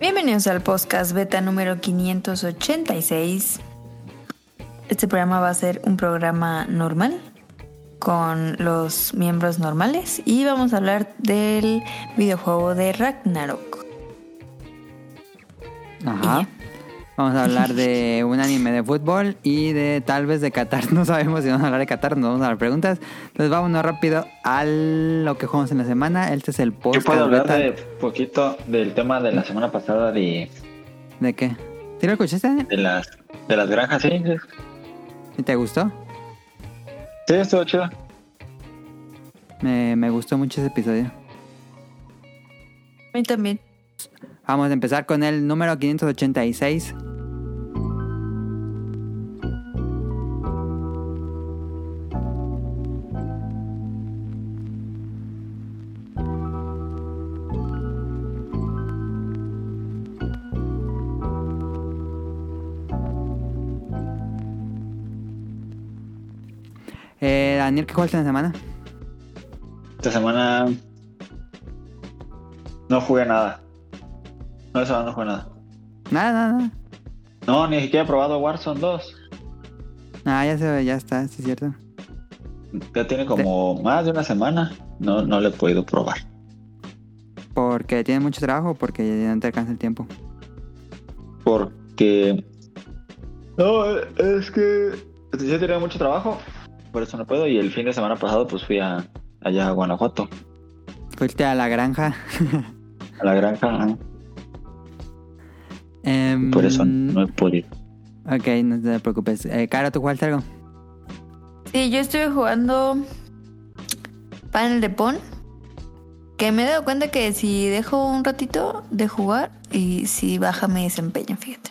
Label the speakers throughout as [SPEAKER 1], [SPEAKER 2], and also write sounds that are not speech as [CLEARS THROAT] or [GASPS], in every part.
[SPEAKER 1] Bienvenidos al podcast beta número 586. Este programa va a ser un programa normal con los miembros normales y vamos a hablar del videojuego de Ragnarok.
[SPEAKER 2] Ajá. Vamos a hablar de un anime de fútbol y de tal vez de Qatar. [LAUGHS] No sabemos si vamos a hablar de Qatar, nos vamos a dar preguntas. Entonces vámonos rápido a lo que jugamos en la semana. Este es el
[SPEAKER 3] Yo
[SPEAKER 2] podcast.
[SPEAKER 3] puedo hablar de poquito del tema de la semana pasada de,
[SPEAKER 2] ¿De qué? ¿Sí lo escuchaste?
[SPEAKER 3] de las de las granjas, sí. sí.
[SPEAKER 2] ¿Y te gustó?
[SPEAKER 3] Sí, estuvo chido.
[SPEAKER 2] Me, me gustó mucho ese episodio.
[SPEAKER 1] A mí también.
[SPEAKER 2] Vamos a empezar con el número 586. Daniel, ¿qué jugaste en la semana?
[SPEAKER 3] Esta semana no jugué nada. No, esa no jugué nada.
[SPEAKER 2] Nada, nada, nada.
[SPEAKER 3] No, ni siquiera he probado Warzone 2.
[SPEAKER 2] Ah, ya se ve, ya está, sí es cierto.
[SPEAKER 3] Ya tiene como más de una semana. No, no lo he podido probar.
[SPEAKER 2] Porque tiene mucho trabajo o porque ya no te alcanza el tiempo.
[SPEAKER 3] Porque. No, es que. Yo tenía mucho trabajo. Por eso no puedo. Y el fin de semana pasado, pues fui a, allá a Guanajuato.
[SPEAKER 2] Fuiste a la granja.
[SPEAKER 3] A la granja. ajá.
[SPEAKER 2] Em,
[SPEAKER 3] Por eso no he podido.
[SPEAKER 2] Ok, no te preocupes. Eh, Caro, ¿tú jugaste algo?
[SPEAKER 1] Sí, yo estoy jugando panel de Pon. Que me he dado cuenta que si dejo un ratito de jugar y si baja mi desempeño, fíjate.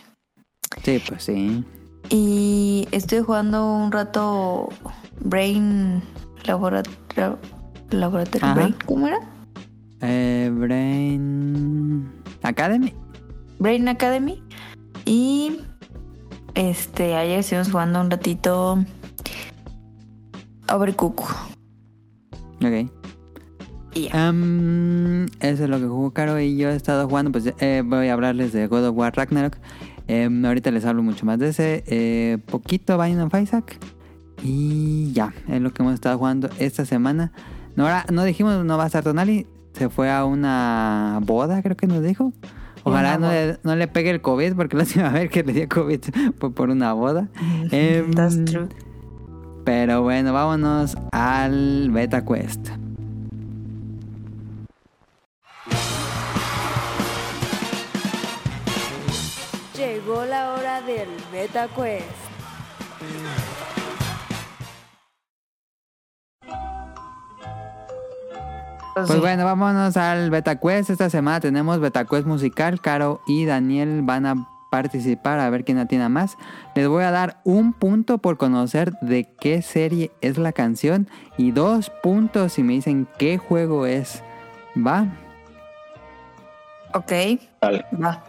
[SPEAKER 2] Sí, pues sí.
[SPEAKER 1] Y estoy jugando un rato Brain. Laboratorio
[SPEAKER 2] Ajá.
[SPEAKER 1] Brain, ¿cómo era?
[SPEAKER 2] Eh, Brain Academy.
[SPEAKER 1] Brain Academy. Y este, ayer estuvimos jugando un ratito Overcook.
[SPEAKER 2] Ok.
[SPEAKER 1] Y ya.
[SPEAKER 2] Em, eso es lo que jugó Caro y yo he estado jugando. Pues eh, voy a hablarles de God of War Ragnarok. Em, ahorita les hablo mucho más de ese. Eh, poquito Binding of Isaac. Y ya, es lo que hemos estado jugando esta semana. No, ahora- no dijimos no va a estar Tonali. Se fue a una boda, creo que nos dijo. Ojalá no le, no le pegue el COVID, porque la última [LAUGHS] vez que le dio COVID fue por una boda. Em,
[SPEAKER 1] That's true.
[SPEAKER 2] Pero bueno, vámonos al Beta Quest.
[SPEAKER 1] Llegó la hora del Beta Quest.
[SPEAKER 2] Pues bueno, vámonos al Beta Quest. Esta semana tenemos Beta Quest musical. Caro y Daniel van a participar a ver quién atina más. Les voy a dar un punto por conocer de qué serie es la canción y dos puntos si me dicen qué juego es. ¿Va?
[SPEAKER 1] Ok,
[SPEAKER 3] Vale,
[SPEAKER 1] va.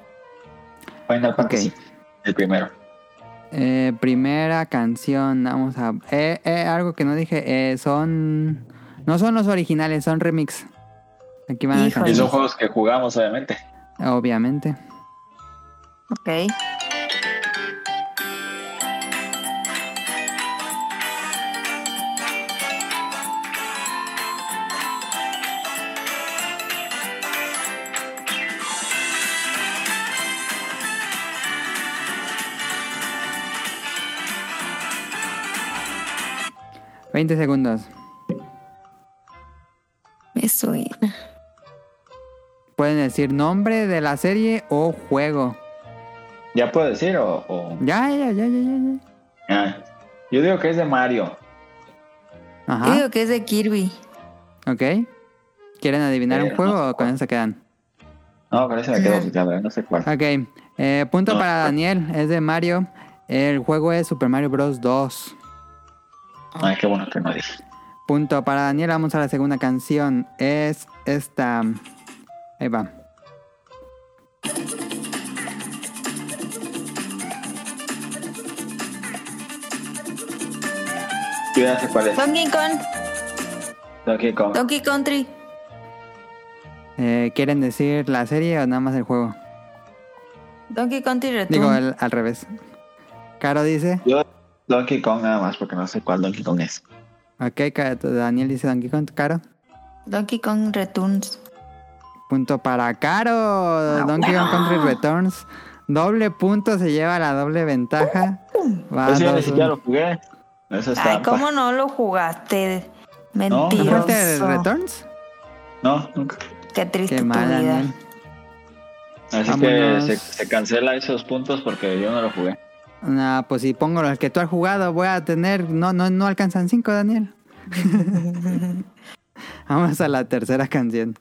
[SPEAKER 3] Final Fantasy.
[SPEAKER 2] Ok.
[SPEAKER 3] El primero.
[SPEAKER 2] Eh, primera canción, vamos a... Eh, eh, algo que no dije, eh, son... No son los originales, son remix. Aquí van
[SPEAKER 1] Híjole.
[SPEAKER 3] Y son juegos que jugamos, obviamente.
[SPEAKER 2] obviamente.
[SPEAKER 1] Ok.
[SPEAKER 2] Veinte segundos.
[SPEAKER 1] Suena.
[SPEAKER 2] Pueden decir nombre de la serie o juego.
[SPEAKER 3] ¿Ya puedo decir o...? o-
[SPEAKER 2] Ya, ya, ya, ya, ya. ya.
[SPEAKER 3] Ah, yo digo que es de Mario.
[SPEAKER 1] Yo digo que es de Kirby.
[SPEAKER 2] Ok. ¿Quieren adivinar un
[SPEAKER 3] Eh,
[SPEAKER 2] juego
[SPEAKER 3] no.
[SPEAKER 2] o con eso se quedan?
[SPEAKER 3] No, con ese me quedo fijado, no sé cuál.
[SPEAKER 2] Ok. Eh, punto
[SPEAKER 3] No.
[SPEAKER 2] para Daniel. Es de Mario. El juego es Super Mario Bros. 2.
[SPEAKER 3] Ay, qué bueno que no dije.
[SPEAKER 2] Punto para Daniel. Vamos a la segunda canción. Es esta. Ahí va.
[SPEAKER 3] Ya sé cuál es.
[SPEAKER 1] Donkey Kong.
[SPEAKER 3] Donkey Kong.
[SPEAKER 1] Donkey Country.
[SPEAKER 2] Eh, ¿Quieren decir la serie o nada más el juego?
[SPEAKER 1] Donkey Country Return.
[SPEAKER 2] Digo, el- al revés. Caro dice.
[SPEAKER 3] Yo Donkey Kong nada más porque no sé cuál Donkey Kong es.
[SPEAKER 2] Ok, Daniel dice Donkey Kong. Caro.
[SPEAKER 1] Donkey Kong Returns.
[SPEAKER 2] Punto para Caro. Donkey Kong Country Returns. Doble punto se lleva la doble ventaja. Va
[SPEAKER 3] Ese yo ni siquiera lo jugué. Eso es
[SPEAKER 1] Ay,
[SPEAKER 3] trampa.
[SPEAKER 1] ¿cómo no lo jugaste?
[SPEAKER 2] ¿No
[SPEAKER 3] No,
[SPEAKER 1] Mentiroso.
[SPEAKER 2] jugaste el Returns?
[SPEAKER 3] No, nunca.
[SPEAKER 1] Qué triste
[SPEAKER 2] Qué
[SPEAKER 1] tu
[SPEAKER 2] mal,
[SPEAKER 1] vida.
[SPEAKER 2] Daniel.
[SPEAKER 3] Así
[SPEAKER 2] Vámonos.
[SPEAKER 3] que se, se cancela esos puntos porque yo no lo jugué.
[SPEAKER 2] Nah, pues si pongo los que tú has jugado, voy a tener. No, no, no alcanzan cinco, Daniel. [LAUGHS] Vamos a la tercera canción.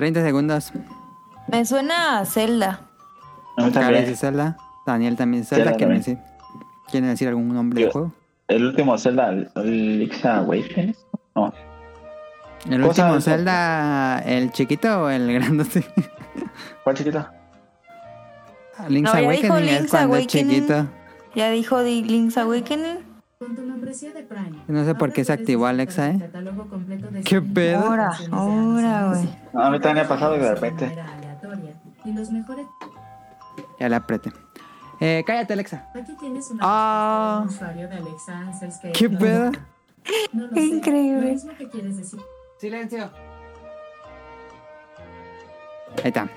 [SPEAKER 2] Treinta segundos.
[SPEAKER 1] Me suena a Zelda.
[SPEAKER 2] Caro
[SPEAKER 3] también.
[SPEAKER 2] dice Zelda. Daniel también Zelda.
[SPEAKER 3] Zelda
[SPEAKER 2] ¿Quieren
[SPEAKER 3] también.
[SPEAKER 2] decir, ¿Quieren decir algún nombre de
[SPEAKER 3] Yo.
[SPEAKER 2] juego?
[SPEAKER 3] El último Zelda, Link's Awakening. No,
[SPEAKER 2] El último Zelda, el chiquito o el grandote. [LAUGHS]
[SPEAKER 3] ¿cuál chiquito?
[SPEAKER 2] Link's
[SPEAKER 1] No, ya dijo
[SPEAKER 2] Awakening es
[SPEAKER 1] Link's
[SPEAKER 2] cuando es
[SPEAKER 1] Awakening.
[SPEAKER 2] chiquito.
[SPEAKER 1] Ya dijo Link's Awakening.
[SPEAKER 2] No sé por qué se activó Alexa, ¿eh? ¿Qué pedo?
[SPEAKER 1] Ahora, ahora, güey.
[SPEAKER 3] A mí también me ha pasado que de repente.
[SPEAKER 4] y
[SPEAKER 2] Ya le apreté. Eh, cállate, Alexa.
[SPEAKER 4] Aquí tienes una
[SPEAKER 2] Ah.
[SPEAKER 4] de un usuario de Alexa Answers que-
[SPEAKER 2] ¿Qué pedo?
[SPEAKER 4] No lo
[SPEAKER 1] Qué
[SPEAKER 4] sé.
[SPEAKER 1] increíble.
[SPEAKER 4] Lo mismo que quieres decir.
[SPEAKER 2] Silencio. Ahí está.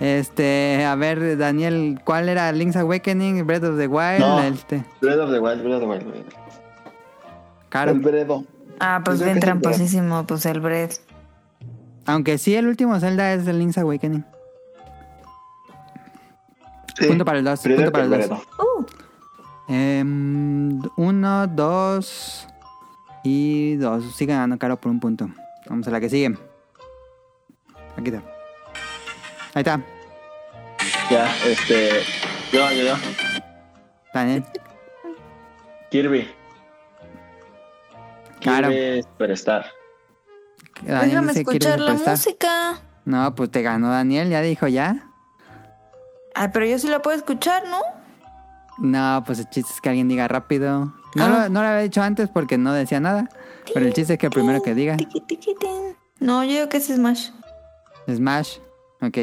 [SPEAKER 2] Este, a ver, Daniel, ¿cuál era Link's Awakening, Breath of the Wild?
[SPEAKER 3] No.
[SPEAKER 2] Este,
[SPEAKER 3] Breath of the Wild, Breath of the Wild.
[SPEAKER 2] Caro.
[SPEAKER 3] El Bredo.
[SPEAKER 1] Ah, pues bien tramposísimo, pues el Bread.
[SPEAKER 2] Aunque sí, el último Zelda es el Link's Awakening.
[SPEAKER 3] Sí.
[SPEAKER 2] Punto para el dos,
[SPEAKER 3] Bredo
[SPEAKER 2] punto para el
[SPEAKER 3] que
[SPEAKER 2] dos.
[SPEAKER 3] Bredo.
[SPEAKER 1] Uh,
[SPEAKER 2] Em, uno, dos y dos. Sigue ganando Caro por un punto. Vamos a la que sigue. Aquí está. Ahí está.
[SPEAKER 3] Ya, este. Yo, yo, yo.
[SPEAKER 2] Daniel.
[SPEAKER 3] Kirby.
[SPEAKER 2] Claro.
[SPEAKER 3] Superstar.
[SPEAKER 2] Daniel
[SPEAKER 1] déjame escuchar la
[SPEAKER 2] prestar.
[SPEAKER 1] música.
[SPEAKER 2] No, pues te ganó Daniel, ya dijo ya.
[SPEAKER 1] Ay, pero yo sí la puedo escuchar, ¿no?
[SPEAKER 2] No, pues el chiste es que alguien diga rápido. No,
[SPEAKER 1] Ah.
[SPEAKER 2] lo, no lo había dicho antes porque no decía nada. Pero el chiste es que el primero que diga.
[SPEAKER 1] No, yo digo que es Smash.
[SPEAKER 2] Smash. Ok.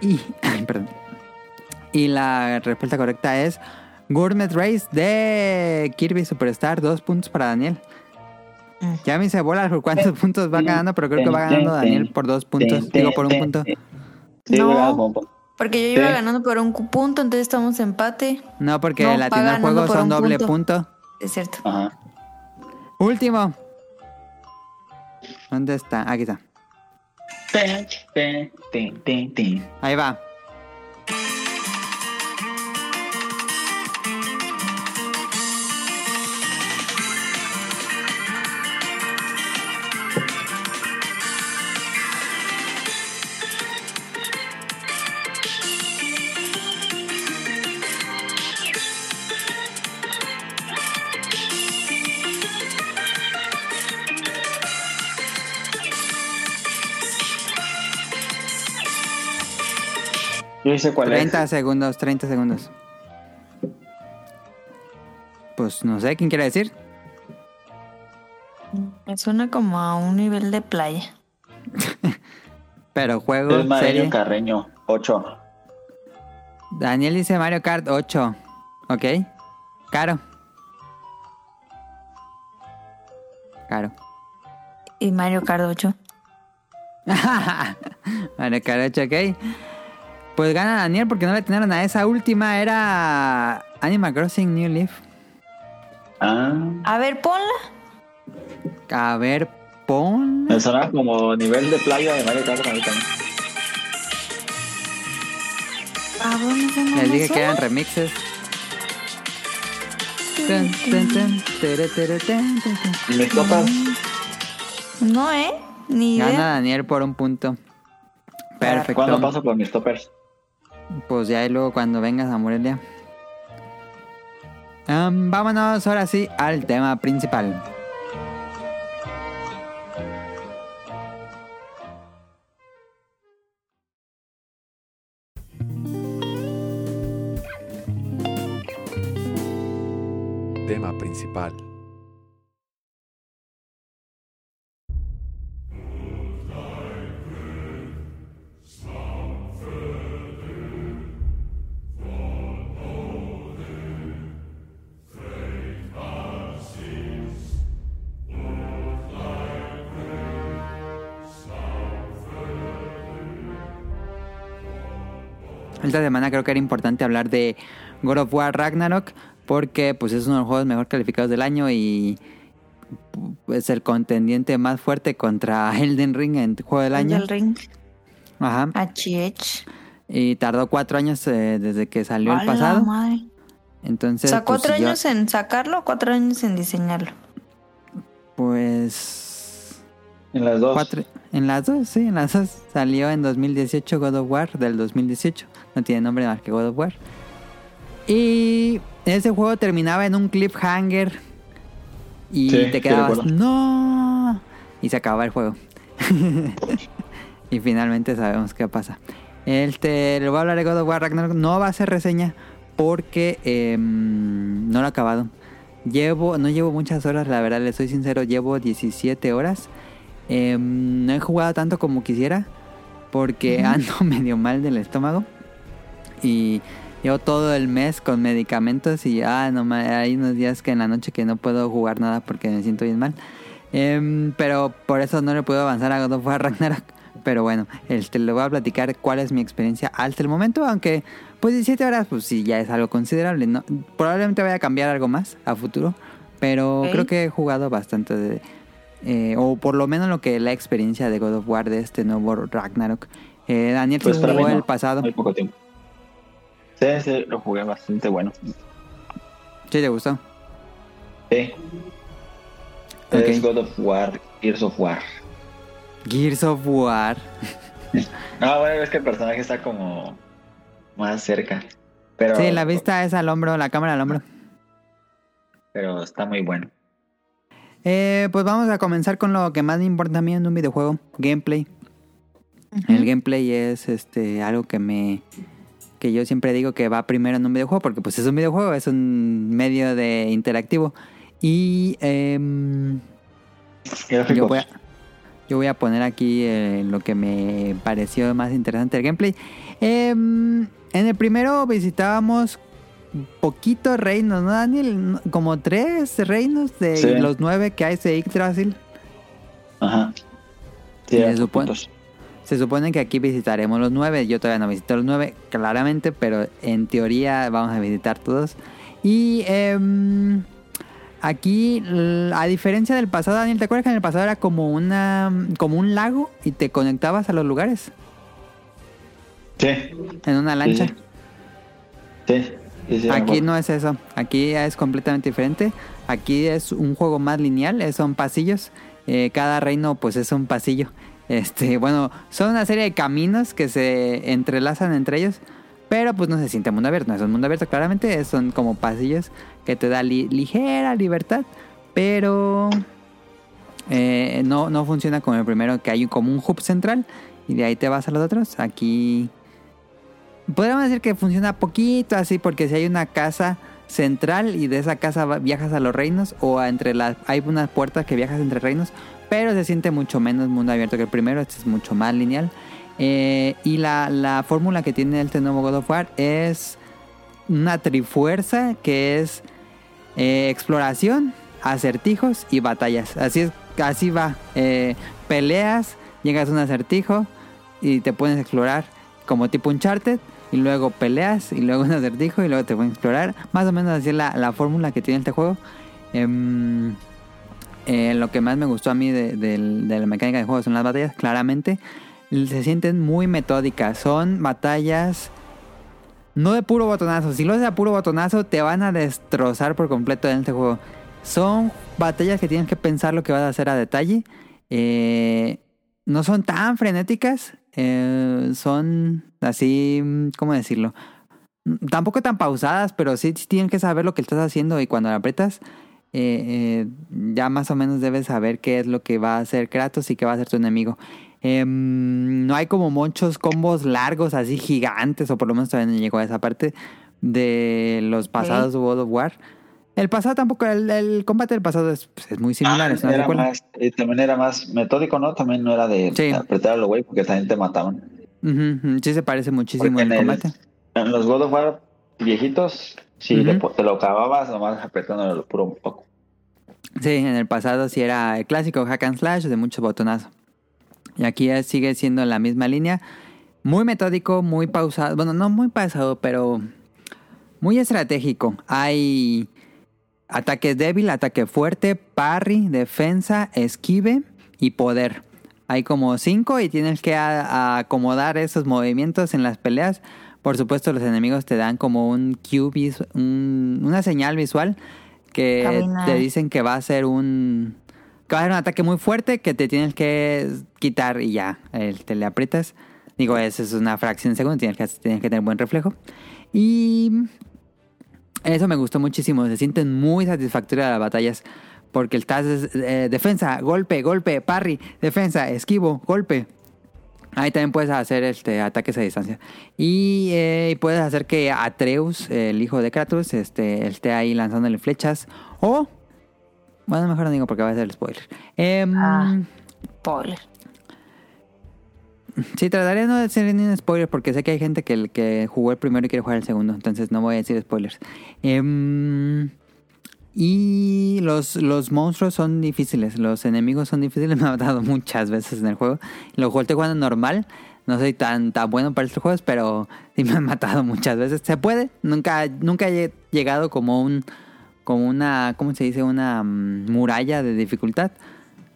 [SPEAKER 2] Y. [LAUGHS] perdón. Y la respuesta correcta es. Gourmet Race de Kirby Superstar. Dos puntos para Daniel.
[SPEAKER 1] Mm.
[SPEAKER 2] Ya me hice bolas por cuántos puntos va ganando, pero creo que va ganando Daniel por dos puntos. Digo, por un punto.
[SPEAKER 3] Sí,
[SPEAKER 1] No. Porque yo iba
[SPEAKER 3] Sí.
[SPEAKER 1] ganando por un punto, entonces estamos empate.
[SPEAKER 2] No, porque
[SPEAKER 1] No,
[SPEAKER 2] la tienda son
[SPEAKER 1] un
[SPEAKER 2] doble
[SPEAKER 1] punto.
[SPEAKER 2] punto.
[SPEAKER 1] Es cierto.
[SPEAKER 3] Ajá.
[SPEAKER 2] Último. ¿Dónde está? Aquí está. Ahí va.
[SPEAKER 3] Yo hice cuál
[SPEAKER 2] 30
[SPEAKER 3] es.
[SPEAKER 2] segundos, 30 segundos. Pues no sé, ¿quién quiere decir?
[SPEAKER 1] Me suena como a un nivel de playa. [LAUGHS]
[SPEAKER 2] Pero juego,
[SPEAKER 3] Es Mareño
[SPEAKER 2] serie.
[SPEAKER 3] Carreño. 8.
[SPEAKER 2] Daniel dice Mario Kart 8. ¿Ok? Caro. Caro.
[SPEAKER 1] Y Mario Kart 8. [LAUGHS]
[SPEAKER 2] Mario Kart 8, ¿ok? Pues gana Daniel porque no le tenieron a esa última. Era Animal Crossing New Leaf.
[SPEAKER 3] Ah.
[SPEAKER 1] A ver, ponla.
[SPEAKER 2] A ver, pon.
[SPEAKER 3] Me sonaba como nivel de playa de Mario Kart a mí también.
[SPEAKER 1] ¿A dónde me
[SPEAKER 2] Les dije
[SPEAKER 1] suena?
[SPEAKER 2] que eran remixes. Tere, tere, tun, tun.
[SPEAKER 3] ¿Y mis copas?
[SPEAKER 1] No, ¿eh? Ni
[SPEAKER 2] Gana
[SPEAKER 1] idea.
[SPEAKER 2] Daniel por un punto. Perfecto.
[SPEAKER 3] ¿Cuándo paso por mis toppers?
[SPEAKER 2] Pues ya y luego cuando vengas a Morelia. Vámonos ahora sí al tema principal.
[SPEAKER 5] Tema principal.
[SPEAKER 2] Esta semana creo que era importante hablar de God of War Ragnarok porque pues es uno de los juegos mejor calificados del año y es el contendiente más fuerte contra [LAUGHS] Elden Ring en juego del año.
[SPEAKER 1] El ring.
[SPEAKER 2] Ajá.
[SPEAKER 1] HH.
[SPEAKER 2] Y tardó cuatro años eh, desde que salió el
[SPEAKER 1] ¡A la
[SPEAKER 2] pasado.
[SPEAKER 1] madre.
[SPEAKER 2] Entonces,
[SPEAKER 1] O sea,
[SPEAKER 2] pues,
[SPEAKER 1] cuatro
[SPEAKER 2] yo-
[SPEAKER 1] años en sacarlo, cuatro años en diseñarlo.
[SPEAKER 2] Pues
[SPEAKER 3] En las dos.
[SPEAKER 2] cuatro, en las dos, sí, en las dos salió en 2018 God of War del 2018. No tiene nombre más que God of War. Y ese juego terminaba en un cliffhanger y
[SPEAKER 3] Sí,
[SPEAKER 2] te quedabas no y se acababa el juego. [LAUGHS] y finalmente sabemos qué pasa. Este, le voy a hablar de God of War Ragnarok. No va a ser reseña porque em, no lo he acabado. Llevo, no llevo muchas horas, la verdad, le soy sincero, llevo 17 horas. Em, no he jugado tanto como quisiera porque ando [LAUGHS] medio mal del estómago. Y llevo todo el mes con medicamentos y ah, no, hay unos días que en la noche que no puedo jugar nada porque me siento bien mal. Em, pero por eso no le puedo avanzar a God of War [LAUGHS] Ragnarok. Pero bueno, este, le voy a platicar cuál es mi experiencia hasta el momento, aunque pues 17 horas pues sí ya es algo considerable. ¿no? Probablemente vaya a cambiar algo más a futuro, pero creo que he jugado bastante de... eh, o por lo menos lo que la experiencia de God of War de este nuevo Ragnarok. Eh, Daniel
[SPEAKER 3] Pues
[SPEAKER 2] se
[SPEAKER 3] para mí
[SPEAKER 2] jugó
[SPEAKER 3] no,
[SPEAKER 2] el pasado.
[SPEAKER 3] Muy poco tiempo. Sí, sí, lo jugué bastante bueno.
[SPEAKER 2] ¿Sí te gustó?
[SPEAKER 3] Sí.
[SPEAKER 2] Ok.
[SPEAKER 3] Es God of War, Gears of War.
[SPEAKER 2] Gears of War. [LAUGHS]
[SPEAKER 3] Ah, bueno, es que el personaje está como más cerca. Pero,
[SPEAKER 2] Sí, la vista es al hombro, la cámara al hombro.
[SPEAKER 3] Pero está muy bueno.
[SPEAKER 2] Eh, pues vamos a comenzar con lo que más me importa a mí en un videojuego, gameplay. El gameplay es este algo que me que yo siempre digo que va primero en un videojuego porque pues es un videojuego, es un medio de interactivo y
[SPEAKER 3] Gráficos.
[SPEAKER 2] yo voy a yo voy a poner aquí eh, lo que me pareció más interesante del gameplay. Em, en el primero visitábamos poquitos reinos, ¿no, Daniel? Como tres reinos de
[SPEAKER 3] Sí.
[SPEAKER 2] los nueve que hay de Yggdrasil.
[SPEAKER 3] Ajá. Sí,
[SPEAKER 2] se supone-. Se supone que aquí visitaremos los nueve. Yo todavía no visité los nueve, claramente, pero en teoría vamos a visitar todos. Y em, aquí, a diferencia del pasado, Daniel, ¿te acuerdas que en el pasado era como una como un lago y te conectabas a los lugares
[SPEAKER 3] Sí.
[SPEAKER 2] en una lancha?
[SPEAKER 3] Sí, sí. Sí,
[SPEAKER 2] Aquí no es eso. Aquí es completamente diferente. Aquí es un juego más lineal. eh, Son pasillos. Eh, cada reino, pues, es un pasillo. Este, bueno, son una serie de caminos que se entrelazan entre ellos. Pero pues no se siente mundo abierto. No es un mundo abierto, claramente. Son como pasillos que te da li- ligera libertad. Pero eh, no, no funciona como el primero, que hay como un hub central. Y de ahí te vas a los otros. Aquí Podríamos decir que funciona poquito así porque si hay una casa central y de esa casa viajas a los reinos o a entre las hay unas puertas que viajas entre reinos, pero se siente mucho menos mundo abierto que el primero, este es mucho más lineal. Eh, y la, la fórmula que tiene este nuevo God of War es una trifuerza que es eh, exploración, acertijos y batallas. Así es, así va. Eh, peleas, llegas a un acertijo y te puedes explorar como tipo Uncharted. Y luego peleas y luego [LAUGHS] un acertijo y luego te pueden explorar. Más o menos así es la, la fórmula que tiene este juego. Em, eh, lo que más me gustó a mí de, la mecánica de juego son las batallas. Claramente se sienten muy metódicas. Son batallas no de puro botonazo. Si lo haces a puro botonazo, te van a destrozar por completo en este juego. Son batallas que tienes que pensar lo que vas a hacer a detalle. Eh, no son tan frenéticas. eh, son así, ¿cómo decirlo? Tampoco tan pausadas, pero sí, sí tienen que saber lo que estás haciendo y cuando la apretas, eh, eh, ya más o menos debes saber qué es lo que va a hacer Kratos y qué va a hacer tu enemigo. Em, no hay como muchos combos largos, así gigantes, o por lo menos todavía no llegó a esa parte de los pasados de God of War. El pasado tampoco, el, el combate del pasado es, pues, es muy similar, es una
[SPEAKER 3] Ah, Era
[SPEAKER 2] secuela.
[SPEAKER 3] más, y también era más metódico, ¿no? También no era de
[SPEAKER 2] Sí.
[SPEAKER 3] apretar a los güey porque también te mataban.
[SPEAKER 2] Ujú, ujú, Sí se parece muchísimo el
[SPEAKER 3] en, el-
[SPEAKER 2] combate.
[SPEAKER 3] en los God of War viejitos, sí, po- te lo acababas nomás apretando lo puro un poco.
[SPEAKER 2] Sí, en el pasado sí era el clásico hack and slash de muchos botonazos. Y aquí es- sigue siendo la misma línea. Muy metódico, muy pausado. Bueno, no muy pausado, pero muy estratégico. Hay ataque débil, ataque fuerte, parry, defensa, esquive y poder. Hay como cinco y tienes que acomodar esos movimientos en las peleas. Por supuesto, los enemigos te dan como un cue, un- una señal visual que
[SPEAKER 1] Caminar.
[SPEAKER 2] te dicen que va a ser un que va a ser un ataque muy fuerte que te tienes que quitar y ya, te le aprietas. Digo, eso es una fracción de segundo, tienes que, tienes que tener buen reflejo. Y eso me gustó muchísimo. Se sienten muy satisfactorias las batallas. Porque estás eh, defensa, golpe, golpe, parry, defensa, esquivo, golpe. Ahí también puedes hacer este ataques a distancia. Y eh, puedes hacer que Atreus, el hijo de Kratos, este, esté ahí lanzándole flechas. O. Bueno, mejor no digo porque va a ser el spoiler. Em,
[SPEAKER 1] Ah. Spoiler.
[SPEAKER 2] Sí, trataré de no decir ni un spoiler porque sé que hay gente que, que jugó el primero y quiere jugar el segundo, entonces no voy a decir spoilers. Em, y los, los monstruos son difíciles, los enemigos son difíciles, [LAUGHS] me ha matado muchas veces en el juego. Lo juego estoy jugando normal, no soy tan, tan bueno para estos juegos, pero sí me han matado muchas veces. Se puede, nunca, nunca he llegado como un como una, ¿cómo se dice? Una mm, muralla de dificultad.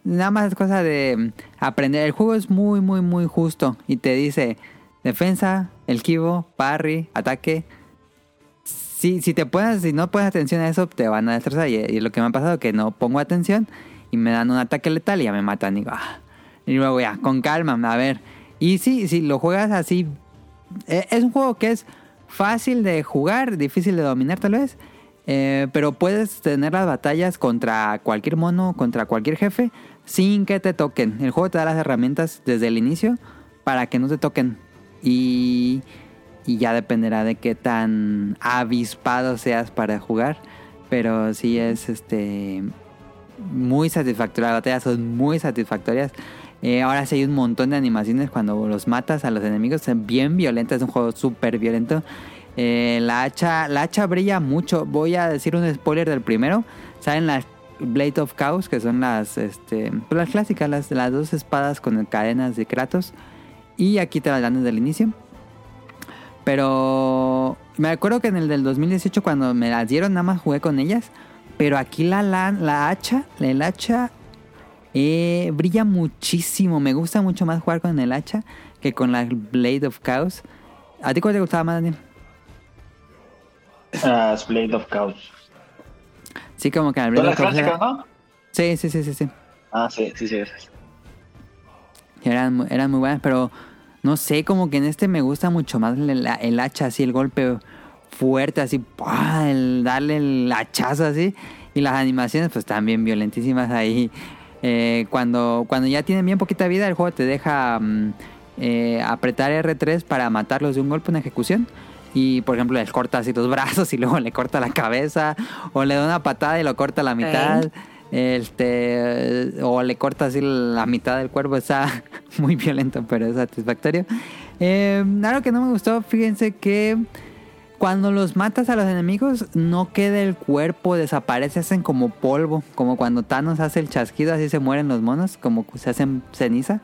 [SPEAKER 2] Nada más es cosa de aprender. El juego es muy, muy, muy justo. Y te dice defensa, esquivo, parry, ataque. Si, si te pones, si no pones atención a eso, te van a destrozar. Y, lo que me ha pasado es que no pongo atención y me dan un ataque letal y ya me matan. Y, digo, ah. y luego ya, con calma, a ver. Y sí, si lo juegas así, eh, es un juego que es fácil de jugar, difícil de dominar tal vez. Eh, pero puedes tener las batallas contra cualquier mono, contra cualquier jefe, sin que te toquen. El juego te da las herramientas desde el inicio para que no te toquen. Y, y ya dependerá de qué tan avispado seas para jugar. Pero sí es este muy satisfactoria. Las batallas son muy satisfactorias. Eh, ahora sí hay un montón de animaciones cuando los matas a los enemigos. Son bien violentas. Es un juego súper violento. Eh, la hacha la hacha brilla mucho. Voy a decir un spoiler del primero. Saben las Blade of Chaos, que son las este pues las clásicas, las, las dos espadas con cadenas de Kratos. Y aquí te las dan desde el inicio. Pero me acuerdo que en el del 2018 cuando me las dieron nada más jugué con ellas. Pero aquí la, la, la hacha, el hacha eh, brilla muchísimo. Me gusta mucho más jugar con el hacha que con la Blade of Chaos. ¿A ti cuál te gustaba más, Daniel?
[SPEAKER 3] Es Blade of Chaos.
[SPEAKER 2] Sí, como que la Blade of Chaos era-
[SPEAKER 3] clásicas, ¿no?
[SPEAKER 2] Sí, sí, sí, sí, sí.
[SPEAKER 3] Ah, sí, sí, sí. esas.
[SPEAKER 2] Eran, eran muy buenas, pero no sé, como que en este me gusta mucho más el, hacha, así, el golpe fuerte, así, el darle el hachazo así. Y las animaciones, pues también violentísimas ahí. Eh, cuando, cuando ya tienen bien poquita vida, el juego te deja mm, eh, apretar R3 para matarlos de un golpe, una ejecución. Y por ejemplo, les corta así los [LAUGHS] brazos y luego le corta la cabeza. O le da una patada y lo corta a la mitad. Este, o le corta así la mitad del cuerpo, está [LAUGHS] muy violento, pero es satisfactorio. Eh, algo que no me gustó, fíjense que cuando los matas a los enemigos, no queda el cuerpo, desaparece, hacen como polvo, como cuando Thanos hace el chasquido, así se mueren los monos, como se hacen ceniza.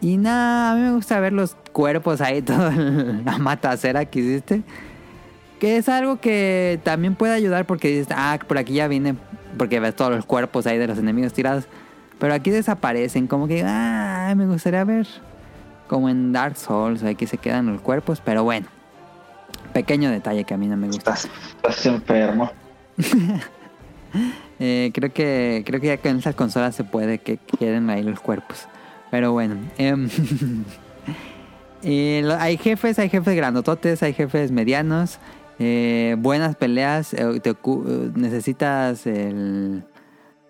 [SPEAKER 2] Y nada, a mí me gusta ver los cuerpos ahí, [LAUGHS] toda la matacera que hiciste. Que es algo que también puede ayudar porque dices, ah, por aquí ya vine, porque ves todos los cuerpos ahí de los enemigos tirados. Pero aquí desaparecen, como que, ah, me gustaría ver como en Dark Souls, aquí se quedan los cuerpos, pero bueno. Pequeño detalle que a mí no me gusta.
[SPEAKER 3] Estás, estás enfermo. [LAUGHS]
[SPEAKER 2] Eh, creo que creo que ya con esas consolas se puede que queden ahí los cuerpos. Pero bueno. em, [LAUGHS] Eh, hay jefes, hay jefes grandototes, hay jefes medianos, eh, buenas peleas. eh, eh, necesitas el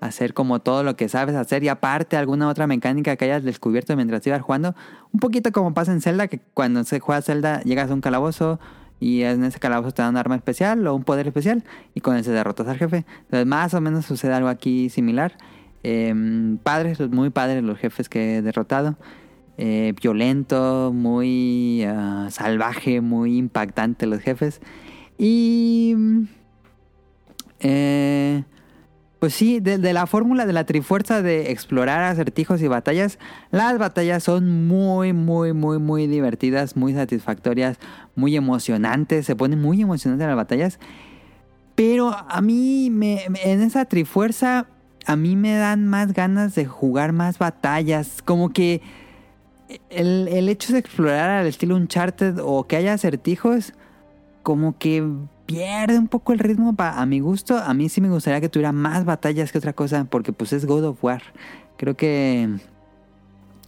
[SPEAKER 2] hacer como todo lo que sabes hacer y aparte alguna otra mecánica que hayas descubierto mientras ibas jugando. Un poquito como pasa en Zelda, que cuando se juega Zelda llegas a un calabozo y en ese calabozo te dan un arma especial o un poder especial y con ese derrotas al jefe. Entonces más o menos sucede algo aquí similar. Em, padres, muy padres los jefes que he derrotado. Eh, violento, muy ah, salvaje, muy impactante los jefes. Y... eh, pues sí, de, la fórmula de la trifuerza de explorar acertijos y batallas, las batallas son muy, muy, muy, muy divertidas, muy satisfactorias, muy emocionantes, se ponen muy emocionantes las batallas. Pero a mí, me- en esa trifuerza, a mí me dan más ganas de jugar más batallas. Como que el, el hecho de explorar al estilo Uncharted o que haya acertijos, como que pierde un poco el ritmo pa- a mi gusto. A mí sí me gustaría que tuviera más batallas que otra cosa, porque pues es God of War. Creo que...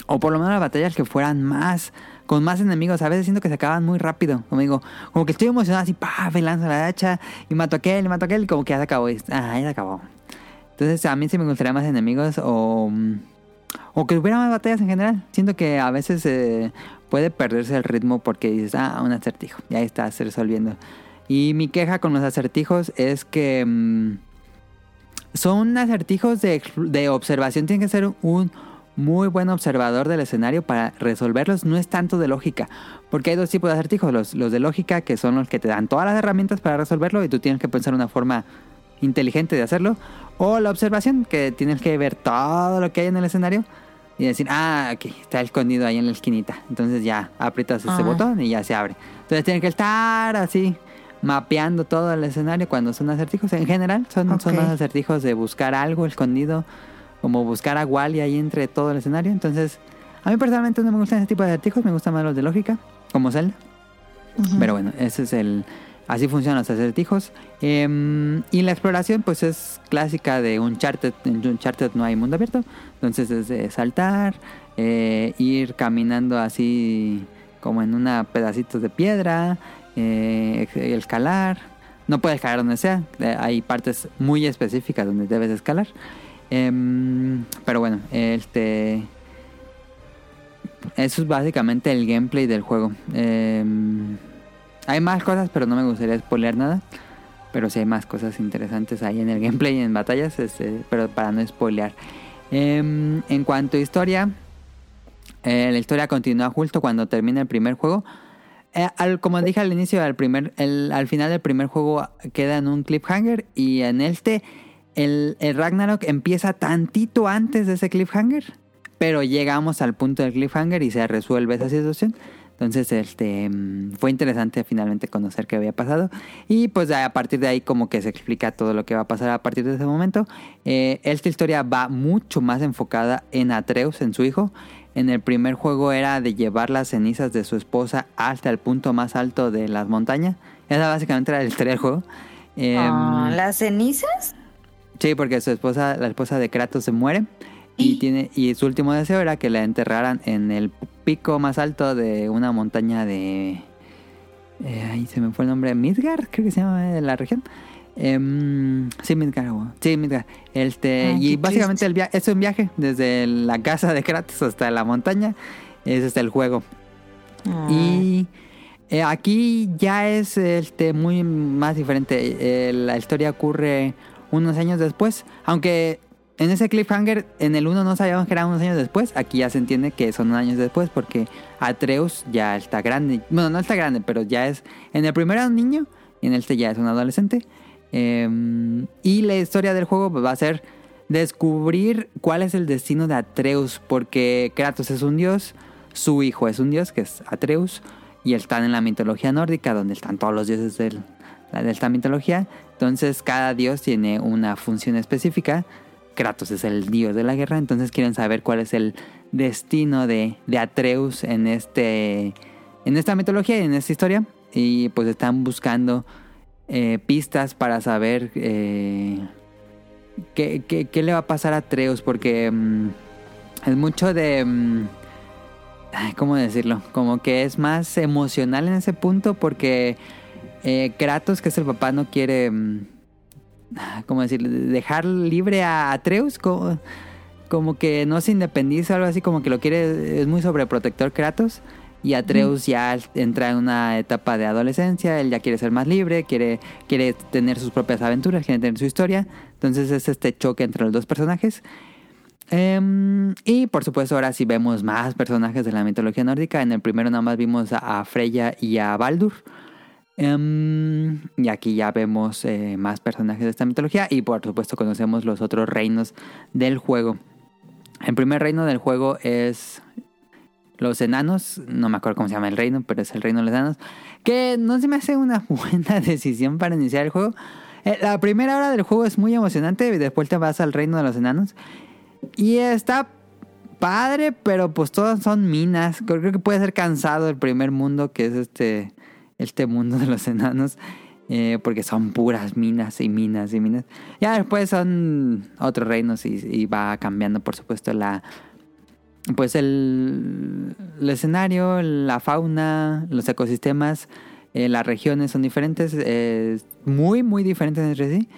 [SPEAKER 2] O por lo menos las batallas que fueran más... Con más enemigos. A veces siento que se acaban muy rápido. Como digo, como que estoy emocionado así, pa, me lanzo la hacha y mato a aquel, y mato a aquel, y como que ya se acabó. Ah, ya se acabó. Entonces a mí sí me gustaría más enemigos o... O que hubiera más batallas en general. Siento que a veces eh, puede perderse el ritmo porque dices, ah, un acertijo. Y ahí está, se resolviendo. Y mi queja con los acertijos es que mm, son acertijos de, de observación. Tienen que ser un muy buen observador del escenario para resolverlos. No es tanto de lógica. Porque hay dos tipos de acertijos. Los, los de lógica, que son los que te dan todas las herramientas para resolverlo y tú tienes que pensar una forma inteligente de hacerlo. O la observación, que tienes que ver todo lo que hay en el escenario y decir, ah, aquí está escondido ahí en la esquinita. Entonces ya aprietas ese botón y ya se abre. Entonces tienes que estar así mapeando todo el escenario cuando son acertijos. En general son, son más acertijos de buscar algo escondido, como buscar a Wally ahí entre todo el escenario. Entonces, a mí personalmente no me gustan ese tipo de acertijos, me gustan más los de lógica, como Zelda. Pero bueno, ese es el... Así funcionan los acertijos. Em, y la exploración, pues es clásica de Uncharted. En Uncharted no hay mundo abierto. Entonces es de saltar, eh, ir caminando así como en una pedacito de piedra, eh, escalar. No puedes escalar donde sea. eh, Hay partes muy específicas donde debes escalar. Em, pero bueno, este... Eso es básicamente el gameplay del juego. Em, hay más cosas, pero no me gustaría spoilear nada. Pero sí hay más cosas interesantes ahí en el [LAUGHS] gameplay y en batallas, este, pero para no spoilear. Em, en cuanto a historia, eh, la historia continúa justo cuando termina el primer juego. Eh, como dije al inicio, al, primer, el- al final del primer juego queda en un cliffhanger y en este el Ragnarok empieza tantito antes de ese cliffhanger, pero llegamos al punto del cliffhanger y se resuelve esa situación. Entonces, este mm, fue interesante finalmente conocer qué había pasado. Y pues a partir de ahí como que se explica todo lo que va a pasar a partir de ese momento. Eh, esta historia va mucho más enfocada en Atreus, en su hijo. En el primer juego era de llevar las cenizas de su esposa hasta el punto más alto de las montañas. Esa básicamente era la historia del juego. Em,
[SPEAKER 1] Ah, ¿Las cenizas?
[SPEAKER 2] Sí, porque su esposa, la esposa de Kratos se muere y tiene y su último deseo era que la enterraran en el pico más alto de una montaña de eh, ahí se me fue el nombre Midgard, creo que se llama de la región. Em, sí, Midgard. o- Sí, Midgard. Este,
[SPEAKER 1] Ay,
[SPEAKER 2] y básicamente
[SPEAKER 1] triste.
[SPEAKER 2] el viaje es un viaje desde la casa de Kratos hasta la montaña. Ese es el juego.
[SPEAKER 1] Ah.
[SPEAKER 2] Y eh, aquí ya es este muy más diferente. Eh, la historia ocurre unos años después. Aunque en ese cliffhanger, en el 1 no sabíamos que era unos años después. Aquí ya se entiende que son años después porque Atreus ya está grande. Bueno, no está grande, pero ya es... En el primero era un niño y en este ya es un adolescente. Eh, y la historia del juego va a ser descubrir cuál es el destino de Atreus. Porque Kratos es un dios, su hijo es un dios, que es Atreus. Y están en la mitología nórdica, donde están todos los dioses del- de esta mitología. Entonces cada dios tiene una función específica. Kratos es el dios de la guerra, entonces quieren saber cuál es el destino de, de Atreus en este en esta mitología y en esta historia. Y pues están buscando eh, pistas para saber eh, qué, qué- le va a pasar a Atreus, porque mm, es mucho de... mm, ¿Cómo decirlo? Como que es más emocional en ese punto porque eh, Kratos, que es el papá, no quiere... mm, ¿Cómo decirlo? Dejar libre a Atreus. Como, como que no se independiza o algo así, como que lo quiere... Es muy sobreprotector Kratos. Y Atreus ya entra en una etapa de adolescencia, él ya quiere ser más libre, quiere, quiere tener sus propias aventuras, quiere tener su historia. Entonces es este choque entre los dos personajes. Em, y por supuesto ahora sí vemos más personajes de la mitología nórdica. En el primero nada más vimos a Freya y a Baldur. Em, y aquí ya vemos eh, más personajes de esta mitología y por supuesto conocemos los otros reinos del juego. El primer reino del juego es los enanos, no me acuerdo cómo se llama el reino, pero es el reino de los enanos, que no se me hace una [LAUGHS] buena decisión para iniciar el juego. Eh, La primera hora del juego es muy emocionante y después te vas al reino de los enanos y está padre, pero pues todas son minas. Creo que puede ser cansado el primer mundo, que es este, este mundo de los enanos. eh, porque son puras minas y minas y minas. Ya después son otros reinos y, va cambiando, por supuesto, la pues el, escenario, la fauna, los ecosistemas, eh, las regiones son diferentes, muy, muy diferentes entre sí.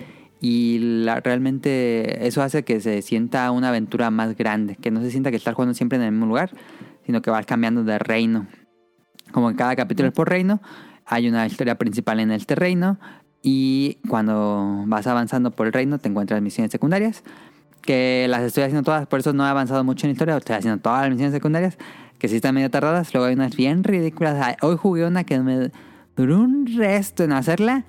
[SPEAKER 2] Y realmente eso hace que se sienta una aventura más grande, que no se sienta que estás jugando siempre en el mismo lugar, sino que vas cambiando de reino. Como en cada capítulo es por reino, hay una historia principal en este reino y cuando vas avanzando por el reino te encuentras misiones secundarias, que las estoy haciendo todas, por eso no he avanzado mucho en la historia, estoy haciendo todas las misiones secundarias, que sí están medio tardadas, luego hay unas bien ridículas. Hoy jugué una que me duró un resto en hacerla.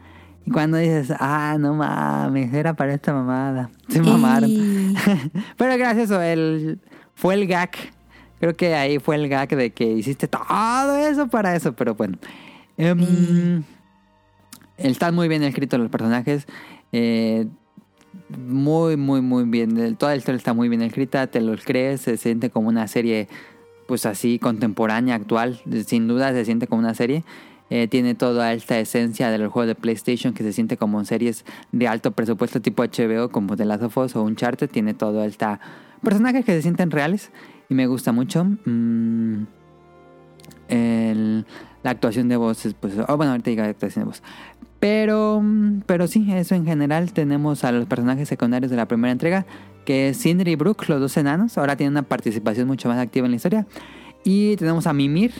[SPEAKER 2] Y cuando dices, ah, no mames, era para esta mamada. [LAUGHS] Se mamaron. [LAUGHS] Pero gracias, el, fue el gag. Creo que ahí fue el gag de que hiciste todo eso para eso, pero bueno. Em, Están muy bien escritos los personajes. eh, muy, muy, muy bien. Toda la historia está muy bien escrita, te los crees, se siente como una serie, pues así, contemporánea, actual. Sin duda se siente como una serie. Eh, tiene toda esta esencia de los juegos de PlayStation que se siente como series de alto presupuesto tipo HBO, como The Last of Us o Uncharted. Tiene todo esta personajes que se sienten reales y me gusta mucho. Mm, el- la actuación de voz es, pues, oh, bueno, ahorita digo actuación de voz. Pero, mm, pero sí, eso en general tenemos a los personajes secundarios de la primera entrega, que es Sindri y Brook, los dos enanos. Ahora tienen una participación mucho más activa en la historia. Y tenemos a Mimir,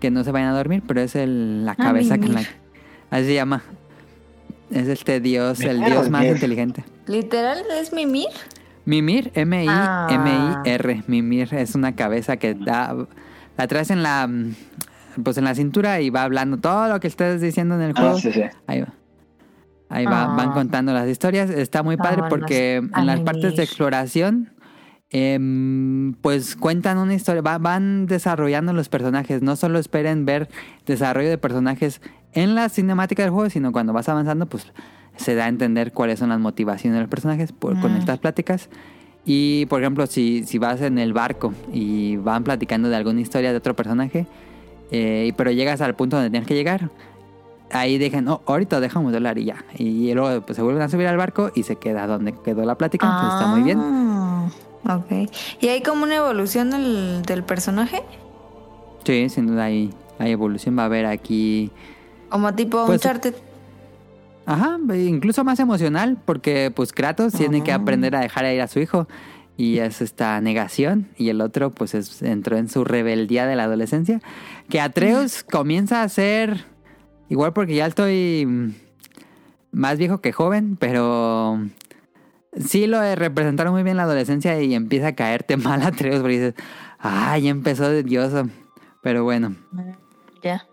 [SPEAKER 2] que no se vayan a dormir, pero es el- la
[SPEAKER 1] Ah,
[SPEAKER 2] cabeza con la...
[SPEAKER 1] Mimir.
[SPEAKER 2] Así se llama. Es este dios, el dios más inteligente.
[SPEAKER 1] Literal es mimir.
[SPEAKER 2] Mimir,
[SPEAKER 1] Ah.
[SPEAKER 2] M-I-M-I-R. Mimir es una cabeza que da, la traes en la, mm, pues en la cintura y va hablando todo lo que estés diciendo en el
[SPEAKER 3] Ah,
[SPEAKER 2] juego.
[SPEAKER 3] sí, sí.
[SPEAKER 2] Ahí va. Ahí va,
[SPEAKER 1] Ah.
[SPEAKER 2] van contando las historias. Está muy padre
[SPEAKER 1] Vámonos
[SPEAKER 2] porque en las partes de exploración, em, pues cuentan una historia, va- van desarrollando los personajes. No solo esperen ver desarrollo de personajes en la cinemática del juego, sino cuando vas avanzando, pues se da a entender cuáles son las motivaciones de los personajes por- con
[SPEAKER 1] Mm.
[SPEAKER 2] estas pláticas. Y por ejemplo, si, si vas en el barco y van platicando de alguna historia de otro personaje, eh, pero llegas al punto donde tienes que llegar, ahí dejan, oh, ahorita dejamos de hablar y ya. Y luego pues, se vuelven a subir al barco y se queda donde quedó la plática, entonces está muy bien.
[SPEAKER 1] Ah, Ok. ¿Y hay como una evolución del, del personaje?
[SPEAKER 2] Sí, sin duda hay, hay evolución. Va a haber aquí.
[SPEAKER 1] Como tipo
[SPEAKER 2] Pues-
[SPEAKER 1] Uncharted.
[SPEAKER 2] Ajá, incluso más emocional, porque pues Kratos tiene que
[SPEAKER 1] Ah.
[SPEAKER 2] aprender a dejar ir a su hijo. Y es esta negación. Y el otro, pues, es- entró en su rebeldía de la adolescencia. Que Atreus [LAUGHS] comienza a ser. Igual porque ya estoy más viejo que joven, pero sí lo eh, representaron muy bien la adolescencia y empieza a caerte [LAUGHS] mal Atreus porque dices, ay, ya empezó de dioso. Pero bueno.
[SPEAKER 1] Ya.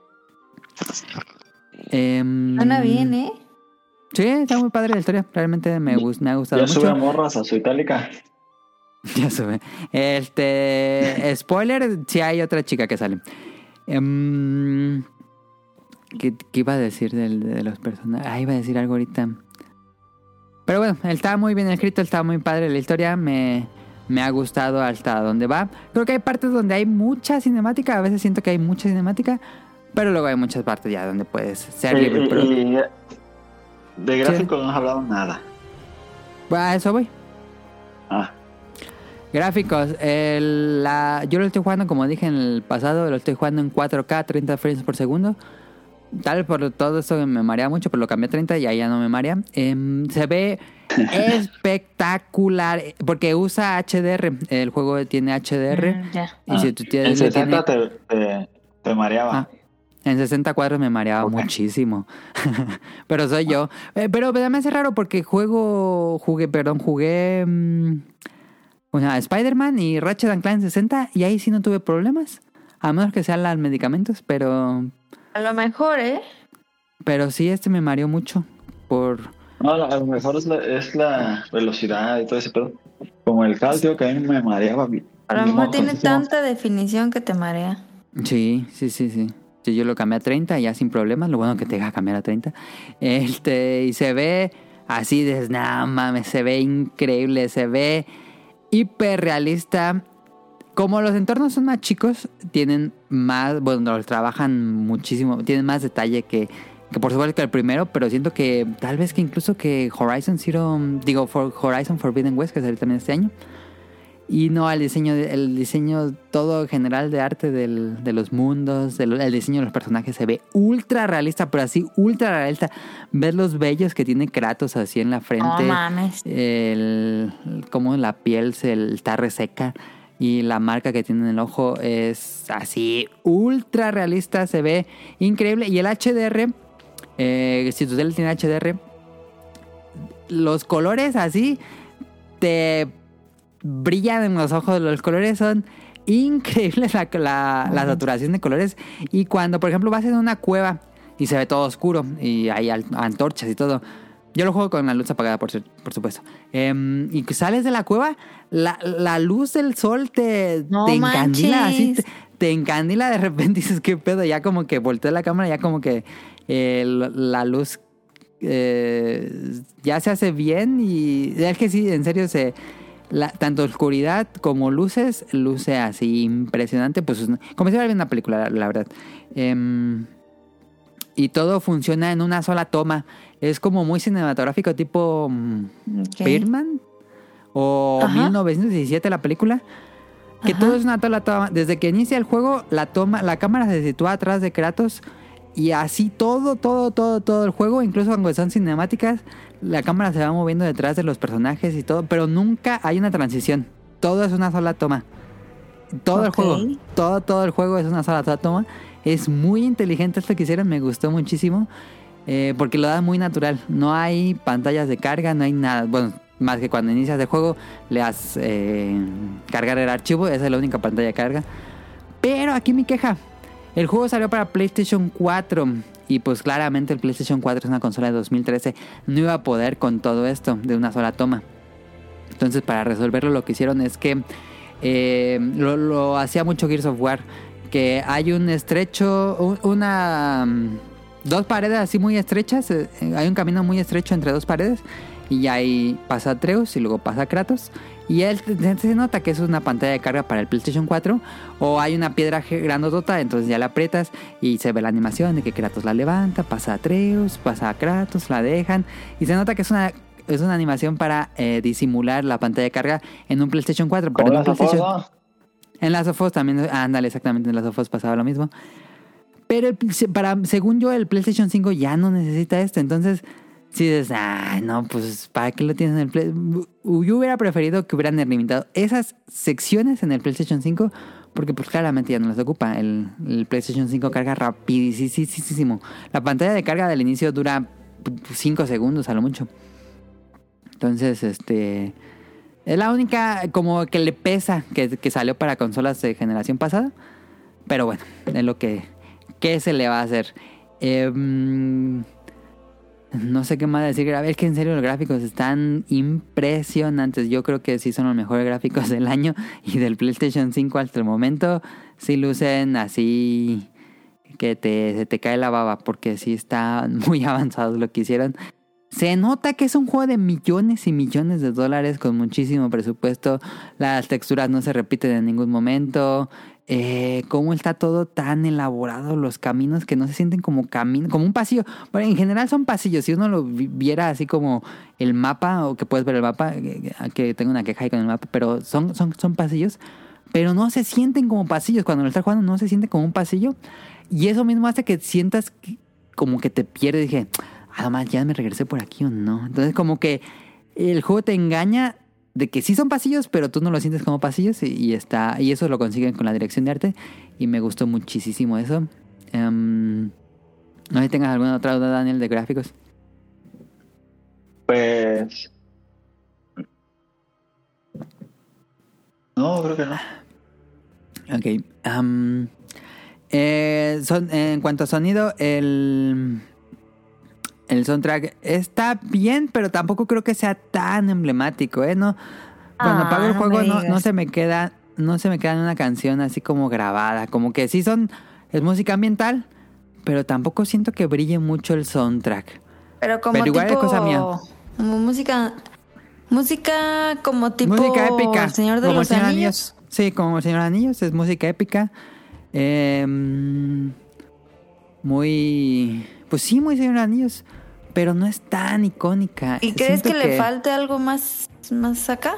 [SPEAKER 2] em,
[SPEAKER 1] Suena bien, ¿eh?
[SPEAKER 2] Sí, está muy padre la historia. Realmente me, gus- me ha gustado
[SPEAKER 3] Ya sube
[SPEAKER 2] mucho.
[SPEAKER 3] morras a su itálica. [LAUGHS]
[SPEAKER 2] Ya sube. Este. Spoiler: si hay otra chica que sale. Em, ¿qué, qué iba a decir de, los personajes? Ah, iba a decir algo ahorita. Pero bueno, está muy bien escrito, está muy padre la historia. Me, me ha gustado hasta donde va. Creo que hay partes donde hay mucha cinemática. A veces siento que hay mucha cinemática. Pero luego hay muchas partes ya donde puedes ser libre.
[SPEAKER 3] De gráficos no has hablado nada.
[SPEAKER 2] a eso voy.
[SPEAKER 3] Ah,
[SPEAKER 2] Gráficos. el- la- yo lo estoy jugando, como dije en el pasado, lo estoy jugando en 4K, 30 frames por segundo. Tal vez por todo esto que me marea mucho, pero lo cambié a 30 y ahí ya no me marea. Em, se ve [LAUGHS] espectacular porque usa HDR. El juego tiene HDR.
[SPEAKER 1] Mm, ya.
[SPEAKER 2] Y si tú
[SPEAKER 3] en
[SPEAKER 2] tienes, le tiene-
[SPEAKER 3] 60 te, te, te mareaba.
[SPEAKER 2] Ah, en 60 cuadros me mareaba muchísimo. [LAUGHS] pero soy yo. Eh, pero me hace raro porque juego, jugué, perdón, jugué mm, o sea, Spider-Man y Ratchet and Clank en 60 y ahí sí no tuve problemas. A menos que sean los medicamentos, pero
[SPEAKER 1] A lo mejor, ¿eh?
[SPEAKER 2] pero sí este me mareó mucho por
[SPEAKER 3] No, a lo mejor es la, es la velocidad y todo ese pedo. Como el cal, tío, que a mí me mareaba.
[SPEAKER 1] A lo mejor tiene [LAUGHS] tanta definición que te marea.
[SPEAKER 2] Sí, sí, sí, sí. Yo lo cambié a 30 ya sin problemas. Lo bueno que te deja cambiar a 30. Este, y se ve así de nada mames, se ve increíble, se ve hiper realista. Como los entornos son más chicos, tienen más, bueno, los trabajan muchísimo, tienen más detalle que, que por supuesto que el primero, pero siento que tal vez que incluso que Horizon Zero, digo, Horizon Forbidden West, que salió también este año. Y no, el diseño, el diseño todo general de arte del- de los mundos, del- el diseño de los personajes se ve ultra realista, pero así ultra realista. Ves los vellos que tiene Kratos así en la frente.
[SPEAKER 1] mames.
[SPEAKER 2] el, cómo la piel se está reseca y la marca que tiene en el ojo es así ultra realista, se ve increíble. Y el HDR, eh, si tu tele tiene HDR, los colores así te brillan en los ojos. Los colores son increíbles, la, la- la saturación de colores. Y cuando, por ejemplo, vas en una cueva y se ve todo oscuro y hay antorchas y todo. Yo lo juego con la luz apagada, por, por supuesto. Em, y sales de la cueva, la, la luz del sol te,
[SPEAKER 1] No
[SPEAKER 2] te encandila así. Te, te encandila de repente y dices, ¿qué pedo? Ya como que volteé la cámara, ya como que eh, la luz eh, ya se hace bien y es que sí, en serio se la- tanto oscuridad como luces luce así impresionante, pues como si fuera una película, la, la verdad. Em, y todo funciona en una sola toma. Es como muy cinematográfico, tipo mm,
[SPEAKER 1] Ok.
[SPEAKER 2] Birdman o
[SPEAKER 1] Ajá.
[SPEAKER 2] 1917 la película. Que
[SPEAKER 1] Ajá.
[SPEAKER 2] todo es una sola toma. Desde que inicia el juego, la toma, la cámara se sitúa atrás de Kratos. Y así todo, todo, todo, todo el juego, incluso cuando son cinemáticas, la cámara se va moviendo detrás de los personajes y todo, pero nunca hay una transición. Todo es una sola toma. Todo el juego, todo, todo el juego es una sola toma. Es muy inteligente esto que hicieron, me gustó muchísimo. eh, porque lo da muy natural. No hay pantallas de carga, no hay nada. Bueno, más que cuando inicias el juego, le das eh, cargar el archivo, esa es la única pantalla de carga. Pero aquí mi queja. El juego salió para PlayStation 4 y pues claramente el PlayStation 4 es una consola de 2013. No iba a poder con todo esto de una sola toma. Entonces para resolverlo lo que hicieron es que eh, lo, hacía mucho Gears of War. Que hay un estrecho, un- una... mm, Dos paredes así muy estrechas. eh, Hay un camino muy estrecho entre dos paredes. Y ahí pasa Atreus y luego pasa Kratos. Y él se nota que es una pantalla de carga para el PlayStation 4. O hay una piedra grandotota, entonces ya la aprietas y se ve la animación de que Kratos la levanta, pasa a Atreus, pasa a Kratos, la dejan. Y se nota que es una, es una animación para eh, disimular la pantalla de carga en un PlayStation 4. Pero en un En las of Us también, ándale, exactamente, en las of Us pasaba lo mismo. Pero el- para, según yo, el PlayStation 5 ya no necesita esto. Entonces, si dices, ay, no, pues, ¿para qué lo tienes en el Play? Yo hubiera preferido que hubieran limitado esas secciones en el PlayStation 5, porque pues claramente ya no las ocupa. El, PlayStation 5 carga rapidísimo. La pantalla de carga del inicio dura 5 segundos a lo mucho. Entonces, este... Es la única como que le pesa que, que salió para consolas de generación pasada. Pero bueno, es lo que... ¿Qué se le va a hacer? Em, no sé qué más decir. A ver, que en serio los gráficos están impresionantes. Yo creo que sí son los mejores gráficos [LAUGHS] del año. Y del PlayStation 5 hasta el momento. Sí lucen así que te, se te cae la baba. Porque sí está [LAUGHS] muy avanzado lo que hicieron. Se nota que es un juego de millones y millones de dólares con muchísimo presupuesto. Las texturas no se repiten en ningún momento. Eh, cómo está todo tan elaborado, los caminos que no se sienten como camino, como un pasillo. Bueno, en general son pasillos. Si uno lo vi- viera así como el mapa, o que puedes ver el mapa, que, que tengo una queja ahí con el mapa, pero son, son, son pasillos. Pero no se sienten como pasillos. Cuando lo estás jugando no se siente como un pasillo. Y eso mismo hace que sientas como que te pierdes. Dije, además ya me regresé por aquí o no. Entonces como que el juego te engaña de que sí son pasillos, pero tú no lo sientes como pasillos y, y está y eso lo consiguen con la dirección de arte y me gustó muchísimo eso. Em, no sé si tengas alguna otra duda, Daniel, de gráficos.
[SPEAKER 3] Pues. No, creo que no.
[SPEAKER 2] Ok. am, eh, son, en cuanto a sonido, el, el soundtrack está bien, pero tampoco creo que sea tan emblemático, ¿eh? No, cuando
[SPEAKER 1] Ah,
[SPEAKER 2] apago el juego no, no se me queda, no se me queda en una canción así como grabada, como que sí son, es música ambiental, pero tampoco siento que brille mucho el soundtrack.
[SPEAKER 1] Pero como
[SPEAKER 2] Pero igual es cosa mía.
[SPEAKER 1] Como música... Música como tipo...
[SPEAKER 2] música épica.
[SPEAKER 1] Señor de
[SPEAKER 2] como
[SPEAKER 1] los
[SPEAKER 2] el Señor
[SPEAKER 1] Anillos.
[SPEAKER 2] Sí, como el Señor Anillos, es música épica. Em, muy. Pues sí, muy Señor Anillos. Pero no es tan icónica.
[SPEAKER 1] ¿Y crees que, le falte algo más, más acá?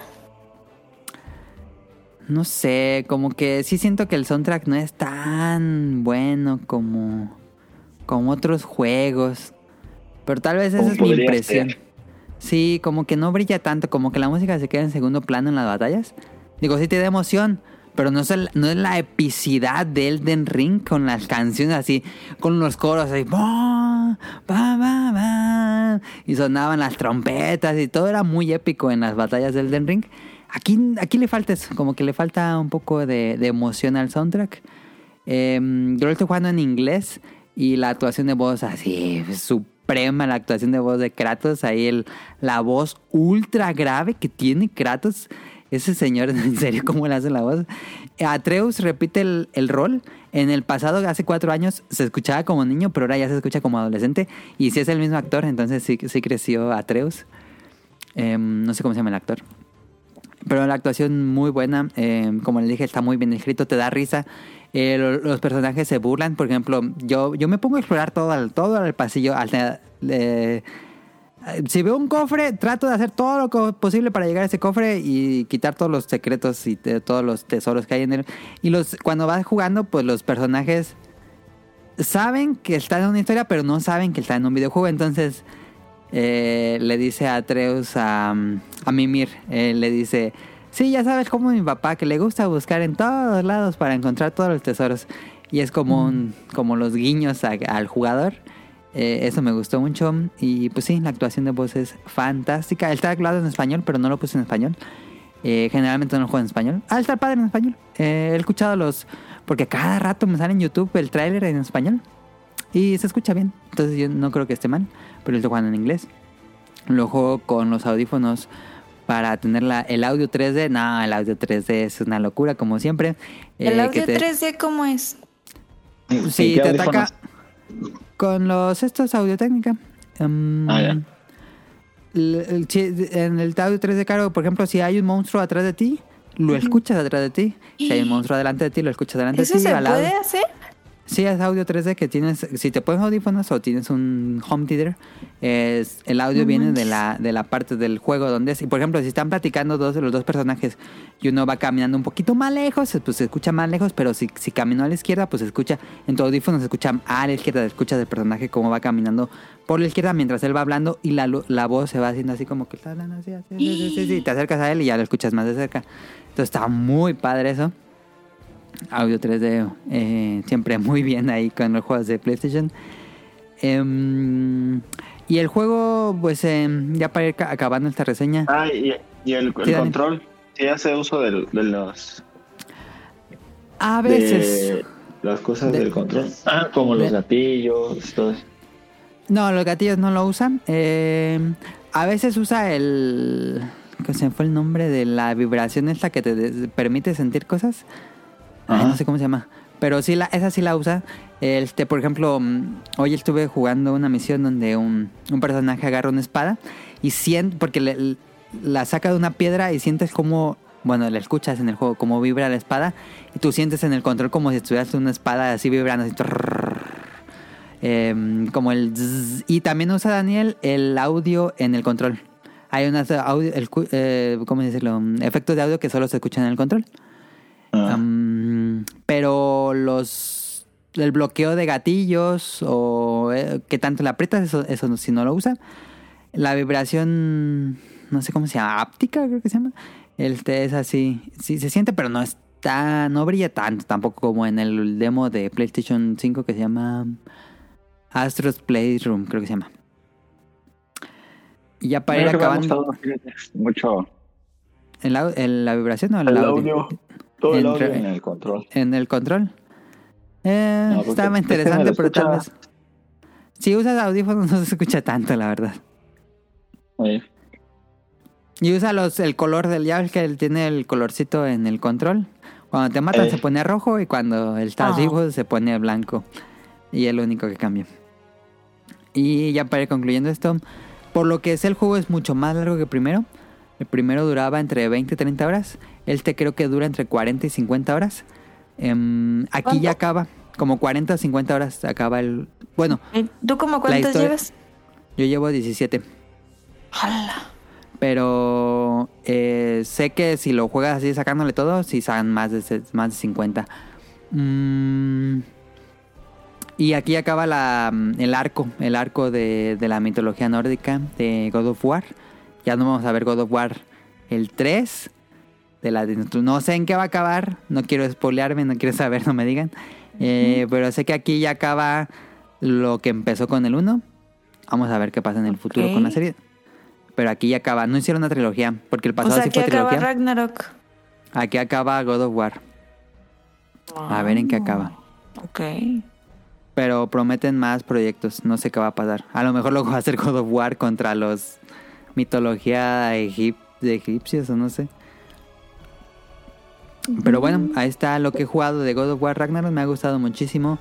[SPEAKER 2] No sé, como que sí siento que el soundtrack no es tan bueno como. como otros juegos. Pero tal vez esa es mi impresión.
[SPEAKER 3] ser.
[SPEAKER 2] Sí, como que no brilla tanto, como que la música se queda en segundo plano en las batallas. Digo, sí te da emoción, pero no es, no es la epicidad de Elden Ring con las canciones así, con los coros así, y sonaban las trompetas y todo era muy épico en las batallas de Elden Ring. Aquí, aquí le falta eso, como que le falta un poco de, de emoción al soundtrack. Em, yo lo estoy jugando en inglés y la actuación de voz así, suprema la actuación de voz de Kratos, ahí el, la voz ultra grave que tiene Kratos, ese señor, [LAUGHS] en serio, ¿cómo le hace la voz? Atreus repite el, el rol, en el pasado, hace cuatro años, se escuchaba como niño, pero ahora ya se escucha como adolescente, y si es el mismo actor, entonces sí, sí creció Atreus. Em, no sé cómo se llama el actor. Pero la actuación muy buena, eh, como les dije, está muy bien escrito, te da risa. Eh, lo- los personajes se burlan, por ejemplo, yo, yo me pongo a explorar todo todo el pasillo. al- eh, si veo un cofre, trato de hacer todo lo posible para llegar a ese cofre y quitar todos los secretos y te- todos los tesoros que hay en él. Y los cuando vas jugando, pues los personajes saben que están en una historia, pero no saben que están en un videojuego. Entonces eh, le dice a Atreus a, a Mimir, eh, le dice, sí, ya sabes cómo mi papá, que le gusta buscar en todos lados para encontrar todos los tesoros. Y es como, un, como los guiños a- al jugador. Eh, eso me gustó mucho. Y pues sí, la actuación de voz es fantástica. Está hablado en español, pero no lo puse en español. Eh, generalmente no lo juego en español. Ah, está padre en español. Eh, he escuchado los... Porque cada rato me sale en YouTube el tráiler en español. Y se escucha bien. Entonces yo no creo que esté mal. Pero lo estoy jugando en inglés. Lo juego con los audífonos para tener la- el audio 3D. No, el audio 3D es una locura, como siempre.
[SPEAKER 1] ¿El
[SPEAKER 2] Eh,
[SPEAKER 1] audio
[SPEAKER 2] que te-
[SPEAKER 1] 3D cómo es?
[SPEAKER 2] Sí,
[SPEAKER 3] ¿En qué
[SPEAKER 2] te
[SPEAKER 3] audífonos?
[SPEAKER 2] ataca con los estos audio técnica. Em,
[SPEAKER 3] Ah, ya.
[SPEAKER 2] en el audio 3D caro, por ejemplo, si hay un monstruo atrás de ti, lo escuchas atrás de ti. Si hay un monstruo delante de ti, lo escuchas delante de
[SPEAKER 1] ¿Eso
[SPEAKER 2] ti.
[SPEAKER 1] se
[SPEAKER 2] al lado.
[SPEAKER 1] puede hacer?
[SPEAKER 2] Sí, es audio 3D que tienes, si te pones audífonos o tienes un home theater, es, el audio
[SPEAKER 1] No
[SPEAKER 2] viene de la, de la parte del juego donde es. Y por ejemplo, si están platicando dos de los dos personajes y uno va caminando un poquito más lejos, pues se escucha más lejos, pero si, si caminó a la izquierda, pues se escucha, en tu audífono se escucha a la izquierda, escuchas el personaje cómo va caminando por la izquierda mientras él va hablando y la, la voz se va haciendo así como que está hablando así, así, así, así, así, así, te acercas a él y ya lo escuchas más de cerca. Entonces está muy padre eso. Audio 3D eh, siempre muy bien ahí con los juegos de PlayStation. Em, y el juego, pues em, ya para ir ca- acabando esta reseña.
[SPEAKER 3] Ah, y, y el, el
[SPEAKER 2] Sí, Dani.
[SPEAKER 3] control. Sí hace uso del- de, los...
[SPEAKER 2] A
[SPEAKER 3] de
[SPEAKER 2] veces.
[SPEAKER 3] las cosas
[SPEAKER 2] De-
[SPEAKER 3] del control. Ah, como los
[SPEAKER 2] de-
[SPEAKER 3] gatillos, todo eso.
[SPEAKER 2] No, los gatillos no lo usan. Em, a veces usa el... ¿Qué se fue el nombre de la vibración esta que te des- permite sentir cosas? Ay,
[SPEAKER 3] Ajá.
[SPEAKER 2] no sé cómo se llama. Pero sí, la, esa sí la usa. Este, por ejemplo, mm, hoy estuve jugando una misión donde un, un personaje agarra una espada y siente, porque le- la saca de una piedra y sientes como, bueno, la escuchas en el juego, como vibra la espada y tú sientes en el control como si estuvieras una espada así vibrando, así, em, como el... zzz. y también usa Daniel el audio en el control. Hay unas audio, el, eh, ¿cómo decirlo? Efectos de audio que solo se escuchan en el control.
[SPEAKER 3] Ah,
[SPEAKER 2] pero los el bloqueo de gatillos o eh, que tanto le aprietas, eso, eso no- si no lo usa. La vibración, no sé cómo se llama, áptica creo que se llama. Este es así, sí se siente, pero no está, no brilla tanto tampoco como en el demo de PlayStation 5 que se llama Astro's Playroom, creo que se llama. Y ya para ir acabando,
[SPEAKER 3] mucho
[SPEAKER 2] ¿el au- el- ¿la vibración o el,
[SPEAKER 3] el
[SPEAKER 2] audio?
[SPEAKER 3] audio. Todo el audio en el control.
[SPEAKER 2] En el control. Eh,
[SPEAKER 3] No,
[SPEAKER 2] estaba interesante, pero tal vez. Si usas audífonos [LAUGHS] no se escucha tanto, la verdad.
[SPEAKER 3] Sí.
[SPEAKER 2] Y usa los, el color del ya que él tiene el colorcito en el control. Cuando te matan
[SPEAKER 3] Eh.
[SPEAKER 2] se pone rojo y cuando estás
[SPEAKER 1] Ah.
[SPEAKER 2] vivo se pone blanco. Y es lo único que cambia. Y ya para ir concluyendo esto, por lo que es el juego es mucho más largo que el primero. El primero duraba entre 20 y 30 horas. Este creo que dura entre 40 y 50 horas. Em, aquí
[SPEAKER 1] ¿Cuánto?
[SPEAKER 2] ya acaba. Como 40 o 50 horas acaba el... Bueno,
[SPEAKER 1] ¿Y ¿Tú como
[SPEAKER 2] historia-
[SPEAKER 1] llevas?
[SPEAKER 2] yo llevo 17.
[SPEAKER 1] ¡Hala!
[SPEAKER 2] Pero eh, sé que si lo juegas así sacándole todo, si salen más de, más de 50. Mm, y aquí acaba la, el arco, el arco de, de la mitología nórdica de God of War. Ya no vamos a ver God of War el 3. De la, no sé en qué va a acabar, no quiero spoilearme, no quiero saber, no me digan. Eh, pero sé que aquí ya acaba lo que empezó con el 1. Vamos a ver qué pasa en el futuro con la serie. Pero aquí ya acaba. No hicieron una trilogía. Porque el
[SPEAKER 1] O
[SPEAKER 2] pasado
[SPEAKER 1] sea,
[SPEAKER 2] sí fue
[SPEAKER 1] acaba
[SPEAKER 2] trilogía.
[SPEAKER 1] Ragnarok.
[SPEAKER 2] Aquí acaba God of War. A ver en qué acaba.
[SPEAKER 1] Ok.
[SPEAKER 2] Pero prometen más proyectos. No sé qué va a pasar. A lo mejor luego va a ser God of War contra los mitología egip- de egipcios o no sé. Pero bueno, ahí está lo que he jugado de God of War Ragnarok. Me ha gustado muchísimo.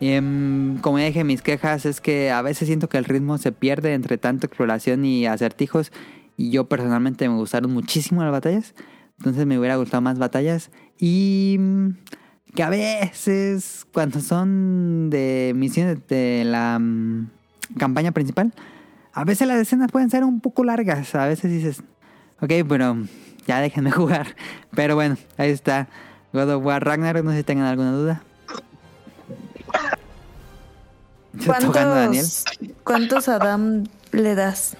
[SPEAKER 2] Em, como ya dije, mis quejas es que a veces siento que el ritmo se pierde entre tanta exploración y acertijos. Y yo personalmente me gustaron muchísimo las batallas. Entonces me hubiera gustado más batallas. Y mm, que a veces, cuando son de misiones de la mm, campaña principal, a veces las escenas pueden ser un poco largas. A veces dices, ok, pero ya déjenme [LAUGHS] jugar. Pero bueno, ahí está. God of War Ragnarok, no sé si tengan alguna duda. [LAUGHS] Está ahogando Daniel.
[SPEAKER 1] ¿Cuántos, ¿Cuántos Adam le das?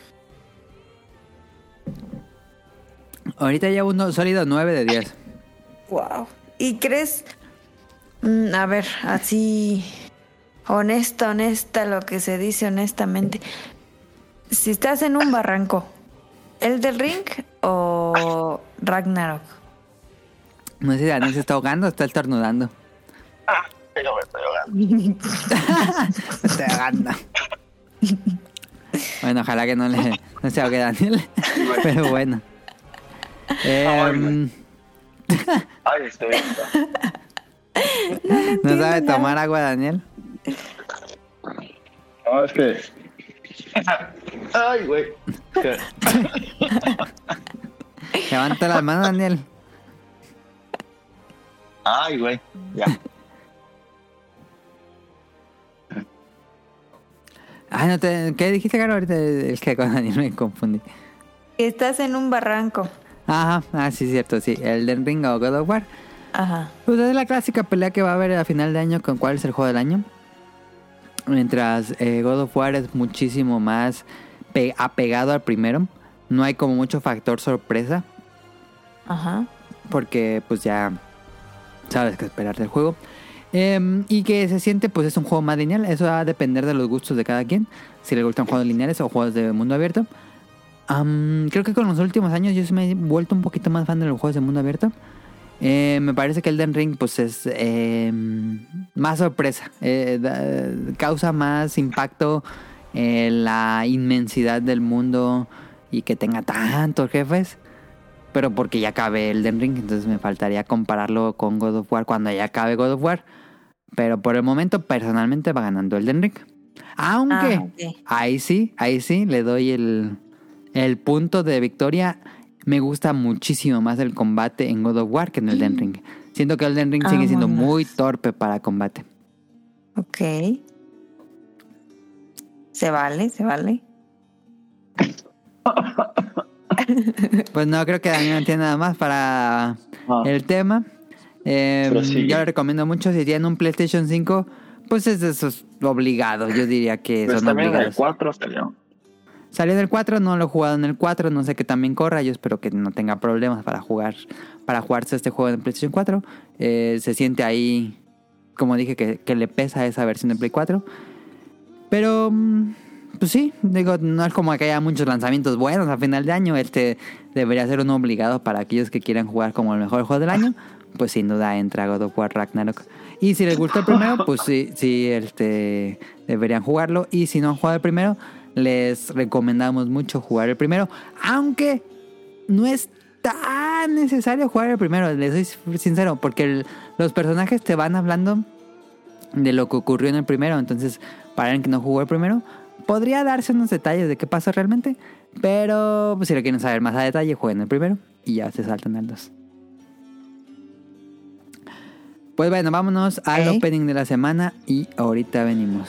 [SPEAKER 2] Ahorita llevo un sólido 9 de 10.
[SPEAKER 1] Wow. ¿Y crees? Mm, a ver, así honesta, honesta, lo que se dice honestamente. Si estás en un barranco, ¿el del ring o Ragnarok?
[SPEAKER 2] No sé si Daniel se está ahogando o está estornudando.
[SPEAKER 3] Pero me estoy ahogando. [LAUGHS]
[SPEAKER 2] Se está ahogando. Bueno, ojalá que no le no se ahogue Daniel. [LAUGHS] Pero bueno. Em, [LAUGHS]
[SPEAKER 3] Ay, estoy bien.
[SPEAKER 2] ¿No sabe tomar agua Daniel?
[SPEAKER 3] No, es que. [LAUGHS] Ay, güey. [LAUGHS]
[SPEAKER 2] Levanta las manos Daniel.
[SPEAKER 3] Ay, güey. Ya.
[SPEAKER 2] Ay, no te, ¿Qué dijiste, Caro? Ahorita es que con Daniel me confundí.
[SPEAKER 1] Estás en un barranco.
[SPEAKER 2] Ajá, ah, sí, cierto, sí. El Den Ring o God of War.
[SPEAKER 1] Ajá.
[SPEAKER 2] Pues es la clásica pelea que va a haber a final de año con cuál es el juego del año. Mientras eh, God of War es muchísimo más pe- apegado al primero. No hay como mucho factor sorpresa.
[SPEAKER 1] Ajá.
[SPEAKER 2] Porque pues ya sabes qué esperar del juego. Em, y que se siente pues es un juego más lineal. Eso va a depender de los gustos de cada quien. Si le gustan juegos lineales o juegos de mundo abierto. Creo que con los últimos años yo me he vuelto un poquito más fan de los juegos de mundo abierto. Eh, me parece que Elden Ring pues es eh, más sorpresa, eh, da- causa más impacto eh, la inmensidad del mundo y que tenga tantos jefes, pero porque ya acabe Elden Ring, entonces me faltaría compararlo con God of War cuando ya acabe God of War, Pero por el momento, personalmente, va ganando Elden Ring. Aunque,
[SPEAKER 1] Ah,
[SPEAKER 2] ahí sí, ahí sí, le doy el, el punto de victoria. Me gusta muchísimo más el combate en God of War que en Elden Ring. Siento que Elden Ring sigue siendo muy torpe para combate.
[SPEAKER 1] Ok. Se vale, se vale.
[SPEAKER 2] Pues no, creo que Daniel no tiene nada más para
[SPEAKER 3] Ah,
[SPEAKER 2] el tema. Eh,
[SPEAKER 3] Prosigue.
[SPEAKER 2] yo lo recomiendo mucho. Si tienen un PlayStation 5, pues es de esos obligados. Yo diría que
[SPEAKER 3] pues
[SPEAKER 2] son
[SPEAKER 3] también en el
[SPEAKER 2] obligados.
[SPEAKER 3] 4 salió.
[SPEAKER 2] Salió en el 4, no lo he jugado en el 4, no sé que también corra. Yo espero que no tenga problemas para jugar para jugarse este juego en PlayStation 4. Eh, se siente ahí, como dije, que, que le pesa esa versión de Play 4. Pero, mm, pues sí, digo, no es como que haya muchos lanzamientos buenos a final de año. Este debería ser uno obligado para aquellos que quieran jugar como el mejor juego del año. Pues sin duda entra God of War Ragnarok. Y si les gustó el primero, pues sí, sí, este, deberían jugarlo. Y si no han jugado el primero, les recomendamos mucho jugar el primero. Aunque no es tan necesario jugar el primero, les soy sincero, porque el- los personajes te van hablando de lo que ocurrió en el primero. Entonces, para alguien que no jugó el primero, podría darse unos detalles de qué pasó realmente. Pero pues, si lo quieren saber más a detalle, jueguen el primero y ya se saltan al 2. Pues bueno, vámonos al opening de la semana y ahorita venimos.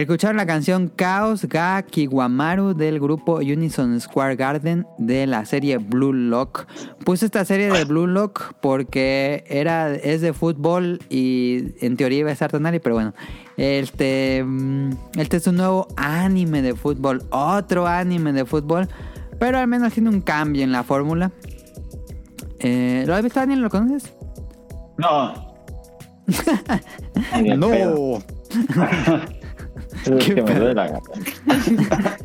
[SPEAKER 2] Escucharon la canción Chaos Ga Kiwamaru del grupo Unison Square Garden de la serie Blue Lock. Puse esta serie de Blue Lock porque era, es de fútbol y en teoría iba a estar Tonali, pero bueno. Este, mm, este es un nuevo anime de fútbol, otro anime de fútbol, pero al menos tiene un cambio en la fórmula. Eh, ¿Lo has visto, Daniel? ¿Lo conoces?
[SPEAKER 3] No. [LAUGHS] Ni [LAUGHS] que me duele la gata. [LAUGHS]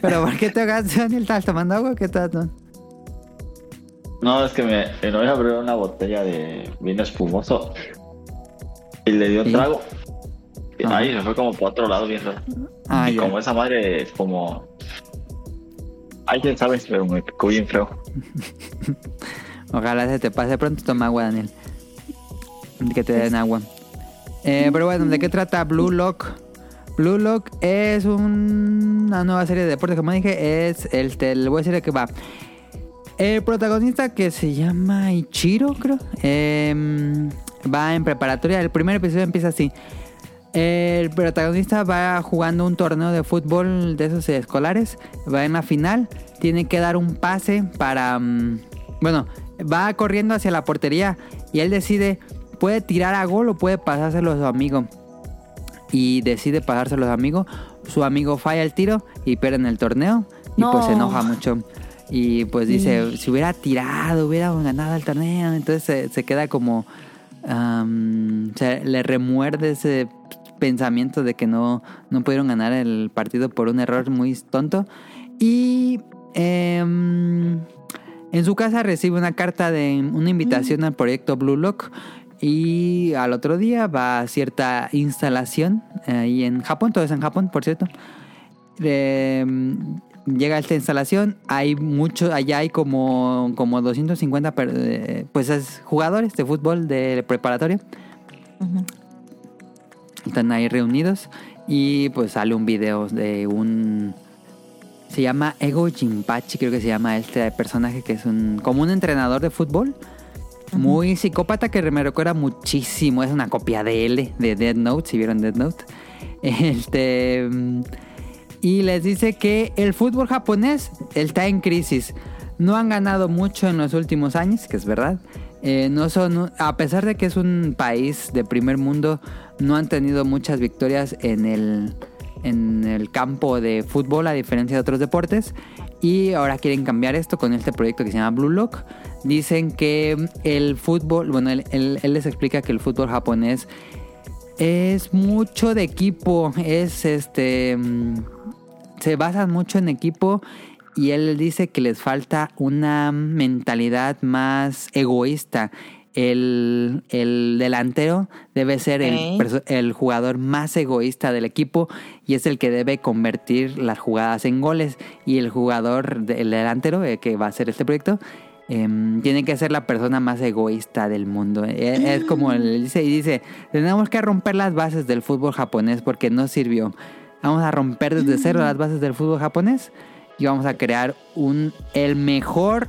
[SPEAKER 2] ¿Pero por qué te hagas, Daniel? ¿Estás tomando agua? o ¿Qué estás tomando?
[SPEAKER 3] No, es que me, mi novia abrió una botella de vino espumoso y le dio
[SPEAKER 2] ¿Sí?
[SPEAKER 3] trago. Y
[SPEAKER 2] Ajá.
[SPEAKER 3] ahí se fue como por otro lado viendo.
[SPEAKER 2] Ah,
[SPEAKER 3] y
[SPEAKER 2] ya.
[SPEAKER 3] como esa madre es como. Ay, quién sabe, pero me picó bien feo. [LAUGHS]
[SPEAKER 2] Ojalá se te pase pronto. Toma agua, Daniel. Que te den agua. Eh, pero bueno, ¿de qué trata Blue Lock? Blue Lock es un- una nueva serie de deportes, como dije. Es el, voy a decir de qué va. El protagonista que se llama Ichiro, creo. em, va en preparatoria. El primer episodio empieza así. El protagonista va jugando un torneo de fútbol de esos escolares. Va en la final. Tiene que dar un pase para... mm, bueno, va corriendo hacia la portería. Y él decide, puede tirar a gol o puede pasárselo a su amigo. Y decide pasárselo a su amigo. Su amigo falla el tiro y pierden el torneo. y pues se
[SPEAKER 1] No.
[SPEAKER 2] enoja mucho. Y pues dice, si hubiera tirado, hubiera ganado el torneo. Entonces se, se queda como... se le remuerde ese pensamiento de que no, no pudieron ganar el partido por un error muy tonto. Y em, en su casa recibe una carta de una invitación al proyecto Blue Lock. Y al otro día va a cierta instalación ahí en Japón, todo es en Japón, por cierto. Eh, llega a esta instalación, hay mucho, allá hay como, como 250 per- eh, pues es jugadores de fútbol de preparatoria. Están ahí reunidos y pues sale un video de un... Se llama Ego Jinpachi, creo que se llama este personaje que es un como un entrenador de fútbol. Muy psicópata que me recuerda muchísimo. Es una copia de L de Dead Note, si vieron Dead Note. [LAUGHS] Este... mm, Y les dice que el fútbol japonés está en crisis. No han ganado mucho en los últimos años, que es verdad. Eh, no son, a pesar de que es un país de primer mundo, no han tenido muchas victorias en el, en el campo de fútbol, a diferencia de otros deportes. Y ahora quieren cambiar esto con este proyecto que se llama Blue Lock. Dicen que el fútbol, bueno, él, él- les explica que el fútbol japonés es mucho de equipo, es este mm, se basan mucho en equipo y él dice que les falta una mentalidad más egoísta. El, el delantero debe ser el, jugador más egoísta del equipo y es el que debe convertir las jugadas en goles. Y el jugador, el delantero, eh, que va a hacer este proyecto, em, tiene que ser la persona más egoísta del mundo. Eh, Es, como él dice, y dice, tenemos que romper las bases del fútbol japonés porque no sirvió. Vamos a romper desde cero las bases del fútbol japonés y vamos a crear un el mejor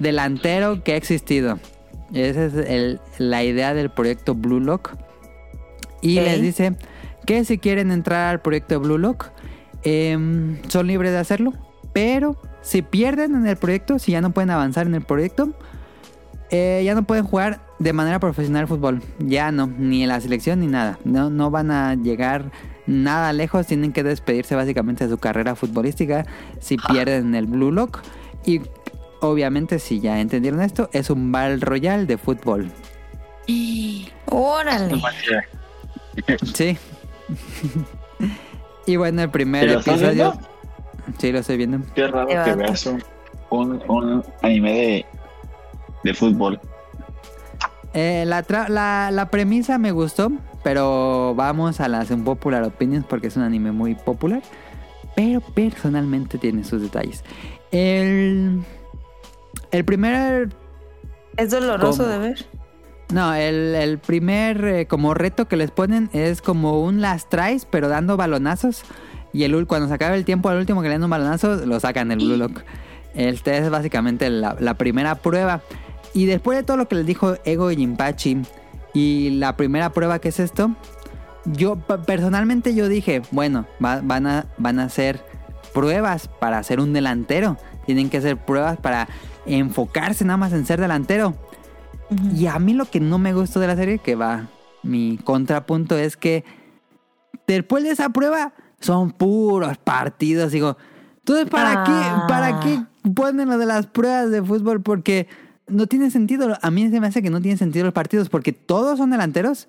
[SPEAKER 2] delantero que ha existido. Esa es el- la idea del proyecto Blue Lock. Y les dice que si quieren entrar al proyecto Blue Lock, em, son libres de hacerlo. Pero si pierden en el proyecto, si ya no pueden avanzar en el proyecto, eh, ya no pueden jugar de manera profesional fútbol. Ya no, ni en la selección ni nada. No, no van a llegar nada lejos. Tienen que despedirse básicamente de su carrera futbolística si pierden el Blue Lock. Y obviamente, si ya entendieron esto, es un Battle Royale de fútbol. [GASPS]
[SPEAKER 1] Órale.
[SPEAKER 2] Sí. [LAUGHS] y bueno, el primer
[SPEAKER 3] ¿Y lo estás
[SPEAKER 2] episodio. Sí, lo estoy viendo.
[SPEAKER 3] Qué raro
[SPEAKER 1] Qué
[SPEAKER 3] que veas un, un, un anime de, de fútbol.
[SPEAKER 2] Eh, la, tra- la, la premisa me gustó, pero vamos a las unpopular opinions porque es un anime muy popular. Pero personalmente tiene sus detalles. El, el primer.
[SPEAKER 1] Es doloroso de ver.
[SPEAKER 2] No, el, el primer eh, como reto que les ponen es como un las traes, pero dando balonazos. Y el, cuando se acaba el tiempo, al último que le dan un balonazo, lo sacan el Blue Lock. Este es básicamente la, la primera prueba. Y después de todo lo que les dijo Ego y Jinpachi, y la primera prueba que es esto, yo personalmente yo dije, bueno, va- van, a, van a hacer pruebas para ser un delantero. Tienen que hacer pruebas para enfocarse nada más en ser delantero. Y a mí lo que no me gustó de la serie, que va, mi contrapunto es que después de esa prueba son puros partidos. Digo, entonces, ¿para
[SPEAKER 1] Ah.
[SPEAKER 2] qué? ¿Para qué ponen lo de las pruebas de fútbol? Porque no tiene sentido. A mí se me hace que no tiene sentido los partidos porque todos son delanteros,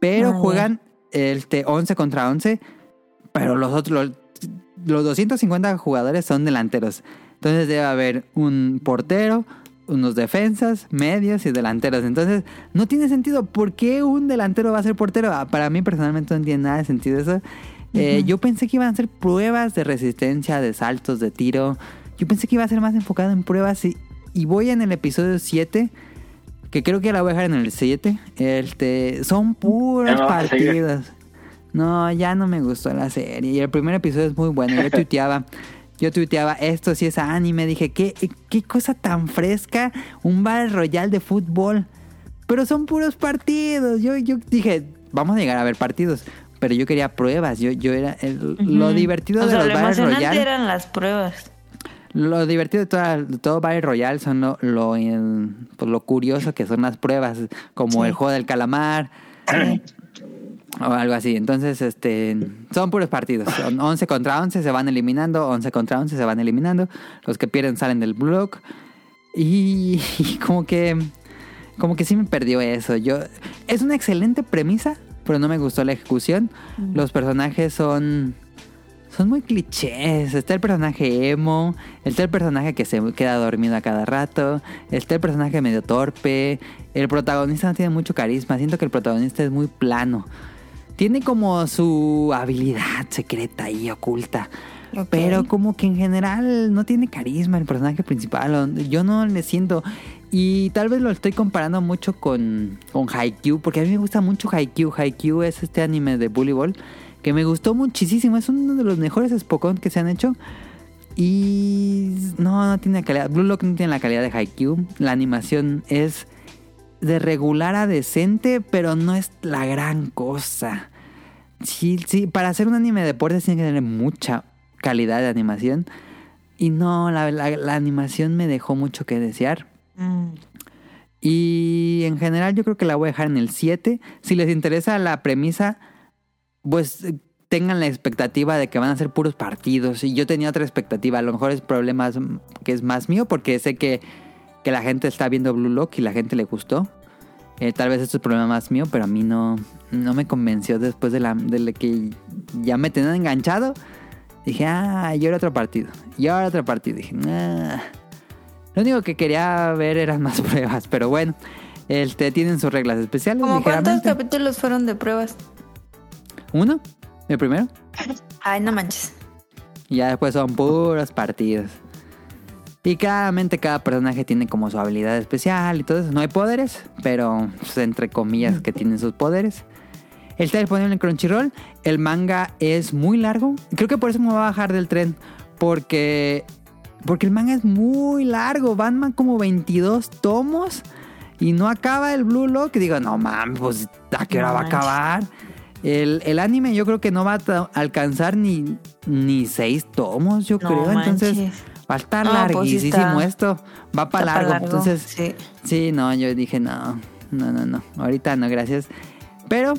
[SPEAKER 2] pero
[SPEAKER 1] Ah,
[SPEAKER 2] juegan este 11 contra 11, pero los otros, los, los 250 jugadores son delanteros. Entonces debe haber un portero, unos defensas, medios y delanteros. Entonces no tiene sentido. ¿Por qué un delantero va a ser portero? Ah, Para mí personalmente no tiene nada de sentido eso. Eh, Yo pensé que iban a hacer pruebas de resistencia, de saltos, de tiro. Yo pensé que iba a ser más enfocado en pruebas y, y voy en el episodio 7, que creo que la voy a dejar en el 7. Este, son puros
[SPEAKER 3] no
[SPEAKER 2] partidos. No, ya no me gustó la serie. Y el primer episodio es muy bueno. Yo [LAUGHS] tuiteaba, yo tuiteaba, esto sí es anime. Dije, ¿qué, qué cosa tan fresca. Un Battle Royale de fútbol. Pero son puros partidos. Yo, yo dije, vamos a llegar a ver partidos. Pero yo quería pruebas. Yo, yo era el- lo divertido
[SPEAKER 1] O
[SPEAKER 2] de
[SPEAKER 1] sea,
[SPEAKER 2] los
[SPEAKER 1] lo
[SPEAKER 2] Royale.
[SPEAKER 1] eran las pruebas.
[SPEAKER 2] Lo divertido de, toda- de todo Battle Royale son lo, lo, en- pues, lo curioso que son las pruebas, como
[SPEAKER 1] Sí.
[SPEAKER 2] el juego del calamar. [CLEARS THROAT] O algo así. Entonces, este, son puros partidos. Son 11 contra 11 se van eliminando, 11 contra 11 se van eliminando. Los que pierden salen del blog. Y, y [LAUGHS] como que como que sí me perdió eso. Yo es una excelente premisa, pero no me gustó la ejecución. Los personajes son son muy clichés. Está el personaje emo, está el personaje que se queda dormido a cada rato, está el personaje medio torpe. El protagonista no tiene mucho carisma. Siento que el protagonista es muy plano. Tiene como su habilidad secreta y oculta. Pero como que en general no tiene carisma el personaje principal. Yo no le siento. Y tal vez lo estoy comparando mucho con, con Haikyuu. Porque a mí me gusta mucho Haikyuu. Haikyuu es este anime de voleibol. Que me gustó muchísimo. Es uno de los mejores Spokon que se han hecho. Y no, no tiene calidad. Blue Lock no tiene la calidad de Haikyuu. La animación es de regular a decente, pero no es la gran cosa. Sí, sí, para hacer un anime de deportes tiene que tener mucha calidad de animación. Y no, la, la- la animación me dejó mucho que desear.
[SPEAKER 1] Mm.
[SPEAKER 2] Y en general yo creo que la voy a dejar en el 7. Si les interesa la premisa, pues tengan la expectativa de que van a ser puros partidos. Y yo tenía otra expectativa. A lo mejor es problema mm, que es más mío porque sé que, que la gente está viendo Blue Lock y la gente le gustó. Eh, tal vez esto es problema más mío, pero a mí no, no me convenció después de, la, de que ya me tenían enganchado. Dije, ah, y ahora otro partido. Y ahora otro partido. Dije, nah. Lo único que quería ver eran más [LAUGHS] pruebas, pero bueno, este, tienen sus reglas especiales.
[SPEAKER 1] ¿Cómo cuántos capítulos fueron de pruebas?
[SPEAKER 2] Uno, el primero,
[SPEAKER 1] Ay, no manches.
[SPEAKER 2] y ya después son puros partidos. Y claramente cada personaje tiene como su habilidad especial y todo eso. No hay poderes, pero pues, entre comillas que tienen sus poderes. Está disponible en Crunchyroll. El manga es muy largo. Creo que por eso me voy a bajar del tren. Porque, porque el manga es muy largo. Van man como 22 tomos. Y no acaba el Blue Lock. Y digo, no mames, pues ¿a qué hora
[SPEAKER 1] No
[SPEAKER 2] va a acabar? El, el anime yo creo que no va a alcanzar ni, ni seis tomos, yo
[SPEAKER 1] No
[SPEAKER 2] creo. Entonces. Va a estar
[SPEAKER 1] No, pues sí
[SPEAKER 2] larguísimo esto. Va para
[SPEAKER 1] pa'
[SPEAKER 2] largo. Entonces,
[SPEAKER 1] sí.
[SPEAKER 2] Sí, no, yo dije, no, no, no, no, ahorita no, gracias. Pero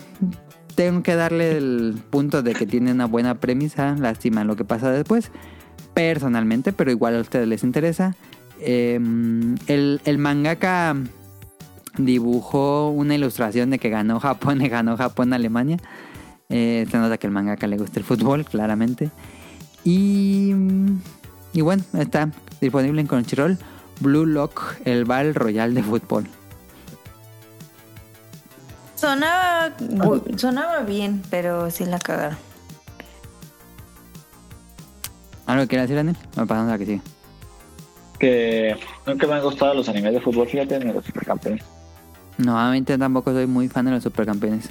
[SPEAKER 2] tengo que darle el punto de que tiene una buena premisa, lástima lo que pasa después, personalmente, pero igual a ustedes les interesa. Eh, el, el mangaka dibujó una ilustración de que ganó Japón [LAUGHS] y ganó Japón Alemania. Eh, se nota que el mangaka le gusta el fútbol, claramente. Y, y bueno, está disponible en Crunchyroll. Blue Lock, el Battle Royal de fútbol.
[SPEAKER 1] Sonaba, sonaba bien, pero sí la cagaron.
[SPEAKER 2] ¿Algo que quieras decir, Daniel? Me pasamos a la que sigue.
[SPEAKER 3] Que nunca me han gustado los animes de fútbol, fíjate, ni los supercampeones.
[SPEAKER 2] No, a mí tampoco soy muy fan de los supercampeones.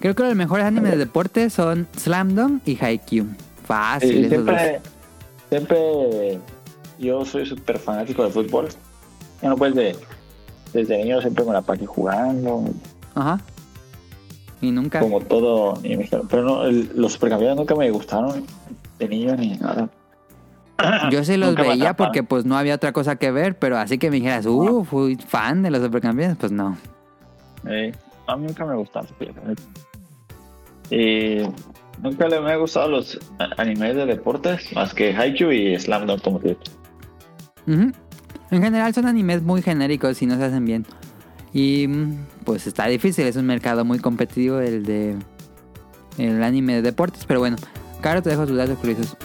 [SPEAKER 2] Creo que los mejores animes de deporte son Slam Dunk y Haikyuu. Fácil,
[SPEAKER 3] Y
[SPEAKER 2] esos dos.
[SPEAKER 3] Siempre, yo soy súper fanático de fútbol. Bueno, pues de, desde niño siempre me la pasé jugando,
[SPEAKER 2] Ajá. Y nunca.
[SPEAKER 3] como todo. y me- Pero no, el- los supercampeones nunca me gustaron de niño ni nada. [CLEARS THROAT]
[SPEAKER 2] Yo sí los
[SPEAKER 3] Nunca
[SPEAKER 2] veía porque pues no había otra cosa que ver, pero así que me dijeras, uh, fui fan de los supercampeones, pues no.
[SPEAKER 3] Eh, a mí nunca me gustaron. fíjate. Nunca le me han gustado los animes de deportes, más que Haikyuu y Slam Dunk, como te
[SPEAKER 2] Ujú. En general son animes muy genéricos y no se hacen bien. Y mm, pues está difícil, es un mercado muy competitivo el de el anime de deportes, pero bueno, Caro te dejo sus datos curiosos.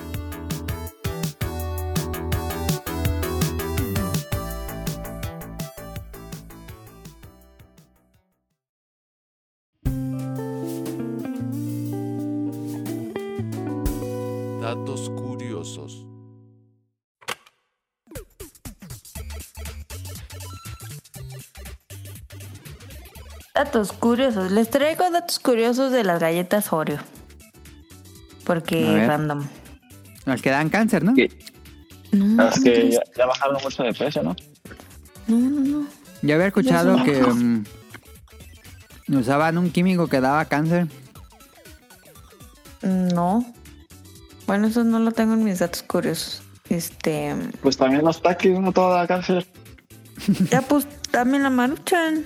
[SPEAKER 5] Datos curiosos.
[SPEAKER 1] Datos curiosos. Les traigo datos curiosos de las galletas Oreo. Porque random.
[SPEAKER 2] Las que dan cáncer, ¿no?
[SPEAKER 3] Que-
[SPEAKER 1] No,
[SPEAKER 3] Es
[SPEAKER 1] ¿cómo
[SPEAKER 3] que ya, ya bajaron mucho de precio, ¿no?
[SPEAKER 1] no, no, no.
[SPEAKER 2] Yo había escuchado
[SPEAKER 1] Ya
[SPEAKER 2] que mm, usaban un químico que daba cáncer.
[SPEAKER 1] No. Bueno, eso no lo tengo en mis datos curiosos. Este.
[SPEAKER 3] Pues también los taquis, no todo da cáncer. [LAUGHS]
[SPEAKER 1] Ya, pues, también la maruchan.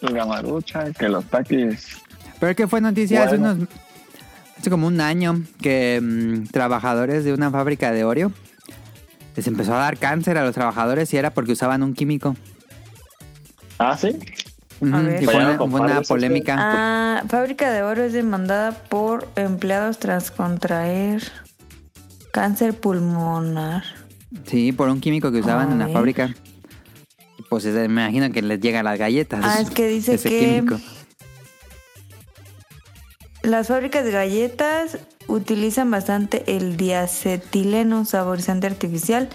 [SPEAKER 3] la marucha, que los taquis.
[SPEAKER 2] Pero es que fue noticia hace unos. Hace como un año que mm, trabajadores de una fábrica de Oreo les empezó a dar cáncer a los trabajadores y era porque usaban un químico.
[SPEAKER 3] Ah, sí.
[SPEAKER 2] Y fue una, fue una
[SPEAKER 3] compadres,
[SPEAKER 2] polémica.
[SPEAKER 1] Ah, fábrica de oro es demandada por empleados tras contraer cáncer pulmonar.
[SPEAKER 2] Sí, por un químico que usaban
[SPEAKER 1] A
[SPEAKER 2] en la fábrica. Pues eh, me imagino que les llegan las galletas.
[SPEAKER 1] Ah, es que dice
[SPEAKER 2] ese
[SPEAKER 1] que-
[SPEAKER 2] químico.
[SPEAKER 1] Las fábricas de galletas utilizan bastante el diacetileno, saborizante artificial,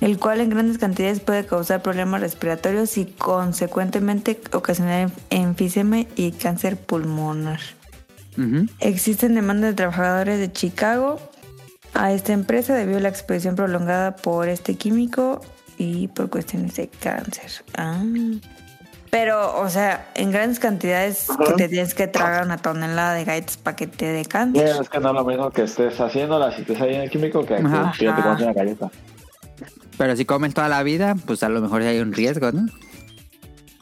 [SPEAKER 1] el cual en grandes cantidades puede causar problemas respiratorios y consecuentemente ocasionar enfisema y cáncer pulmonar.
[SPEAKER 2] Ujú.
[SPEAKER 1] Existen demandas de trabajadores de Chicago a esta empresa debido a la exposición prolongada por este químico y por cuestiones de cáncer. Ah. Pero, o sea, en grandes cantidades que te tienes que tragar una tonelada de galletas para que te dé
[SPEAKER 3] Sí,
[SPEAKER 1] cáncer.
[SPEAKER 3] es que no es lo mismo que estés haciéndola si estés ahí en el químico que que te comes una galleta.
[SPEAKER 2] Pero si comes toda la vida, pues a lo mejor hay un riesgo, ¿no?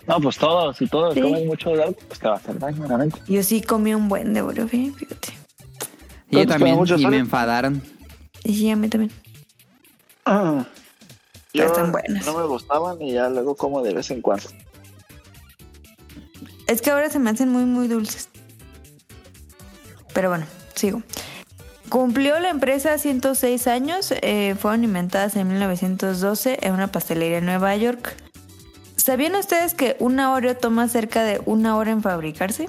[SPEAKER 3] No, pues todo, si todos
[SPEAKER 1] Sí.
[SPEAKER 3] comen mucho de algo, pues te va a hacer daño, realmente.
[SPEAKER 1] Yo sí comí un buen de Oreo, fí- fíjate.
[SPEAKER 2] Y yo
[SPEAKER 3] ¿Cuántos
[SPEAKER 2] también, y me enfadaron.
[SPEAKER 1] Y sí, a mí también. [CLEARS THROAT]
[SPEAKER 3] Yo
[SPEAKER 1] están buenas.
[SPEAKER 3] no me gustaban y ya luego como de vez en cuando.
[SPEAKER 1] Es que ahora se me hacen muy, muy dulces. Pero bueno, sigo. Cumplió la empresa 106 años. eh, fueron inventadas en 1912 en una pastelería en Nueva York. ¿Sabían ustedes que una Oreo toma cerca de una hora en fabricarse?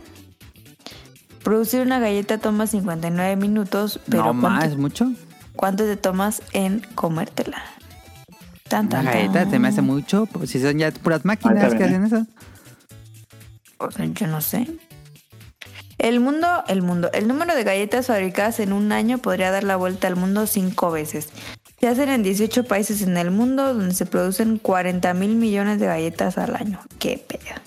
[SPEAKER 1] Producir una galleta toma 59 minutos, pero
[SPEAKER 2] no
[SPEAKER 1] ¿cuánto,
[SPEAKER 2] más, mucho.
[SPEAKER 1] cuánto te tomas en comértela? Tan,
[SPEAKER 2] Una
[SPEAKER 1] tan,
[SPEAKER 2] galleta
[SPEAKER 1] tan.
[SPEAKER 2] se me hace mucho. pues, Si son ya puras máquinas que hacen eso.
[SPEAKER 1] O sea, yo no sé. El mundo, el mundo, el número de galletas fabricadas en un año podría dar la vuelta al mundo cinco veces. Se hacen en 18 países en el mundo donde se producen 40 mil millones de galletas al año. Qué pedo.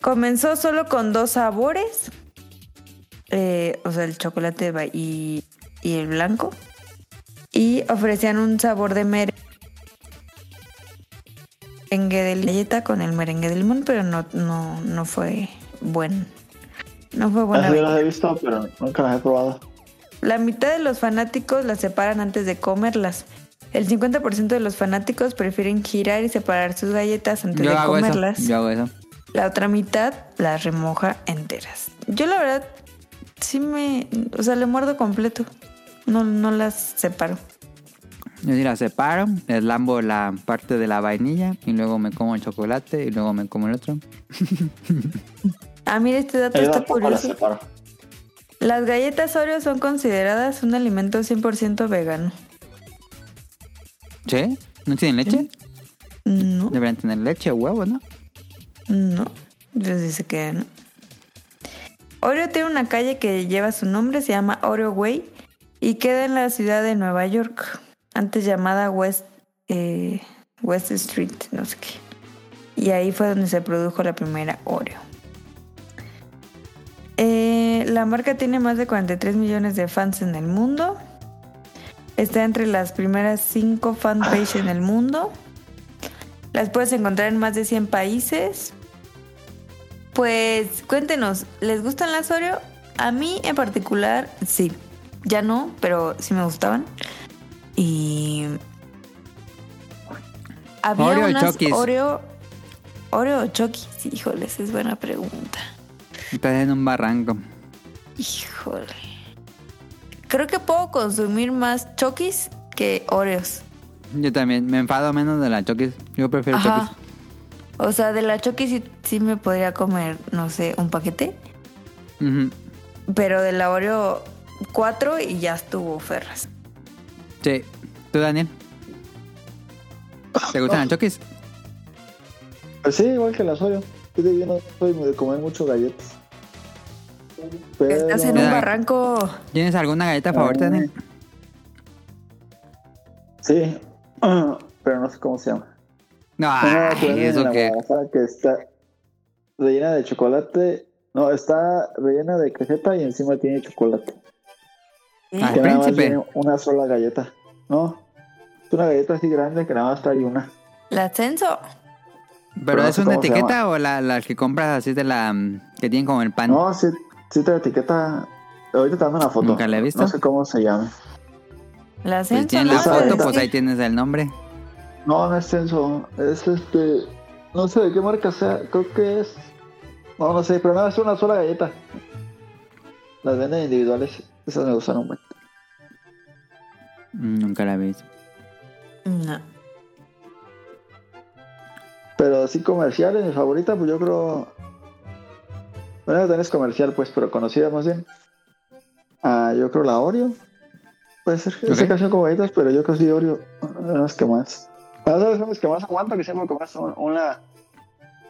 [SPEAKER 1] Comenzó solo con dos sabores. eh, o sea, el chocolate y el blanco. Y ofrecían un sabor de merengue de galleta con el merengue de limón, pero no, no, no fue buen. No fue buena. Galleta.
[SPEAKER 3] los he visto, pero nunca las he probado.
[SPEAKER 1] La mitad de los fanáticos las separan antes de comerlas. El 50% de los fanáticos prefieren girar y separar sus galletas antes
[SPEAKER 2] Yo
[SPEAKER 1] de
[SPEAKER 2] hago eso.
[SPEAKER 1] comerlas.
[SPEAKER 2] Yo hago eso.
[SPEAKER 1] La otra mitad las remoja enteras. Yo la verdad sí me, o sea, le muerdo completo. No, no las separo.
[SPEAKER 2] Yo sí la separo, les lambo la parte de la vainilla y luego me como el chocolate y luego me como el otro. [LAUGHS]
[SPEAKER 1] Ah, mira, este dato está curioso. Las galletas Oreo son consideradas un alimento 100% vegano.
[SPEAKER 2] ¿Sí? ¿No tienen leche?
[SPEAKER 1] No,
[SPEAKER 2] Deberían tener leche o huevo, ¿no?
[SPEAKER 1] no. Entonces dice que no. Oreo tiene una calle que lleva su nombre, se llama Oreo Way y queda en la ciudad de Nueva York, antes llamada West, eh, West Street, no sé qué. Y ahí fue donde se produjo la primera Oreo. La marca tiene más de 43 millones de fans en el mundo. Está entre las primeras 5 fanpage en el mundo. Las puedes encontrar en más de 100 países. Pues cuéntenos, ¿les gustan las Oreo? A mí en particular, sí. Ya no, pero sí me gustaban. Y. Había
[SPEAKER 2] ¿Oreo
[SPEAKER 1] unas
[SPEAKER 2] Chokis?
[SPEAKER 1] Oreo. Oreo o Chokis, híjoles, es buena pregunta.
[SPEAKER 2] Estás en un barranco.
[SPEAKER 1] Híjole. Creo que puedo consumir más Chokis que Oreos.
[SPEAKER 2] Yo también. Me enfado menos de la choquis. Yo prefiero
[SPEAKER 1] Ajá.
[SPEAKER 2] choquis.
[SPEAKER 1] O sea, de la Chokis sí, sí me podría comer, no sé, un paquete. Pero de la Oreo, cuatro y ya estuvo Ferras.
[SPEAKER 2] Sí. ¿Tú, Daniel? ¿Te gustan las choquis?
[SPEAKER 3] Pues sí, igual que las Oreo. Yo de yo no soy de comer mucho galletas. Pero...
[SPEAKER 1] Estás en un barranco.
[SPEAKER 2] ¿Tienes alguna galleta favorita, Daniel?
[SPEAKER 3] Sí, [CLEARS THROAT] pero no sé cómo se llama.
[SPEAKER 2] No, ay, eso que...
[SPEAKER 3] Que está rellena de chocolate. No, está rellena de cajeta y encima tiene chocolate.
[SPEAKER 2] Ah,
[SPEAKER 3] que nada más tiene una sola galleta. No, es una galleta así grande que nada más trae una.
[SPEAKER 1] La ascenso.
[SPEAKER 2] ¿Pero
[SPEAKER 3] no
[SPEAKER 2] es una etiqueta o la, la que compras así de la... mm, que tienen como el pan?
[SPEAKER 3] No, sí, sí te etiqueta. Ahorita te dando una foto.
[SPEAKER 2] Nunca la he visto.
[SPEAKER 3] No sé cómo se llama.
[SPEAKER 1] La
[SPEAKER 2] pues
[SPEAKER 1] Ascenso,
[SPEAKER 2] tienen la foto, pues ahí tienes el nombre.
[SPEAKER 3] No, no es Senso. Es este. No sé de qué marca sea. Creo que es. No, no sé, pero no es una sola galleta. Las venden individuales. Esas me gustan un buen.
[SPEAKER 2] Mm, Nunca la he visto.
[SPEAKER 1] No.
[SPEAKER 3] Pero así comerciales, mi favorita, pues yo creo. Bueno, también es comercial, pues, pero conocida más bien. Ah, yo creo la Oreo. Puede ser.
[SPEAKER 2] Ok.
[SPEAKER 3] Esa canción como galletas, pero yo creo que sí Oreo. Son las que más. Ah, ¿Sabes son las que más aguanto? Que siempre comas un- una.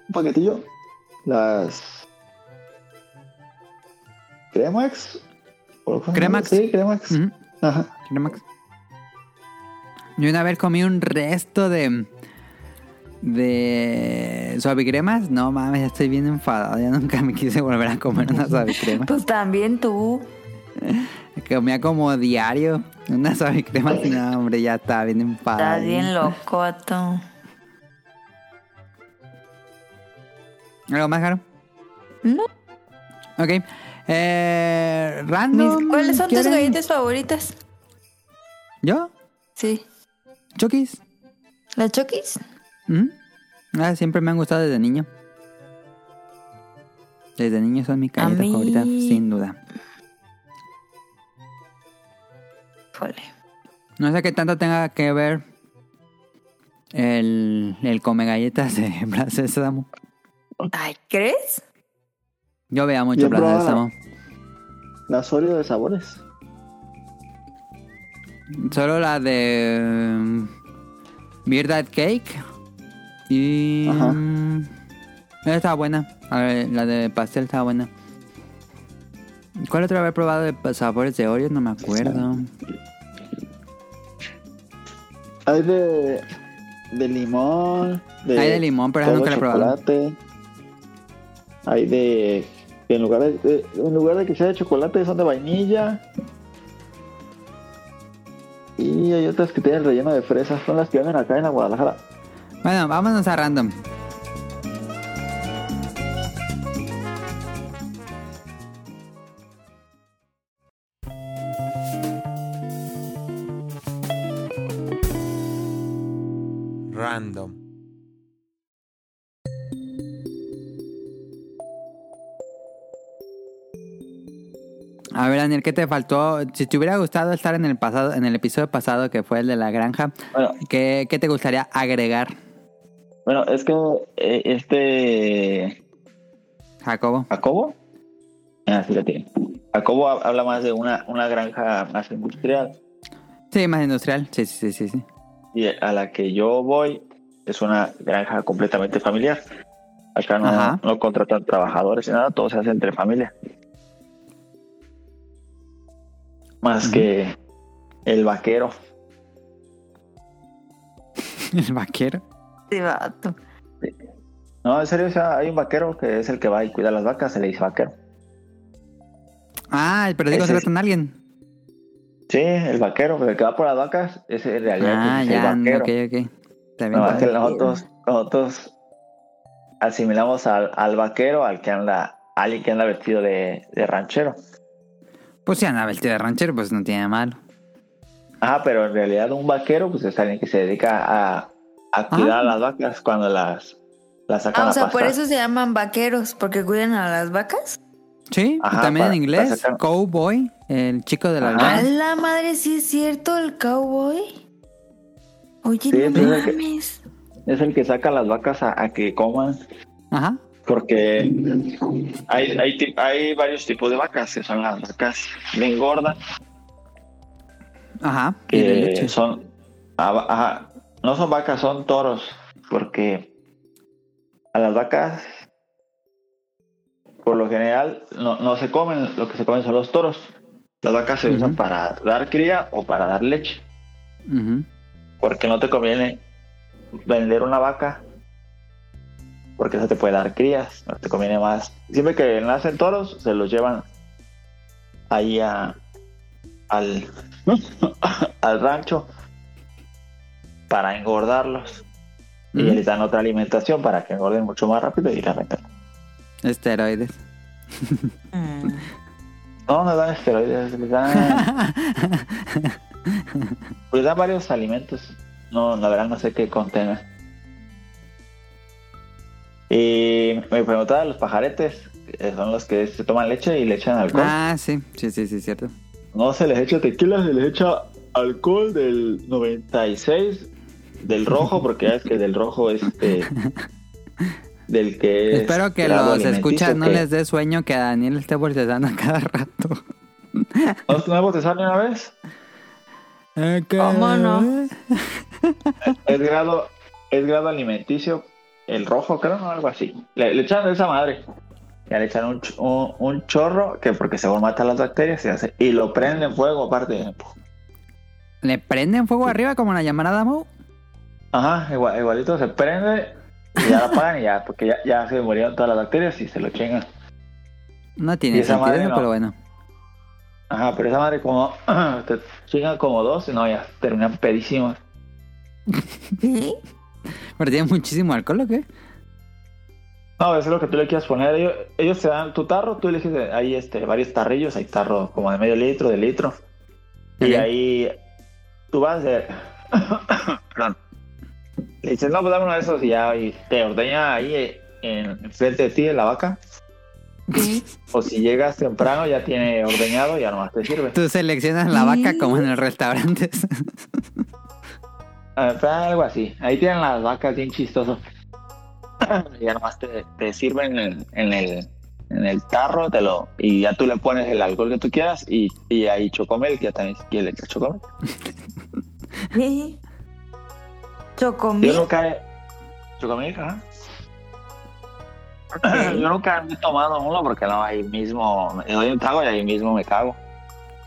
[SPEAKER 3] Un paquetillo. Las. Cremax.
[SPEAKER 2] Cremax.
[SPEAKER 3] Sí, Cremax.
[SPEAKER 2] Ujú.
[SPEAKER 3] Ajá.
[SPEAKER 2] Cremax. Yo una vez comí un resto de. De. suavicremas. No mames, ya estoy bien enfadado. Ya nunca me quise volver a comer una suavicrema. [LAUGHS]
[SPEAKER 1] Pues también tú.
[SPEAKER 2] Comía como diario una suavicrema. y [LAUGHS] no, hombre, ya estaba bien enfadado.
[SPEAKER 1] Estás bien loco, tú.
[SPEAKER 2] ¿Algo más, Jaro?
[SPEAKER 1] No.
[SPEAKER 2] Ok. Eh, random.
[SPEAKER 1] Mis- ¿Cuáles son tus galletas favoritas?
[SPEAKER 2] ¿Yo?
[SPEAKER 1] Sí.
[SPEAKER 2] ¿Chokis?
[SPEAKER 1] ¿Las Chokis?
[SPEAKER 2] Ah, siempre me han gustado desde niño. Desde niño son mis
[SPEAKER 1] A
[SPEAKER 2] galletas
[SPEAKER 1] mí-
[SPEAKER 2] favoritas, sin duda. No sé qué tanto tenga que ver el, el come galletas de [LAUGHS] Plaza Sésamo.
[SPEAKER 1] Ay, ¿crees?
[SPEAKER 2] Yo veía mucho
[SPEAKER 3] Yo
[SPEAKER 2] Plaza
[SPEAKER 3] probaba-
[SPEAKER 2] Sésamo.
[SPEAKER 3] Las Oreo de sabores.
[SPEAKER 2] Solo la de um, Beer That Cake. Y...
[SPEAKER 3] Ajá.
[SPEAKER 2] mm, estaba buena. La de pastel estaba buena. ¿Cuál otra haber probado de sabores de Oreo? No me acuerdo.
[SPEAKER 3] Hay de, de limón. De
[SPEAKER 2] Hay de limón, pero nunca la he probado.
[SPEAKER 3] Hay de. En lugar de, de- en lugar de que sea de chocolate, son de vainilla. Y hay otras que tienen relleno de fresas. Son las que venden acá en la Guadalajara.
[SPEAKER 2] Bueno, vámonos a random.
[SPEAKER 5] Random.
[SPEAKER 2] A ver, Daniel, ¿qué te faltó? Si te hubiera gustado estar en el pasado, en el episodio pasado que fue el de la granja,
[SPEAKER 3] Bueno,
[SPEAKER 2] ¿qué, qué te gustaría agregar,
[SPEAKER 3] bueno es que eh, este.
[SPEAKER 2] Jacobo?
[SPEAKER 3] Jacobo. Ah, fíjate. Jacobo ha- habla más de una, una granja más industrial.
[SPEAKER 2] Sí, más industrial. Sí, sí, sí, sí. sí.
[SPEAKER 3] Y a la que yo voy es una granja completamente familiar. Acá no, no contratan trabajadores ni nada, todo se hace entre familia. Más que el vaquero. [LAUGHS]
[SPEAKER 2] El vaquero.
[SPEAKER 1] Sí, vato.
[SPEAKER 3] No, en serio, o sea, hay un vaquero que es el que va y cuida las vacas, se le dice vaquero.
[SPEAKER 2] Ah, pero digo,
[SPEAKER 3] Ese
[SPEAKER 2] se
[SPEAKER 3] es-
[SPEAKER 2] trata de alguien.
[SPEAKER 3] Sí, el vaquero, pero el que va por las vacas, ese en realidad
[SPEAKER 2] Ah,
[SPEAKER 3] es
[SPEAKER 2] ya,
[SPEAKER 3] el vaquero.
[SPEAKER 2] ok, ok. Está bien.
[SPEAKER 3] No, es que
[SPEAKER 1] vaquero.
[SPEAKER 3] nosotros, nosotros asimilamos al, al vaquero al que anda, alguien que anda vestido de, de ranchero.
[SPEAKER 2] Pues si anda vestido de ranchero, pues no tiene malo.
[SPEAKER 3] Ajá, pero en realidad un vaquero pues es alguien que se dedica a, a cuidar
[SPEAKER 2] Ah.
[SPEAKER 3] a las vacas cuando las, las sacan
[SPEAKER 1] Ah, o
[SPEAKER 3] a
[SPEAKER 1] sea, por eso se llaman vaqueros, porque cuidan a las vacas.
[SPEAKER 2] Sí,
[SPEAKER 3] Ajá,
[SPEAKER 2] también
[SPEAKER 3] para-
[SPEAKER 2] en inglés, cowboy, el chico de la.
[SPEAKER 1] A la madre, sí es cierto, el cowboy. Oye,
[SPEAKER 3] Sí,
[SPEAKER 1] no
[SPEAKER 3] pues, es que-
[SPEAKER 1] mames.
[SPEAKER 3] Es el que saca a las vacas a, a que coman,
[SPEAKER 2] Ajá.
[SPEAKER 3] porque hay, hay, ti- hay varios tipos de vacas, que son las vacas bien gordas,
[SPEAKER 2] Ajá. De
[SPEAKER 3] que
[SPEAKER 2] leche.
[SPEAKER 3] son, ah, ajá, no son vacas, son toros, porque a las vacas, por lo general, no, no se comen, lo que se comen son los toros. Las vacas se usan para dar cría o para dar leche, porque no te conviene vender una vaca, porque eso te puede dar crías, no te conviene más. Siempre que nacen toros, se los llevan ahí a, al, [LAUGHS] al rancho para engordarlos. Y les dan otra alimentación para que engorden mucho más rápido y la venden.
[SPEAKER 2] Esteroides.
[SPEAKER 1] Mm.
[SPEAKER 3] No, no dan esteroides, les dan, les [LAUGHS] dan varios alimentos. No, la verdad no sé qué contengan. Y me preguntaba los pajaretes, que son los que se toman leche y le echan alcohol.
[SPEAKER 2] ah, sí, sí, sí, sí, cierto.
[SPEAKER 3] No se les echa tequila, se les echa alcohol del 96, del rojo, porque ya es que del rojo este [LAUGHS] del que es
[SPEAKER 2] Espero que los escuchas no
[SPEAKER 3] que-
[SPEAKER 2] les dé sueño que a Daniel esté bostezando cada rato.
[SPEAKER 3] ¿No no botezar ni una vez?
[SPEAKER 1] ¿Cómo no?
[SPEAKER 3] Es grado, es grado alimenticio, el rojo, creo, ¿no? Algo así. Le, le echan de esa madre. Ya le echan un, ch- un, un chorro que porque según mata las bacterias se hace, y lo prenden fuego aparte.
[SPEAKER 2] ¿Le prenden fuego arriba como la llamarada Mo?
[SPEAKER 3] Ajá, igual- igualito se prende y ya la apagan y ya, porque ya, ya se murieron todas las bacterias y se lo chingan.
[SPEAKER 2] No tiene sentido,
[SPEAKER 3] madre no.
[SPEAKER 2] pero bueno.
[SPEAKER 3] Ajá, pero esa madre como [CLEARS THROAT] te chingan como dos y no, ya terminan pedísimas. [LAUGHS]
[SPEAKER 2] ¿Pero muchísimo alcohol o qué?
[SPEAKER 3] No, eso es lo que tú le quieras poner. Ellos, ellos te dan tu tarro, tú eliges ahí este, varios tarrillos, hay tarro como de medio litro, de litro. Y ahí tú vas de... [COUGHS] Perdón. Le dices, no, pues dame uno de esos y ya y te ordeña ahí eh, en frente de ti de la vaca. O si llegas temprano ya tiene ordeñado, ya nomás te sirve.
[SPEAKER 2] Tú seleccionas la vaca como en los restaurantes. [LAUGHS]
[SPEAKER 3] Ah, algo así. Ahí tienen las vacas bien chistoso. [CLEARS THROAT] ya nomás te, te sirven en, en el, en el tarro te lo, y ya tú le pones el alcohol que tú quieras y, y ahí chocomel, que ya también echas chocomel.
[SPEAKER 1] ¿Sí?
[SPEAKER 3] Yo
[SPEAKER 1] ¿Chocomil?
[SPEAKER 3] nunca he... Chocomil, ajá. [CLEARS THROAT] Yo nunca he tomado uno porque no, ahí mismo me doy un trago y ahí mismo me cago.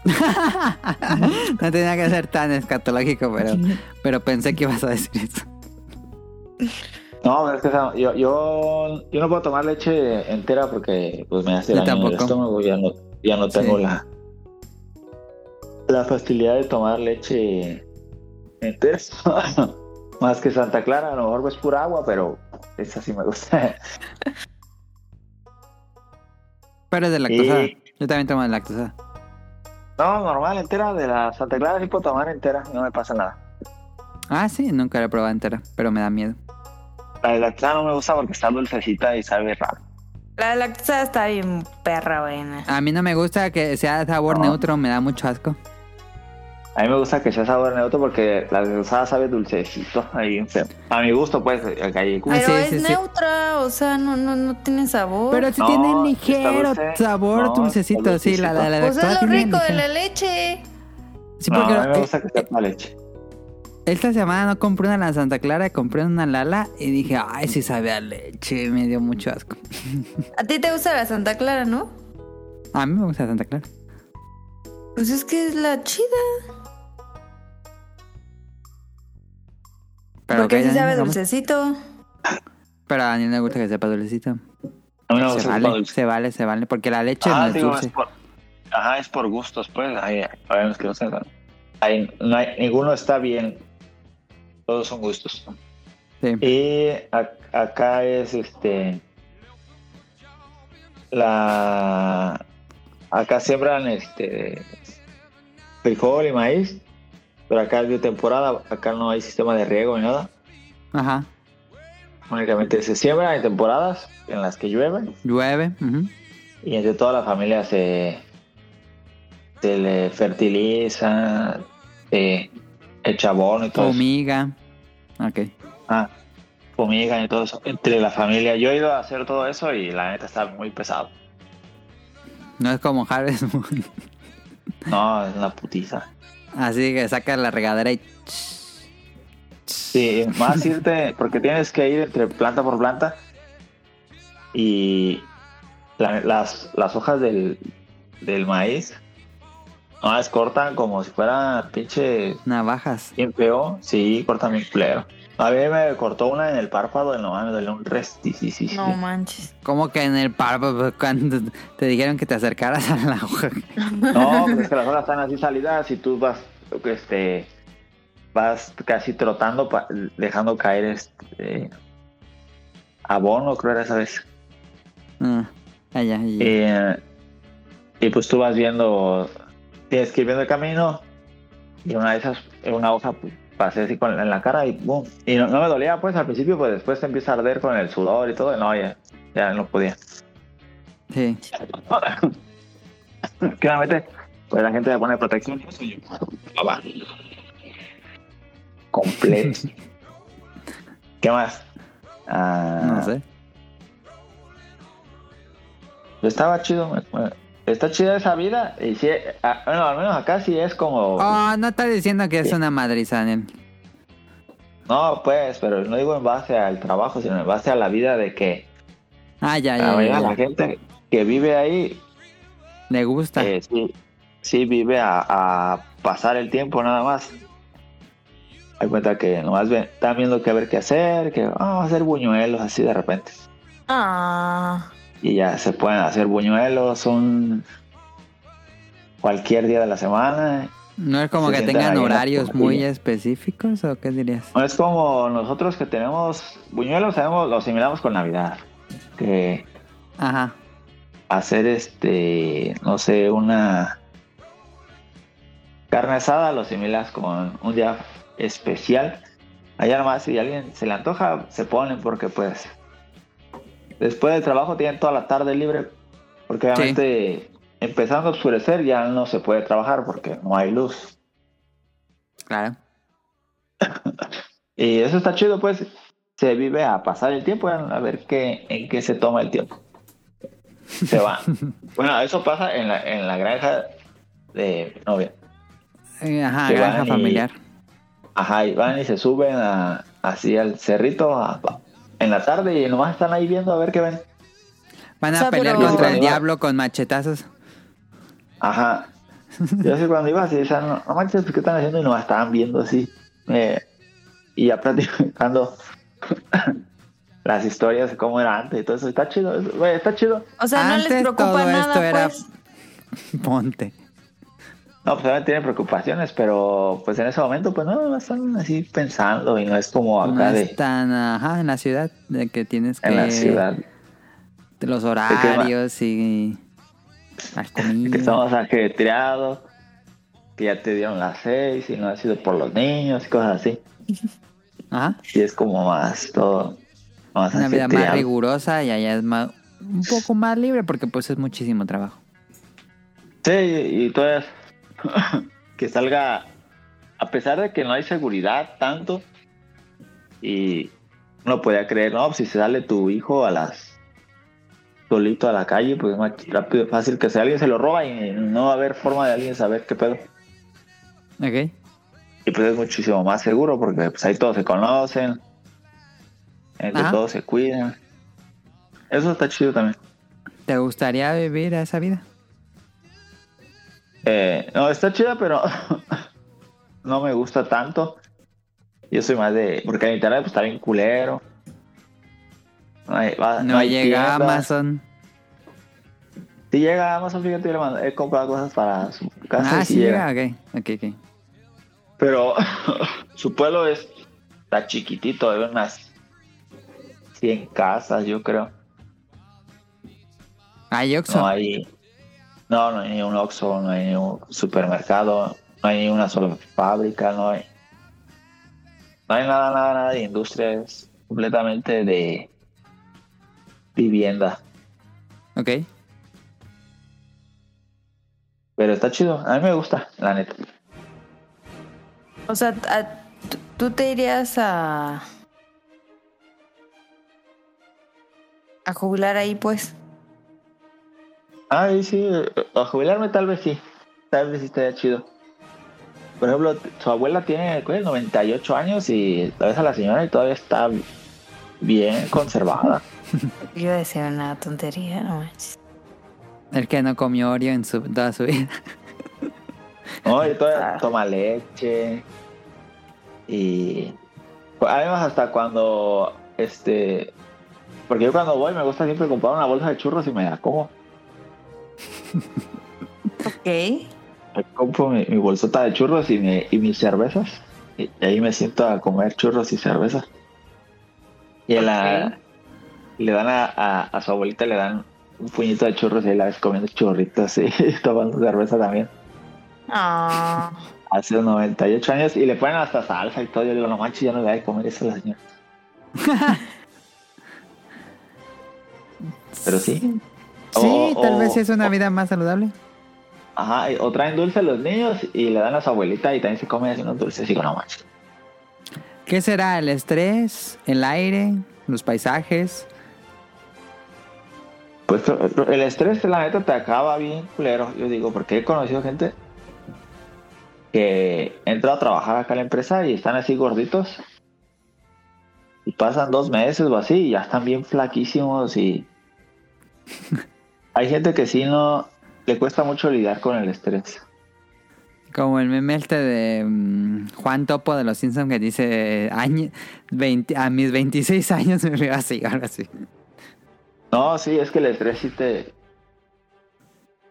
[SPEAKER 3] [LAUGHS]
[SPEAKER 2] no tenía que ser tan escatológico, pero, [LAUGHS] pero pensé que ibas a decir eso.
[SPEAKER 3] No, pero es que yo, yo, yo no puedo tomar leche entera porque pues me hace daño el estómago. Ya no, ya no tengo
[SPEAKER 2] Sí.
[SPEAKER 3] la, la facilidad de tomar leche entera. [LAUGHS] Más que Santa Clara, a lo mejor es pura agua, pero esa sí me gusta.
[SPEAKER 2] Pero es de lactosada.
[SPEAKER 3] Y-
[SPEAKER 2] Yo también tomo de lactosada.
[SPEAKER 3] No, normal, entera, de la Santa Clara sí puedo tomar entera, no me pasa nada.
[SPEAKER 2] Ah, sí, nunca la he probado entera, pero me da miedo.
[SPEAKER 3] La de lactosa no me gusta porque está dulcecita y sabe raro.
[SPEAKER 1] La lactosa está bien perra buena.
[SPEAKER 2] A mí no me gusta que sea de sabor
[SPEAKER 3] No.
[SPEAKER 2] neutro, me da mucho asco.
[SPEAKER 3] A mí me gusta que sea sabor neutro porque la lactosa sabe dulcecito, [LAUGHS] ahí. A mi gusto, pues, acá hay-
[SPEAKER 2] Ah,
[SPEAKER 1] Pero
[SPEAKER 2] sí,
[SPEAKER 1] es
[SPEAKER 2] sí, sí.
[SPEAKER 1] neutra, o sea, no, no, no tiene sabor.
[SPEAKER 2] Pero si
[SPEAKER 3] No,
[SPEAKER 2] tiene ligero
[SPEAKER 3] dulce.
[SPEAKER 2] sabor
[SPEAKER 3] No,
[SPEAKER 2] dulcecito, sí, la, la, la
[SPEAKER 1] pues
[SPEAKER 2] lactosa
[SPEAKER 1] es lo rico de la leche.
[SPEAKER 2] Sí,
[SPEAKER 3] no,
[SPEAKER 2] porque
[SPEAKER 3] a mí me
[SPEAKER 2] eh,
[SPEAKER 3] gusta que sepa leche.
[SPEAKER 2] esta semana no compré una la Santa Clara, compré una Lala y dije, ay, sí sabe a leche, me dio mucho asco. [LAUGHS]
[SPEAKER 1] A ti te gusta la Santa Clara, ¿no?
[SPEAKER 2] A mí me gusta Santa Clara.
[SPEAKER 1] Pues es que es la chida.
[SPEAKER 2] Pero
[SPEAKER 1] porque sabe
[SPEAKER 2] no-
[SPEAKER 1] dulcecito.
[SPEAKER 2] Pero a Daniel le gusta que sepa dulcecito.
[SPEAKER 3] A mí no me
[SPEAKER 2] Se
[SPEAKER 3] gusta que sepa
[SPEAKER 2] vale,
[SPEAKER 3] dulce.
[SPEAKER 2] se vale, se vale, porque la leche
[SPEAKER 3] Ah,
[SPEAKER 2] no es
[SPEAKER 3] digo,
[SPEAKER 2] dulce.
[SPEAKER 3] es por, ajá, es por gustos, pues. Hay, hay que no se hay, no hay, ninguno está bien. Todos son gustos.
[SPEAKER 2] Sí.
[SPEAKER 3] Y ac- acá es este. La. Acá siembran este. Frijol y maíz. Pero acá es de temporada. Acá no hay sistema de riego ni nada.
[SPEAKER 2] Ajá.
[SPEAKER 3] Únicamente se siembra en temporadas en las que llueve.
[SPEAKER 2] Llueve. ujú.
[SPEAKER 3] Y entre toda la familia se, se le fertiliza, se echa abono y todo eso.
[SPEAKER 2] Fumiga. Ok.
[SPEAKER 3] Ah, fumigan y todo eso. Entre la familia. Yo he ido a hacer todo eso y la neta está muy pesado.
[SPEAKER 2] No es como Harvest Moon.
[SPEAKER 3] No, es una putiza.
[SPEAKER 2] Así que sacas la regadera y...
[SPEAKER 3] Sí, más irte, porque tienes que ir entre planta por planta y la- las, las hojas del, del maíz las cortan como si fuera pinche
[SPEAKER 2] Navajas.
[SPEAKER 3] bien feo. Sí, cortan bien culero. A mí me cortó una en el párpado y no me dolió un resti. Sí, sí, sí.
[SPEAKER 1] No manches.
[SPEAKER 2] Como que en el párpado cuando te dijeron que te acercaras a la hoja.
[SPEAKER 3] No, pues es que las hojas están así salidas y tú vas, este, vas casi trotando, pa- dejando caer este abono, creo era esa vez.
[SPEAKER 2] Ah, ya, ya.
[SPEAKER 3] Eh, y pues tú vas viendo, tienes que ir viendo el camino y una de esas, una hoja pues, pasé así con, en la cara y boom. Y no, no me dolía pues al principio, pues después te empieza a arder con el sudor y todo, y no, ya, ya no podía.
[SPEAKER 2] Sí. [LAUGHS]
[SPEAKER 3] Claramente, pues la gente le pone protección. Eso yo. Completo. [LAUGHS] ¿Qué más? Ah,
[SPEAKER 2] No sé.
[SPEAKER 3] Estaba chido. eh, Está chida esa vida. Y ah, bueno, al menos acá sí es como.
[SPEAKER 2] Oh, no estás diciendo que es una madriza.
[SPEAKER 3] No, pues, pero no digo en base al trabajo, sino en base a la vida de que
[SPEAKER 2] Ah, ya,
[SPEAKER 3] la
[SPEAKER 2] ya,
[SPEAKER 3] mayoría
[SPEAKER 2] ya, ya.
[SPEAKER 3] la gente que vive ahí,
[SPEAKER 2] Le gusta.
[SPEAKER 3] eh, sí, sí vive a, a pasar el tiempo nada más. Hay cuenta que nomás ven, están viendo que ver qué hacer, que ah, vamos a hacer buñuelos así de repente.
[SPEAKER 1] Ah,
[SPEAKER 3] Y ya se pueden hacer buñuelos un cualquier día de la semana.
[SPEAKER 2] ¿No es como que tengan horarios muy específicos o qué dirías?
[SPEAKER 3] No es como nosotros que tenemos buñuelos, sabemos, lo asimilamos con Navidad. Que
[SPEAKER 2] Ajá.
[SPEAKER 3] hacer este, no sé, una carne asada, lo asimilas con un día especial. Allá nomás, si a alguien se le antoja, se ponen porque pues después del trabajo tienen toda la tarde libre. Porque obviamente empezando a oscurecer ya no se puede trabajar porque no hay luz.
[SPEAKER 2] Claro. [LAUGHS]
[SPEAKER 3] Y eso está chido, pues se vive a pasar el tiempo, a ver qué, en qué se toma el tiempo. Se va. [LAUGHS] bueno, eso pasa en la, en la granja de novia.
[SPEAKER 2] Eh, Ajá, granja
[SPEAKER 3] y-
[SPEAKER 2] familiar.
[SPEAKER 3] Ajá, y van y se suben a, así al cerrito a- en la tarde y nomás están ahí viendo a ver qué ven.
[SPEAKER 2] Van a
[SPEAKER 1] O sea,
[SPEAKER 2] pelear
[SPEAKER 1] pero-
[SPEAKER 2] contra el
[SPEAKER 3] Iba-
[SPEAKER 2] diablo con machetazos.
[SPEAKER 3] Ajá. Yo así cuando iba así, decían, no, no manches, ¿qué están haciendo? Y nomás estaban viendo así. eh, y ya platicando [COUGHS] las historias de cómo era antes y todo eso. Está chido, güey, está chido.
[SPEAKER 1] o sea, no les preocupa
[SPEAKER 2] todo
[SPEAKER 1] nada,
[SPEAKER 2] esto era-
[SPEAKER 1] pues. [LAUGHS]
[SPEAKER 2] Ponte.
[SPEAKER 3] No, pues ahora tienen preocupaciones, pero pues en ese momento, pues no, están así pensando y no es como acá
[SPEAKER 2] No
[SPEAKER 3] de
[SPEAKER 2] están, ajá, en la ciudad, de que tienes que...
[SPEAKER 3] en la ciudad.
[SPEAKER 2] los horarios y... Las [LAUGHS]
[SPEAKER 3] Que estamos ajetreados, que ya te dieron las seis y no ha sido por los niños y cosas así. [LAUGHS]
[SPEAKER 2] Ajá.
[SPEAKER 3] Y es como más todo, más
[SPEAKER 2] Una vida más rigurosa y allá es más... Un poco más libre porque pues es muchísimo trabajo.
[SPEAKER 3] Sí, y, es [LAUGHS] que salga, a pesar de que no hay seguridad tanto, y uno podía creer, no, si se sale tu hijo a las solito a la calle, pues es más rápido, fácil que si alguien se lo roba y no va a haber forma de alguien saber qué pedo.
[SPEAKER 2] Ok.
[SPEAKER 3] Y pues es muchísimo más seguro porque pues ahí todos se conocen, entre todos se cuidan. Eso está chido también.
[SPEAKER 2] ¿Te gustaría vivir esa vida?
[SPEAKER 3] Eh, no, está chida, pero [LAUGHS] no me gusta tanto. Yo soy más de. Porque en internet pues está bien culero. No, hay- va-
[SPEAKER 2] No,
[SPEAKER 3] hay
[SPEAKER 2] llega. Amazon.
[SPEAKER 3] Si llega Amazon, fíjate, yo le mando- he comprado cosas para su casa.
[SPEAKER 2] Ah,
[SPEAKER 3] y sí
[SPEAKER 2] sí
[SPEAKER 3] llega.
[SPEAKER 2] llega. Ok, ok, ok.
[SPEAKER 3] Pero [LAUGHS] su pueblo es. Está chiquitito, hay unas 100 casas, yo creo.
[SPEAKER 2] Hay Oxxo.
[SPEAKER 3] No hay. No, no hay ni un Oxxo, no hay ni un supermercado, no hay ni una sola fábrica, no hay. No hay nada, nada, nada de industria, es completamente de vivienda.
[SPEAKER 2] Ok.
[SPEAKER 3] Pero está chido, a mí me gusta, la neta.
[SPEAKER 1] O sea, a- tú- tú te irías a. a jubilar ahí, pues.
[SPEAKER 3] Ay, sí, a jubilarme tal vez sí, tal vez sí estaría chido. Por ejemplo, su abuela tiene ¿cuál es? 98 años y la ves a la señora y todavía está bien conservada. [LAUGHS]
[SPEAKER 1] Yo iba a decir una tontería, no manches.
[SPEAKER 2] El que no comió Oreo en su, toda su vida.
[SPEAKER 3] No, y todavía
[SPEAKER 1] Ah.
[SPEAKER 3] toma leche. Y además hasta cuando este porque yo cuando voy me gusta siempre comprar una bolsa de churros y me la como.
[SPEAKER 1] Ok.
[SPEAKER 3] Me compro mi, mi bolsota de churros y, mi- y mis cervezas. y ahí me siento a comer churros y cerveza. Y en la, le dan a, a, a su abuelita, le dan un puñito de churros y ahí la ves comiendo churritos y [LAUGHS] tomando cerveza también.
[SPEAKER 1] Ah,
[SPEAKER 3] Hace 98 años y le ponen hasta salsa y todo. Yo digo, no manches, ya no le voy a comer eso a la señora. [LAUGHS] Pero sí.
[SPEAKER 2] Sí,
[SPEAKER 3] O-
[SPEAKER 2] tal
[SPEAKER 3] o-
[SPEAKER 2] vez es una vida más saludable.
[SPEAKER 3] Ajá, o traen dulce a los niños y le dan a su abuelita y también se comen así unos dulces. Y digo, no manches.
[SPEAKER 2] ¿Qué será? ¿El estrés? ¿El aire? ¿Los paisajes?
[SPEAKER 3] Pues el estrés, la neta, te acaba bien culero. Yo digo, porque he conocido gente que entra a trabajar acá en la empresa y están así gorditos. Y pasan dos meses o así y ya están bien flaquísimos y... [LAUGHS] Hay gente que sí no... Le cuesta mucho lidiar con el estrés.
[SPEAKER 2] Como el meme este de mm, Juan Topo de los Simpsons que dice año, 20 a mis 26 años me veo así, [LAUGHS] ahora sí.
[SPEAKER 3] No, sí, es que el estrés sí te...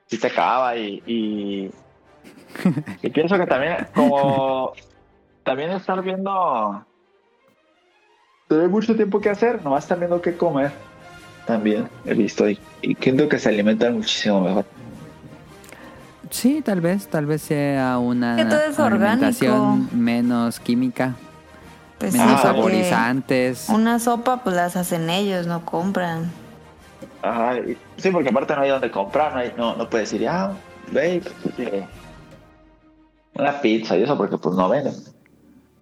[SPEAKER 3] Sí te acaba y... Y, [LAUGHS] y pienso que también como... También estar viendo... Hay mucho tiempo que hacer, nomás estar viendo qué comer. También he visto y, y siento que se alimentan muchísimo mejor.
[SPEAKER 2] Sí, tal vez, tal vez sea una alimentación menos química,
[SPEAKER 1] pues
[SPEAKER 2] menos
[SPEAKER 3] Ah,
[SPEAKER 2] saborizantes.
[SPEAKER 1] una sopa pues las hacen ellos, no compran.
[SPEAKER 3] Ajá, sí, porque aparte no hay donde comprar, no, hay- no, no puedes decir, ah, ve, eh, una pizza y eso, porque pues no venden.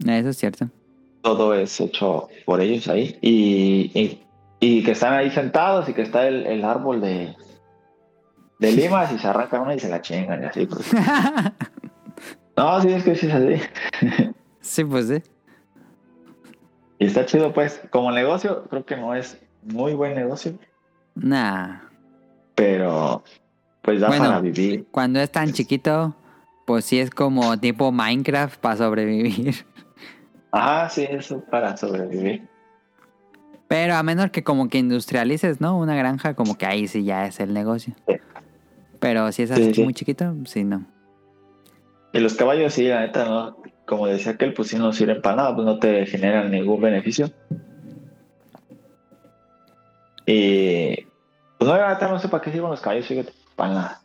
[SPEAKER 2] Eso es cierto.
[SPEAKER 3] todo es hecho por ellos ahí y, y, y que están ahí sentados y que está el, el árbol de, de limas y se arranca una y se la chingan y así. pues. [LAUGHS] No, sí, es que sí es así. [LAUGHS]
[SPEAKER 2] sí, pues sí.
[SPEAKER 3] Y está chido, pues, como negocio, creo que no es muy buen negocio,
[SPEAKER 2] Nah.
[SPEAKER 3] pero pues da
[SPEAKER 2] Bueno.
[SPEAKER 3] para vivir.
[SPEAKER 2] Cuando es tan chiquito, pues sí es como tipo Minecraft para sobrevivir.
[SPEAKER 3] Ajá, sí, eso para sobrevivir.
[SPEAKER 2] Pero a menos que como que industrialices, ¿no? Una granja, como que ahí sí ya es el negocio.
[SPEAKER 3] Sí.
[SPEAKER 2] Pero si es así
[SPEAKER 3] Sí, sí.
[SPEAKER 2] muy chiquito, sí, no.
[SPEAKER 3] Y los caballos, sí, la neta, no, como decía aquel, pues sí no sirven para nada, pues no te generan ningún beneficio. Y pues no, la neta, no sé para qué sirven los caballos, fíjate, para nada.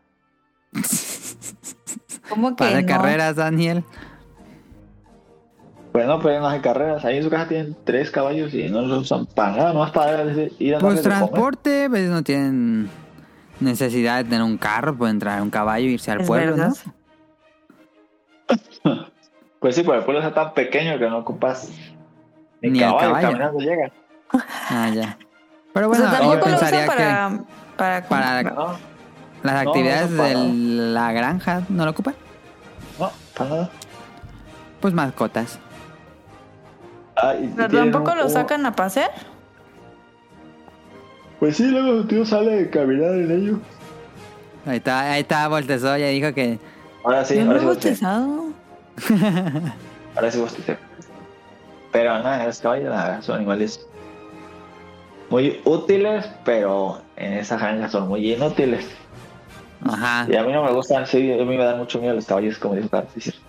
[SPEAKER 3] [LAUGHS] [LAUGHS]
[SPEAKER 1] ¿Cómo que
[SPEAKER 2] Para
[SPEAKER 1] no?
[SPEAKER 2] carreras, Daniel.
[SPEAKER 3] Pues no, pero no hacen carreras. Ahí en su casa tienen tres caballos y no los usan para nada, nomás para ir a
[SPEAKER 2] Pues transporte, pues no tienen necesidad de tener un carro, pueden traer un caballo e irse al
[SPEAKER 1] Es
[SPEAKER 2] pueblo,
[SPEAKER 1] verdad.
[SPEAKER 2] ¿no? [LAUGHS]
[SPEAKER 3] Pues sí, pero el pueblo está tan pequeño que no ocupas ni,
[SPEAKER 2] Ni el
[SPEAKER 3] caballo,
[SPEAKER 2] caballo.
[SPEAKER 3] caminando llega.
[SPEAKER 2] Ah, ya. Pero
[SPEAKER 1] O
[SPEAKER 2] bueno,
[SPEAKER 1] sea,
[SPEAKER 2] yo pensaría que
[SPEAKER 1] para, para,
[SPEAKER 2] para
[SPEAKER 3] No,
[SPEAKER 2] las actividades
[SPEAKER 3] no, para
[SPEAKER 2] de la granja no lo ocupan.
[SPEAKER 3] no, para nada.
[SPEAKER 2] Pues mascotas.
[SPEAKER 3] Ah,
[SPEAKER 1] Pero tampoco
[SPEAKER 3] un-
[SPEAKER 1] lo sacan a pasear.
[SPEAKER 3] Pues sí, luego su tío sale a caminar en ellos.
[SPEAKER 2] Ahí está, ahí está Voltesó, ya dijo que
[SPEAKER 3] Ahora sí,
[SPEAKER 1] Yo
[SPEAKER 3] ahora sí
[SPEAKER 1] bostezado. [LAUGHS]
[SPEAKER 3] Ahora sí bostecé. Pero nada, los caballos nada, son animales muy útiles, pero en esa granja son muy inútiles.
[SPEAKER 2] Ajá.
[SPEAKER 3] Y a mí no me gustan, sí, a mí me dan mucho miedo los caballos, como dijo Carlos.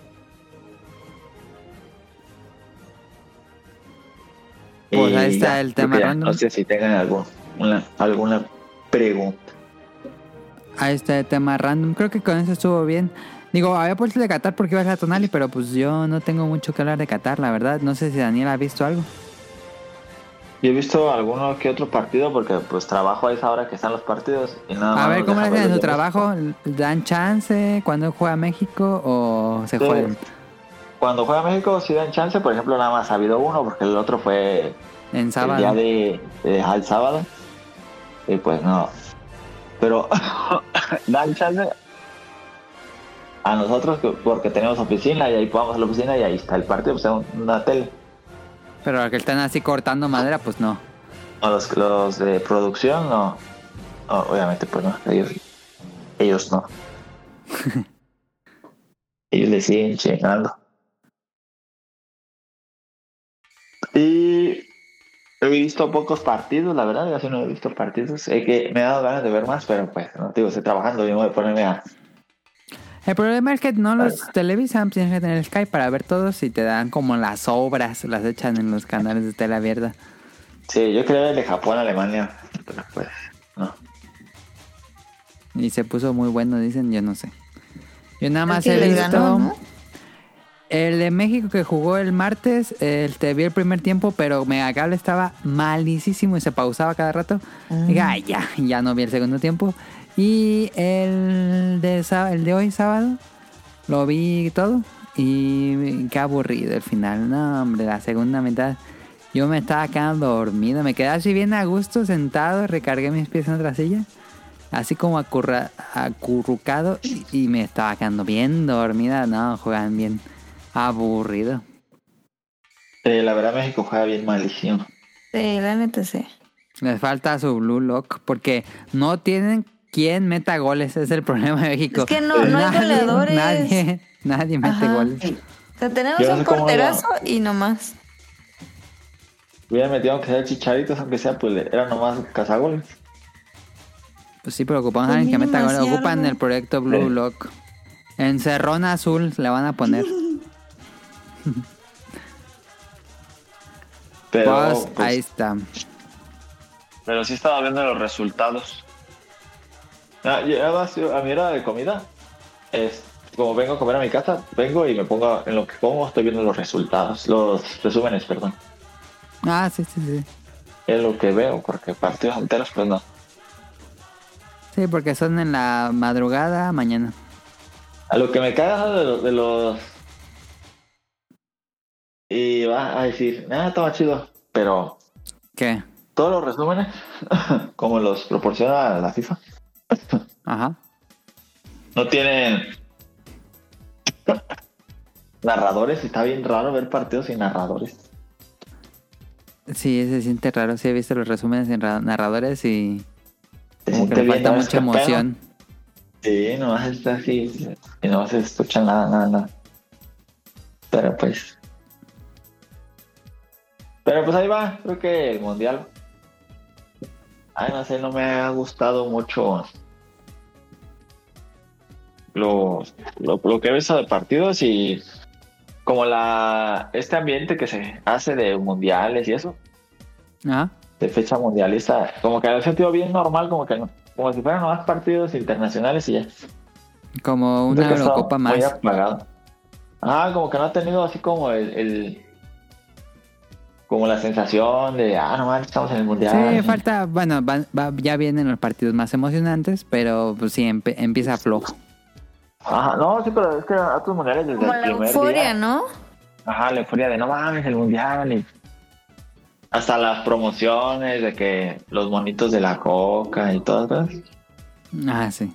[SPEAKER 2] Pues ahí está
[SPEAKER 3] ya,
[SPEAKER 2] el tema
[SPEAKER 3] ya.
[SPEAKER 2] random.
[SPEAKER 3] No sé si tengan una- alguna pregunta.
[SPEAKER 2] Ahí está el tema random. Creo que con eso estuvo bien. Digo, había puesto de Qatar porque iba a ser a Tonali, pero pues yo no tengo mucho que hablar de Qatar, la verdad. No sé si Daniel ha visto algo.
[SPEAKER 3] Yo he visto alguno que otro partido porque pues trabajo a esa hora que están los partidos y nada más
[SPEAKER 2] A ver, ¿cómo hacen en su trabajo? ¿Dan chance cuando juega México o se
[SPEAKER 3] Sí.
[SPEAKER 2] juegan
[SPEAKER 3] Cuando juega México sí dan chance, por ejemplo, nada más ha habido uno porque el otro fue
[SPEAKER 2] en
[SPEAKER 3] el día de, de al sábado. Y pues no. Pero [LAUGHS] dan chance a nosotros que- porque tenemos oficina y ahí vamos a la oficina y ahí está el partido, pues una tele.
[SPEAKER 2] Pero los que están así cortando madera, pues no.
[SPEAKER 3] No, los, los de producción no. No, obviamente pues no. Ellos, ellos no. [LAUGHS] ellos le siguen chingando. He visto pocos partidos, la verdad, casi no he visto partidos. Sé que me ha dado ganas de ver más, pero pues no te digo, estoy trabajando y no voy a ponerme a.
[SPEAKER 2] El problema es que no los televisan, tienes que tener Sky para ver todos y te dan como las obras, las echan en los canales de tele abierta.
[SPEAKER 3] Sí, yo creo el de Japón, Alemania. Pero pues, no.
[SPEAKER 2] Y se puso muy bueno, dicen, yo no sé. Yo nada más he visto
[SPEAKER 1] ganó, ¿no?
[SPEAKER 2] El de México que jugó el martes, te vi el primer tiempo, pero Megacable estaba malísimo y se pausaba cada rato. Dije, "Ay, ya, ya no vi el segundo tiempo. Y el de, el de hoy, sábado, lo vi todo. Y qué aburrido el final. No, hombre, la segunda mitad. Yo me estaba quedando dormido. Me quedé así bien a gusto, sentado, recargué mis pies en otra silla. Así como acurra- acurrucado y, y me estaba quedando bien dormida. No, juegan bien aburrido.
[SPEAKER 3] Eh, la verdad, México juega bien malísimo.
[SPEAKER 1] Sí, la neta sí.
[SPEAKER 2] Les falta su Blue Lock porque no tienen quien meta goles. Es el problema de México.
[SPEAKER 1] Es que no, no hay goleadores.
[SPEAKER 2] Nadie, nadie mete
[SPEAKER 1] Ajá.
[SPEAKER 2] goles.
[SPEAKER 1] O sea, tenemos
[SPEAKER 3] no
[SPEAKER 1] un
[SPEAKER 3] sé
[SPEAKER 1] porterazo y no más.
[SPEAKER 3] Hubieran metido aunque sea chicharitos, aunque sea, pues era nomás cazagoles.
[SPEAKER 2] Pues sí, pero ocupamos a
[SPEAKER 1] Pues
[SPEAKER 2] alguien que meta goles. Ocupan el proyecto Blue. Lock. En Cerrón Azul le van a poner. [LAUGHS] [LAUGHS]
[SPEAKER 3] Pero,
[SPEAKER 2] Pues,
[SPEAKER 3] pues,
[SPEAKER 2] ahí está.
[SPEAKER 3] pero sí estaba viendo los resultados. Ah, a mi hora de comida, es como vengo a comer a mi casa, vengo y me pongo en lo que como, estoy viendo los resultados, los resúmenes, perdón.
[SPEAKER 2] Ah, sí, sí, sí.
[SPEAKER 3] Es lo que veo, porque partidos enteros, pues no.
[SPEAKER 2] Sí, porque son en la madrugada mañana.
[SPEAKER 3] A lo que me caga de, los- de los. Y va a decir, ah, estaba chido. Pero
[SPEAKER 2] ¿Qué?
[SPEAKER 3] todos los resúmenes, [LAUGHS] como los proporciona la FIFA, [LAUGHS]
[SPEAKER 2] Ajá.
[SPEAKER 3] no tienen narradores. Está bien raro ver partidos sin narradores.
[SPEAKER 2] Sí, se siente raro. Sí, he visto los resúmenes en ra- narradores y como que le falta
[SPEAKER 3] ¿no?
[SPEAKER 2] mucha emoción.
[SPEAKER 3] Sí, nomás está así. Y no se escucha nada, nada, nada. Pero pues. Pero pues ahí va. Creo que el mundial. Ay, no sé, no me ha gustado mucho. Lo, lo, lo que he visto de partidos y. Como la este ambiente que se hace de mundiales y eso,
[SPEAKER 2] Ajá.
[SPEAKER 3] de fecha mundialista, como que lo he sentido bien normal, como que como si fueran nomás partidos internacionales y ya.
[SPEAKER 2] Como una Eurocopa
[SPEAKER 3] muy
[SPEAKER 2] más.
[SPEAKER 3] apagado. Ah, como que no ha tenido así como el, el- como la sensación de ah no manches, estamos en el mundial.
[SPEAKER 2] Sí, falta, bueno, va- va- ya vienen los partidos más emocionantes, pero pues sí, empe- empieza flojo.
[SPEAKER 3] Ajá, no, sí, pero es que a otros mundiales desde
[SPEAKER 1] Como
[SPEAKER 3] el
[SPEAKER 1] la
[SPEAKER 3] primer
[SPEAKER 1] euforia,
[SPEAKER 3] día.
[SPEAKER 1] ¿no?
[SPEAKER 3] Ajá, la euforia de no mames, el mundial y hasta las promociones de que los monitos de la coca y todo, ¿sabes?
[SPEAKER 2] Ah, sí.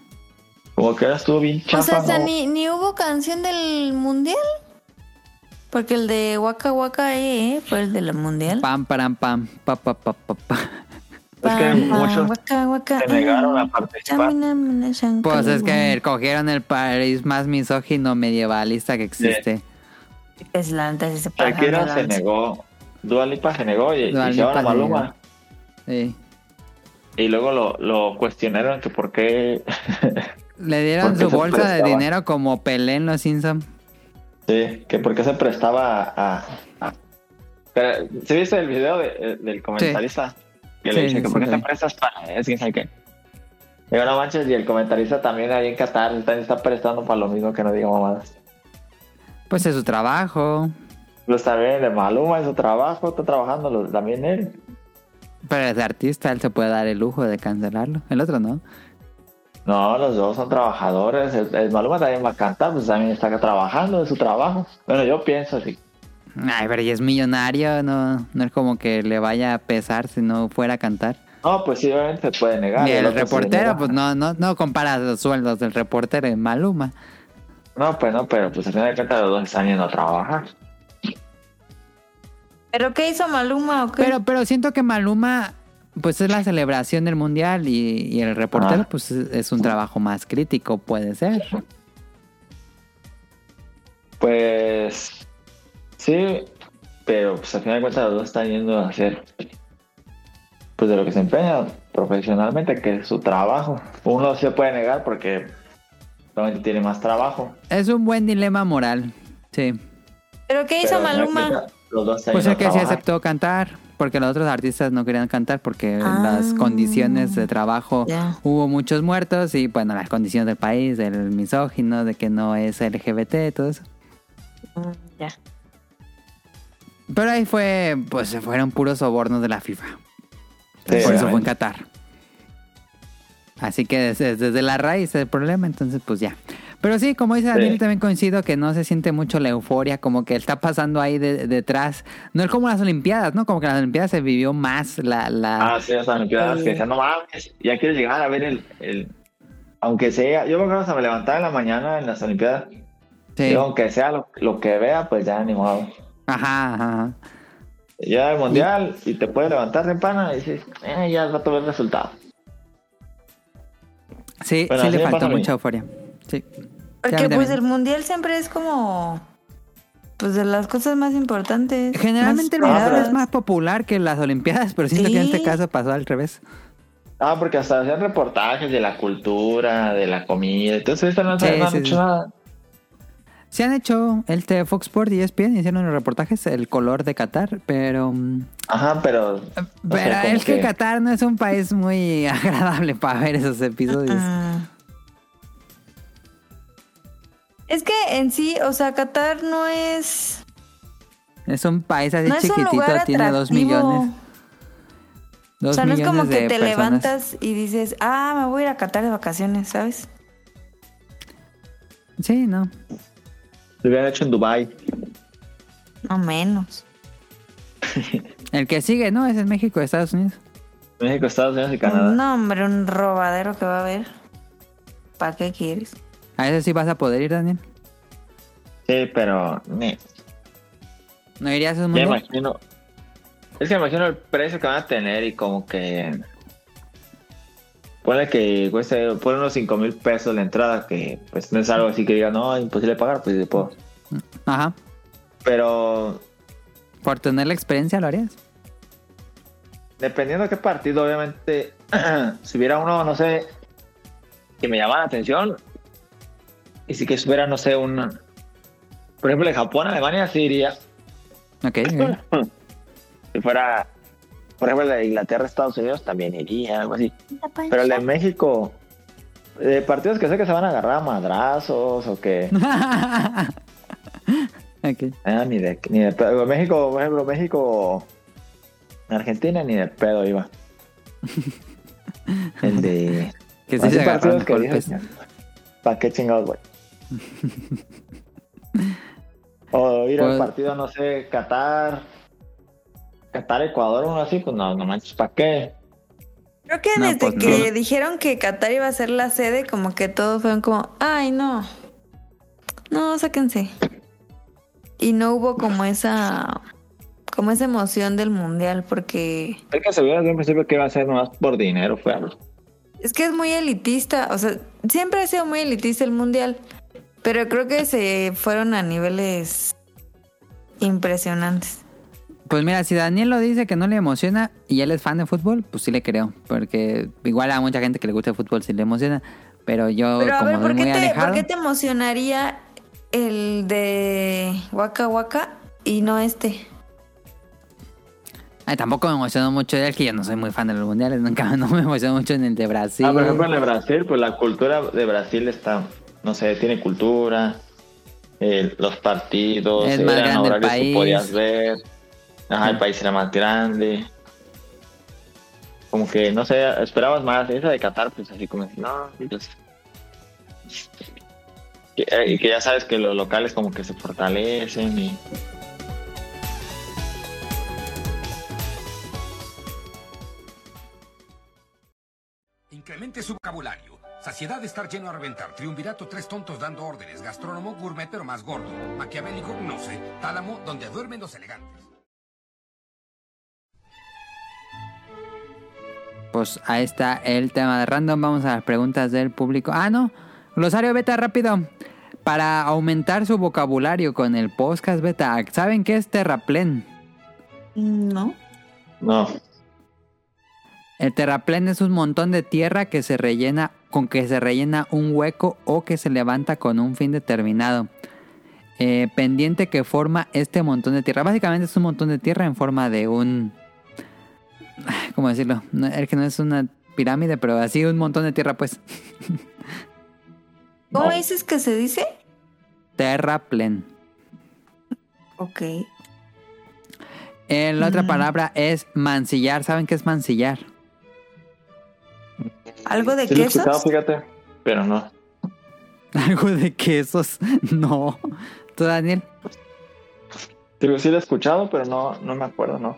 [SPEAKER 3] Como que ahora estuvo bien chafa,
[SPEAKER 1] O sea, hasta
[SPEAKER 3] ¿no?
[SPEAKER 1] ni, ni hubo canción del mundial. Porque el de Waka Waka eh, fue el de la mundial.
[SPEAKER 2] Pam, param, pam, pa, pa, pa, pa, pa.
[SPEAKER 3] Es que muchos
[SPEAKER 1] waka, waka,
[SPEAKER 3] se negaron a participar.
[SPEAKER 2] Pues es que cogieron el país más misógino medievalista que existe.
[SPEAKER 1] Es la sí se
[SPEAKER 3] Shakira se negó, Dua Lipa se negó y, se
[SPEAKER 2] Lipa
[SPEAKER 3] a
[SPEAKER 2] se
[SPEAKER 3] Maluma.
[SPEAKER 2] Sí.
[SPEAKER 3] Y luego lo, lo cuestionaron que por qué.
[SPEAKER 2] Le dieron [LAUGHS] su
[SPEAKER 3] se
[SPEAKER 2] bolsa de dinero como Pelé en los Simpsons.
[SPEAKER 3] Sí, que por qué se prestaba a. a- Pero, ¿Sí viste el video de- del comentarista? Que le
[SPEAKER 2] Sí,
[SPEAKER 3] dice que por qué te prestas para eso, quién sabe qué. Digo, no manches, y el comentarista también ahí en Qatar también está prestando para lo mismo que no diga mamadas.
[SPEAKER 2] Pues es su trabajo.
[SPEAKER 3] Lo está bien, de Maluma es su trabajo, está trabajando también él.
[SPEAKER 2] Pero es artista, él se puede dar el lujo de cancelarlo. El otro no.
[SPEAKER 3] No, los dos son trabajadores. El, el Maluma también va a cantar, pues también está trabajando de su trabajo. Bueno, yo pienso así.
[SPEAKER 2] Ay, pero ya es millonario, no, no es como que le vaya a pesar si no fuera a cantar.
[SPEAKER 3] No, pues sí, obviamente se puede negar.
[SPEAKER 2] y el reportero, pues no, no, no compara los sueldos del reportero en Maluma.
[SPEAKER 3] No, pues no, pero pues al final de cuentas los dos están yendo a trabajar.
[SPEAKER 1] ¿Pero qué hizo Maluma o qué?
[SPEAKER 2] Pero, pero siento que Maluma, pues es la celebración del mundial y, y el reportero,
[SPEAKER 3] Ah.
[SPEAKER 2] pues es, es un trabajo más crítico, puede ser.
[SPEAKER 3] Pues sí, pero pues al final de cuentas los dos están yendo a hacer pues de lo que se empeña profesionalmente, que es su trabajo. Uno se puede negar porque Solamente tiene más trabajo.
[SPEAKER 2] Es un buen dilema moral. Sí.
[SPEAKER 1] ¿Pero qué hizo
[SPEAKER 3] Pero
[SPEAKER 1] Maluma?
[SPEAKER 3] Los dos
[SPEAKER 2] Pues el que sí
[SPEAKER 3] trabajar.
[SPEAKER 2] aceptó cantar, porque los otros artistas no querían cantar porque
[SPEAKER 1] Ah.
[SPEAKER 2] las condiciones de trabajo hubo muchos muertos y bueno, las condiciones del país, del misógino, de que no es LGBT, todo eso.
[SPEAKER 1] Mm, Ya.
[SPEAKER 2] Pero ahí fue, pues se fueron puros sobornos de la FIFA.
[SPEAKER 3] Sí,
[SPEAKER 2] Por eso fue en. Qatar. Así que desde, desde la raíz del problema, entonces pues ya. Pero sí, como dice Daniel,
[SPEAKER 3] Sí.
[SPEAKER 2] también coincido que no se siente mucho la euforia, como que está pasando ahí de- detrás. No es como las Olimpiadas, ¿no? Como que en las Olimpiadas se vivió más la... la...
[SPEAKER 3] Ah, sí, esas Olimpiadas que decían, no mames, ya quieres llegar a ver el, el- Aunque sea, yo me acuerdo hasta me levantaba en la mañana en las Olimpiadas.
[SPEAKER 2] sí.
[SPEAKER 3] Digo, aunque sea lo, lo que vea, pues ya ni modo.
[SPEAKER 2] Ajá, ajá.
[SPEAKER 3] Ya el mundial y te puedes levantar temprano y dices, eh, ya va a ver el resultado.
[SPEAKER 2] Sí,
[SPEAKER 3] Bueno,
[SPEAKER 2] sí le faltó mucha euforia. Sí. Sí,
[SPEAKER 1] Porque pues
[SPEAKER 2] también.
[SPEAKER 1] el mundial siempre es como... Pues de las cosas más importantes.
[SPEAKER 2] Generalmente el
[SPEAKER 1] más
[SPEAKER 2] mundial es más popular que las Olimpiadas, pero siento que en este
[SPEAKER 1] Sí.
[SPEAKER 2] caso pasó al revés.
[SPEAKER 3] Ah, porque hasta hacían reportajes de la cultura, de la comida. Entonces, esto no,
[SPEAKER 2] Sí, sí,
[SPEAKER 3] hecho
[SPEAKER 2] sí.
[SPEAKER 3] nada.
[SPEAKER 2] Se han hecho el de Fox Sports y ESPN hicieron los reportajes el color de Qatar, pero mm,
[SPEAKER 3] Ajá, pero. o
[SPEAKER 2] pero
[SPEAKER 3] sea,
[SPEAKER 2] es que... Qatar no es un país muy [LAUGHS] agradable para ver esos episodios.
[SPEAKER 1] Ah. Es que en sí, o sea, Qatar no es...
[SPEAKER 2] Es un país así
[SPEAKER 1] No es un
[SPEAKER 2] chiquitito,
[SPEAKER 1] lugar
[SPEAKER 2] tiene dos millones. Dos
[SPEAKER 1] o sea, no es como que te
[SPEAKER 2] personas.
[SPEAKER 1] levantas y dices, ah, me voy a ir a Qatar de vacaciones, ¿sabes?
[SPEAKER 2] Sí, no.
[SPEAKER 3] Lo hubieran hecho en Dubai
[SPEAKER 1] No menos. [LAUGHS]
[SPEAKER 2] El que sigue, ¿no? Es en México, Estados Unidos.
[SPEAKER 3] México, Estados Unidos y Canadá.
[SPEAKER 1] No, hombre, un robadero que va a haber. ¿Para qué quieres?
[SPEAKER 2] A eso sí vas a poder ir, Daniel.
[SPEAKER 3] Sí, pero.
[SPEAKER 2] ¿No irías a un
[SPEAKER 3] Ya
[SPEAKER 2] mundial?
[SPEAKER 3] imagino. Es que imagino el precio que van a tener y como que. Pone que cueste, unos 5 mil pesos la entrada, que pues no es algo así que diga, no, es imposible pagar, pues sí puedo.
[SPEAKER 2] Ajá.
[SPEAKER 3] Pero
[SPEAKER 2] Por tener la experiencia, ¿lo harías?
[SPEAKER 3] dependiendo de qué partido, obviamente, [CLEARS THROAT] si hubiera uno, no sé, que me llamara la atención, y si que estuviera, no sé, un. Por ejemplo, de Japón, Alemania, sí iría.
[SPEAKER 2] Ok. [LAUGHS]
[SPEAKER 3] Si fuera, por ejemplo, el de Inglaterra, Estados Unidos, también iría, algo así. Pero el de México, de partidos que sé que se van a agarrar a madrazos o que. [LAUGHS]
[SPEAKER 2] ok.
[SPEAKER 3] Ah, ni de, ni de pedo. México, por ejemplo, México. Argentina ni de pedo iba. [LAUGHS] El de.
[SPEAKER 2] Que sí se
[SPEAKER 3] que
[SPEAKER 2] golpes.
[SPEAKER 3] ¿Para qué chingados, güey? [LAUGHS] o ir al
[SPEAKER 2] Pues-
[SPEAKER 3] partido, no sé, Qatar. Qatar, Ecuador, uno así, pues no, no manches, ¿para qué?
[SPEAKER 1] Creo que
[SPEAKER 2] No,
[SPEAKER 1] desde
[SPEAKER 2] pues no.
[SPEAKER 1] que dijeron que Qatar iba a ser la sede, como que todos fueron como, ay, no. No, sáquense. Y no hubo como esa como esa emoción del mundial porque
[SPEAKER 3] Es que se veía desde un principio que iba a ser nomás por dinero, fue algo.
[SPEAKER 1] es que es muy elitista, o sea, siempre ha sido muy elitista el mundial, pero creo que se fueron a niveles impresionantes.
[SPEAKER 2] Pues mira, si Daniel lo dice que no le emociona y él es fan de fútbol, pues sí le creo. Porque igual a mucha gente que le gusta el fútbol sí le emociona. Pero yo,
[SPEAKER 1] Pero a
[SPEAKER 2] como
[SPEAKER 1] ver, ¿por qué,
[SPEAKER 2] muy
[SPEAKER 1] te,
[SPEAKER 2] alejado.
[SPEAKER 1] ¿por qué te emocionaría el de Waka Waka y no este?
[SPEAKER 2] Ay, tampoco me emocionó mucho de él, que yo no soy muy fan de los mundiales. Nunca [LAUGHS] no me emocionó mucho en el de Brasil.
[SPEAKER 3] Ah, por ejemplo, en el Brasil, pues la cultura de Brasil está, no sé, tiene cultura, eh, los partidos,
[SPEAKER 2] Es más
[SPEAKER 3] eran horarios
[SPEAKER 2] país.
[SPEAKER 3] que podías ver, Ajá, el país era más grande. Como que, no sé, esperabas más. Esa de Qatar, pues así como, no, pues... que- eh, Y que ya sabes que los locales como que se fortalecen y...
[SPEAKER 6] Incremente su vocabulario. Saciedad de estar lleno a reventar. Triunvirato, tres tontos dando órdenes. Gastrónomo, gourmet pero más gordo. Maquiavélico, no sé. Tálamo, donde duermen los elegantes.
[SPEAKER 2] Pues ahí está el tema de random. Vamos a las preguntas del público. Ah, no. Glosario beta rápido. Para aumentar su vocabulario con el podcast beta, ¿saben qué es terraplén?
[SPEAKER 1] No.
[SPEAKER 3] No,
[SPEAKER 2] El terraplén es un montón de tierra que se rellena con que se rellena un hueco o que se levanta con un fin determinado. Eh, pendiente que forma este montón de tierra. Básicamente es un montón de tierra en forma de un... [SIGHS] ¿Cómo decirlo? No, es que no es una pirámide, pero así un montón de tierra pues. [LAUGHS]
[SPEAKER 1] ¿Cómo
[SPEAKER 3] No.
[SPEAKER 1] dices que se dice?
[SPEAKER 2] Terraplén.
[SPEAKER 1] Ok.
[SPEAKER 2] Eh, la otra
[SPEAKER 1] Mm.
[SPEAKER 2] palabra es mancillar. ¿Saben qué es mancillar?
[SPEAKER 1] ¿Algo de
[SPEAKER 3] Sí lo
[SPEAKER 1] quesos?
[SPEAKER 3] fíjate, pero no. [LAUGHS]
[SPEAKER 2] Algo de quesos. [LAUGHS] No. ¿Tú, Daniel?
[SPEAKER 3] Digo, sí lo he escuchado, pero no, no me acuerdo, ¿no?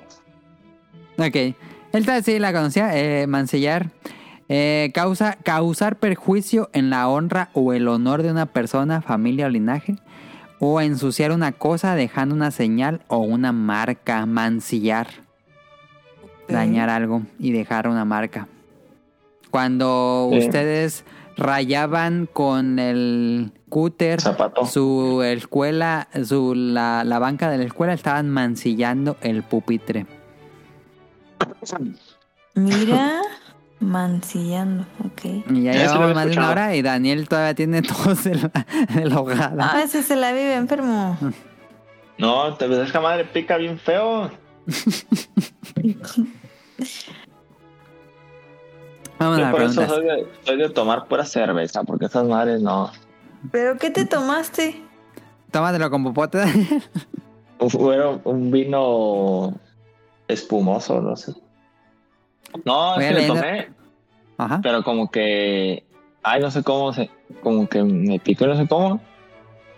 [SPEAKER 2] Ok. Él sí la conocía. eh, mancillar. Eh, causa, causar perjuicio en la honra o el honor de una persona, familia o linaje. O ensuciar una cosa dejando una señal o una marca. Mancillar. Dañar algo y dejar una marca. Cuando
[SPEAKER 3] Sí.
[SPEAKER 2] ustedes rayaban con el cúter
[SPEAKER 3] Zapato.
[SPEAKER 2] su escuela, su, la, la banca de la escuela, estaban mancillando el pupitre.
[SPEAKER 1] Mira, [LAUGHS] mancillando. Ok.
[SPEAKER 2] Y ya llevamos más de una hora y Daniel todavía tiene [LAUGHS] tos en la.
[SPEAKER 1] Ah, ese se la vive enfermo.
[SPEAKER 3] No, te ves esa madre pica bien feo. [LAUGHS]
[SPEAKER 2] Vamos
[SPEAKER 3] Yo
[SPEAKER 2] a las
[SPEAKER 3] por eso soy de, soy de tomar pura cerveza, porque esas madres no.
[SPEAKER 1] ¿Pero qué te tomaste?
[SPEAKER 2] Tómatelo con popote. [LAUGHS]
[SPEAKER 3] Fueron un vino espumoso, no sé. No,
[SPEAKER 2] Voy
[SPEAKER 3] es que le
[SPEAKER 2] leer-
[SPEAKER 3] tomé,
[SPEAKER 2] Ajá.
[SPEAKER 3] pero como que. Ay, no sé cómo se. Como que me picó, no sé cómo.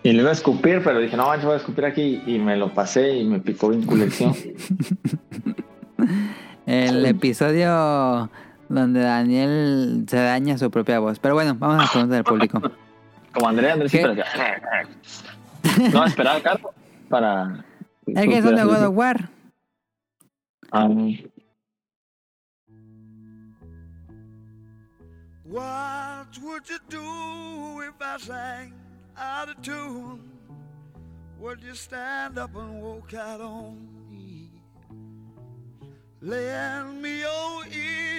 [SPEAKER 3] Y le iba a escupir, pero dije, no, manches, voy a escupir aquí. Y me lo pasé y me picó bien culección. [LAUGHS]
[SPEAKER 2] El episodio donde Daniel se daña su propia voz. Pero bueno, vamos a las preguntas del público. [LAUGHS]
[SPEAKER 3] Como Andrea, Andrés siempre hacía, No, esperaba el carro para. [LAUGHS]
[SPEAKER 2] Es que son de God of War.
[SPEAKER 3] Ah,
[SPEAKER 7] What would you do if I sang out of tune? Would you stand up and walk out on me? Lend me your ears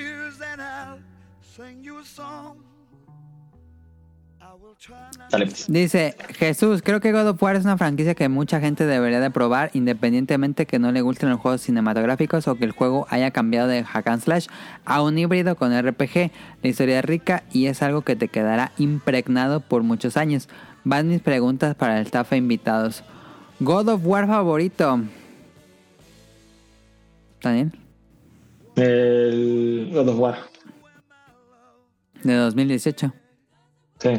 [SPEAKER 3] pues.
[SPEAKER 2] Dice Jesús, creo que God of War es una franquicia que mucha gente debería de probar independientemente que no le gusten los juegos cinematográficos o que el juego haya cambiado de hack and slash a un híbrido con RPG. La historia es rica y es algo que te quedará impregnado por muchos años. Van mis preguntas para el staff e invitados. God of War favorito. Daniel,
[SPEAKER 3] El God of War.
[SPEAKER 2] de 2018.
[SPEAKER 3] Sí.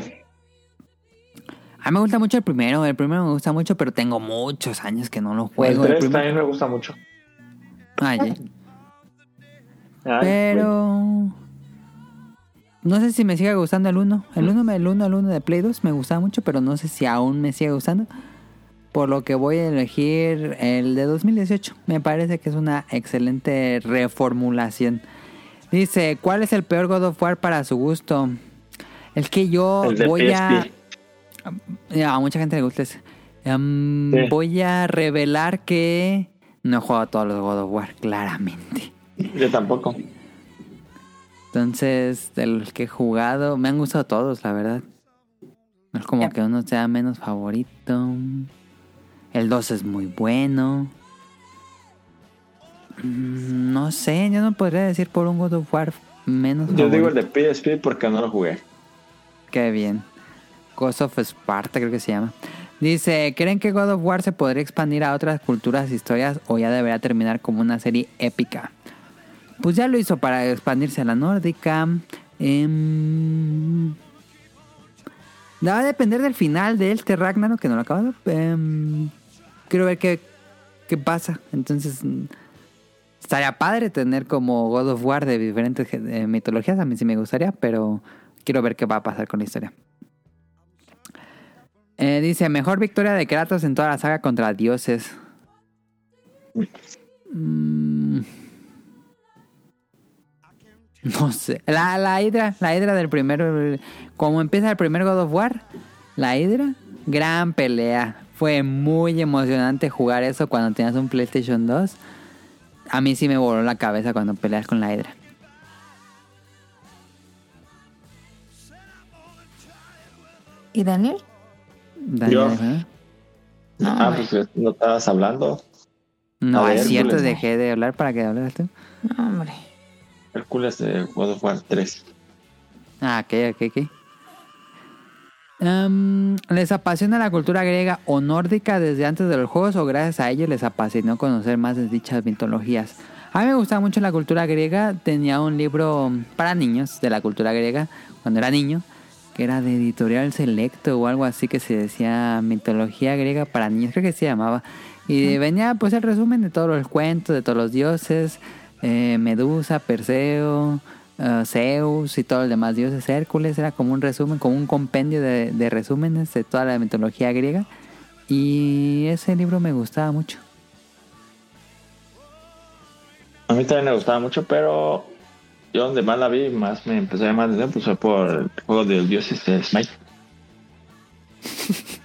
[SPEAKER 2] A mí me gusta mucho el primero, el primero me gusta mucho, pero tengo muchos años que no lo
[SPEAKER 3] el
[SPEAKER 2] juego. El
[SPEAKER 3] 3
[SPEAKER 2] primero-
[SPEAKER 3] también me gusta mucho.
[SPEAKER 2] Ay, ya.
[SPEAKER 3] Ay,
[SPEAKER 2] Pero. No sé si me sigue gustando el 1. El 1, el 1, el 1 de Play 2 me gustaba mucho, pero no sé si aún me sigue gustando. Por lo que voy a elegir el de 2018. Me parece que es una excelente reformulación. Dice, ¿cuál es el peor God of War para su gusto? Es que yo
[SPEAKER 3] El de
[SPEAKER 2] voy a...
[SPEAKER 3] PSP.
[SPEAKER 2] A mucha gente le gusta ese. Em,
[SPEAKER 3] Sí.
[SPEAKER 2] Voy a revelar que no he jugado a todos los God of War, claramente.
[SPEAKER 3] Yo tampoco.
[SPEAKER 2] Entonces, de los que he jugado, me han gustado todos, la verdad. No es como que uno sea menos favorito. El 2 es muy bueno. Mm, No sé, yo no podría decir por un God of War menos
[SPEAKER 3] Yo digo el de PSP porque no lo jugué.
[SPEAKER 2] Qué bien. Ghost of Sparta creo que se llama. Dice, ¿creen que God of War se podría expandir a otras culturas, historias o ya debería terminar como una serie épica? Pues ya lo hizo para expandirse a la nórdica. Em, va a depender del final de este Ragnarok, que no lo he acabado. Em, quiero ver qué, qué pasa. Entonces, mm, estaría padre tener como God of War de diferentes mitologías. A mí sí me gustaría, pero quiero ver qué va a pasar con la historia. Eh, dice, mejor victoria de Kratos en toda la saga contra dioses. Mm. [LAUGHS] No sé. La, la Hydra, la Hydra del primero. Como empieza el primer God of War, la Hydra, gran pelea. Fue muy emocionante jugar eso cuando tenías un PlayStation 2. A mí sí me voló la cabeza cuando peleas con la Hydra.
[SPEAKER 1] ¿Y Daniel?
[SPEAKER 2] Daniel
[SPEAKER 3] Yo.
[SPEAKER 1] ¿eh?
[SPEAKER 3] Ah, pues no estabas hablando.
[SPEAKER 2] No, es cierto, dejé de hablar para que hablaras tú.
[SPEAKER 1] Hombre.
[SPEAKER 3] Hércules de God of War 3.
[SPEAKER 2] Ah, ok, ok, ok. Em, ¿Les apasiona la cultura griega o nórdica desde antes de los juegos o gracias a ello les apasionó conocer más de dichas mitologías? A mí me gustaba mucho la cultura griega. Tenía un libro para niños de la cultura griega cuando era niño, que era de editorial selecto o algo así que se decía mitología griega para niños, creo que se llamaba. Y venía pues el resumen de todos los cuentos, de todos los dioses, eh, Medusa, Perseo, eh, Zeus y todos los demás dioses, Hércules, era como un resumen, como un compendio de, de resúmenes de toda la mitología griega. Y ese libro me gustaba mucho.
[SPEAKER 3] A mí también me gustaba mucho, pero yo donde más la vi, más me empezó a llamar la atención, pues fue por el juego de los dioses de Smite. [LAUGHS]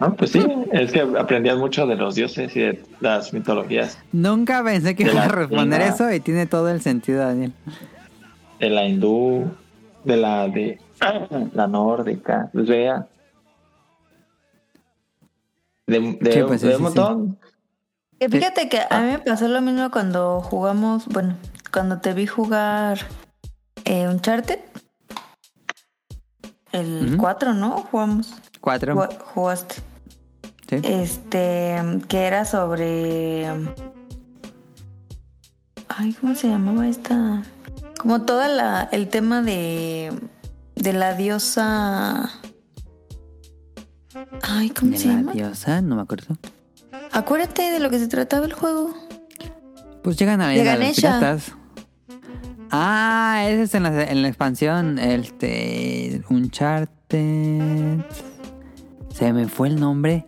[SPEAKER 3] No, pues sí, es que aprendías mucho de los dioses y de las mitologías,
[SPEAKER 2] Nunca pensé que iba a responder eso y tiene todo el sentido, Daniel.
[SPEAKER 3] de la hindú, de la de [CLEARS THROAT] la nórdica, pues vea. De, de,
[SPEAKER 2] Sí, pues sí,
[SPEAKER 3] de
[SPEAKER 2] sí,
[SPEAKER 3] un montón.
[SPEAKER 1] Que fíjate que a mí me pasó lo mismo cuando jugamos, bueno, cuando te vi jugar eh, Uncharted. El
[SPEAKER 2] Ujú.
[SPEAKER 1] 4, ¿no? Jugamos.
[SPEAKER 2] Cuatro.
[SPEAKER 1] Jugaste.
[SPEAKER 2] Sí.
[SPEAKER 1] Este, que era sobre... Ay, ¿cómo se llamaba esta? Como toda la, el tema de, de la diosa... Ay, ¿cómo
[SPEAKER 2] De
[SPEAKER 1] se
[SPEAKER 2] la
[SPEAKER 1] llama?
[SPEAKER 2] diosa, no me acuerdo.
[SPEAKER 1] Acuérdate de lo que se trataba el juego.
[SPEAKER 2] Pues llegan a la
[SPEAKER 1] De
[SPEAKER 2] los piratas. Ah, ese es en la, en la expansión. Este. Uncharted. Se me fue el nombre.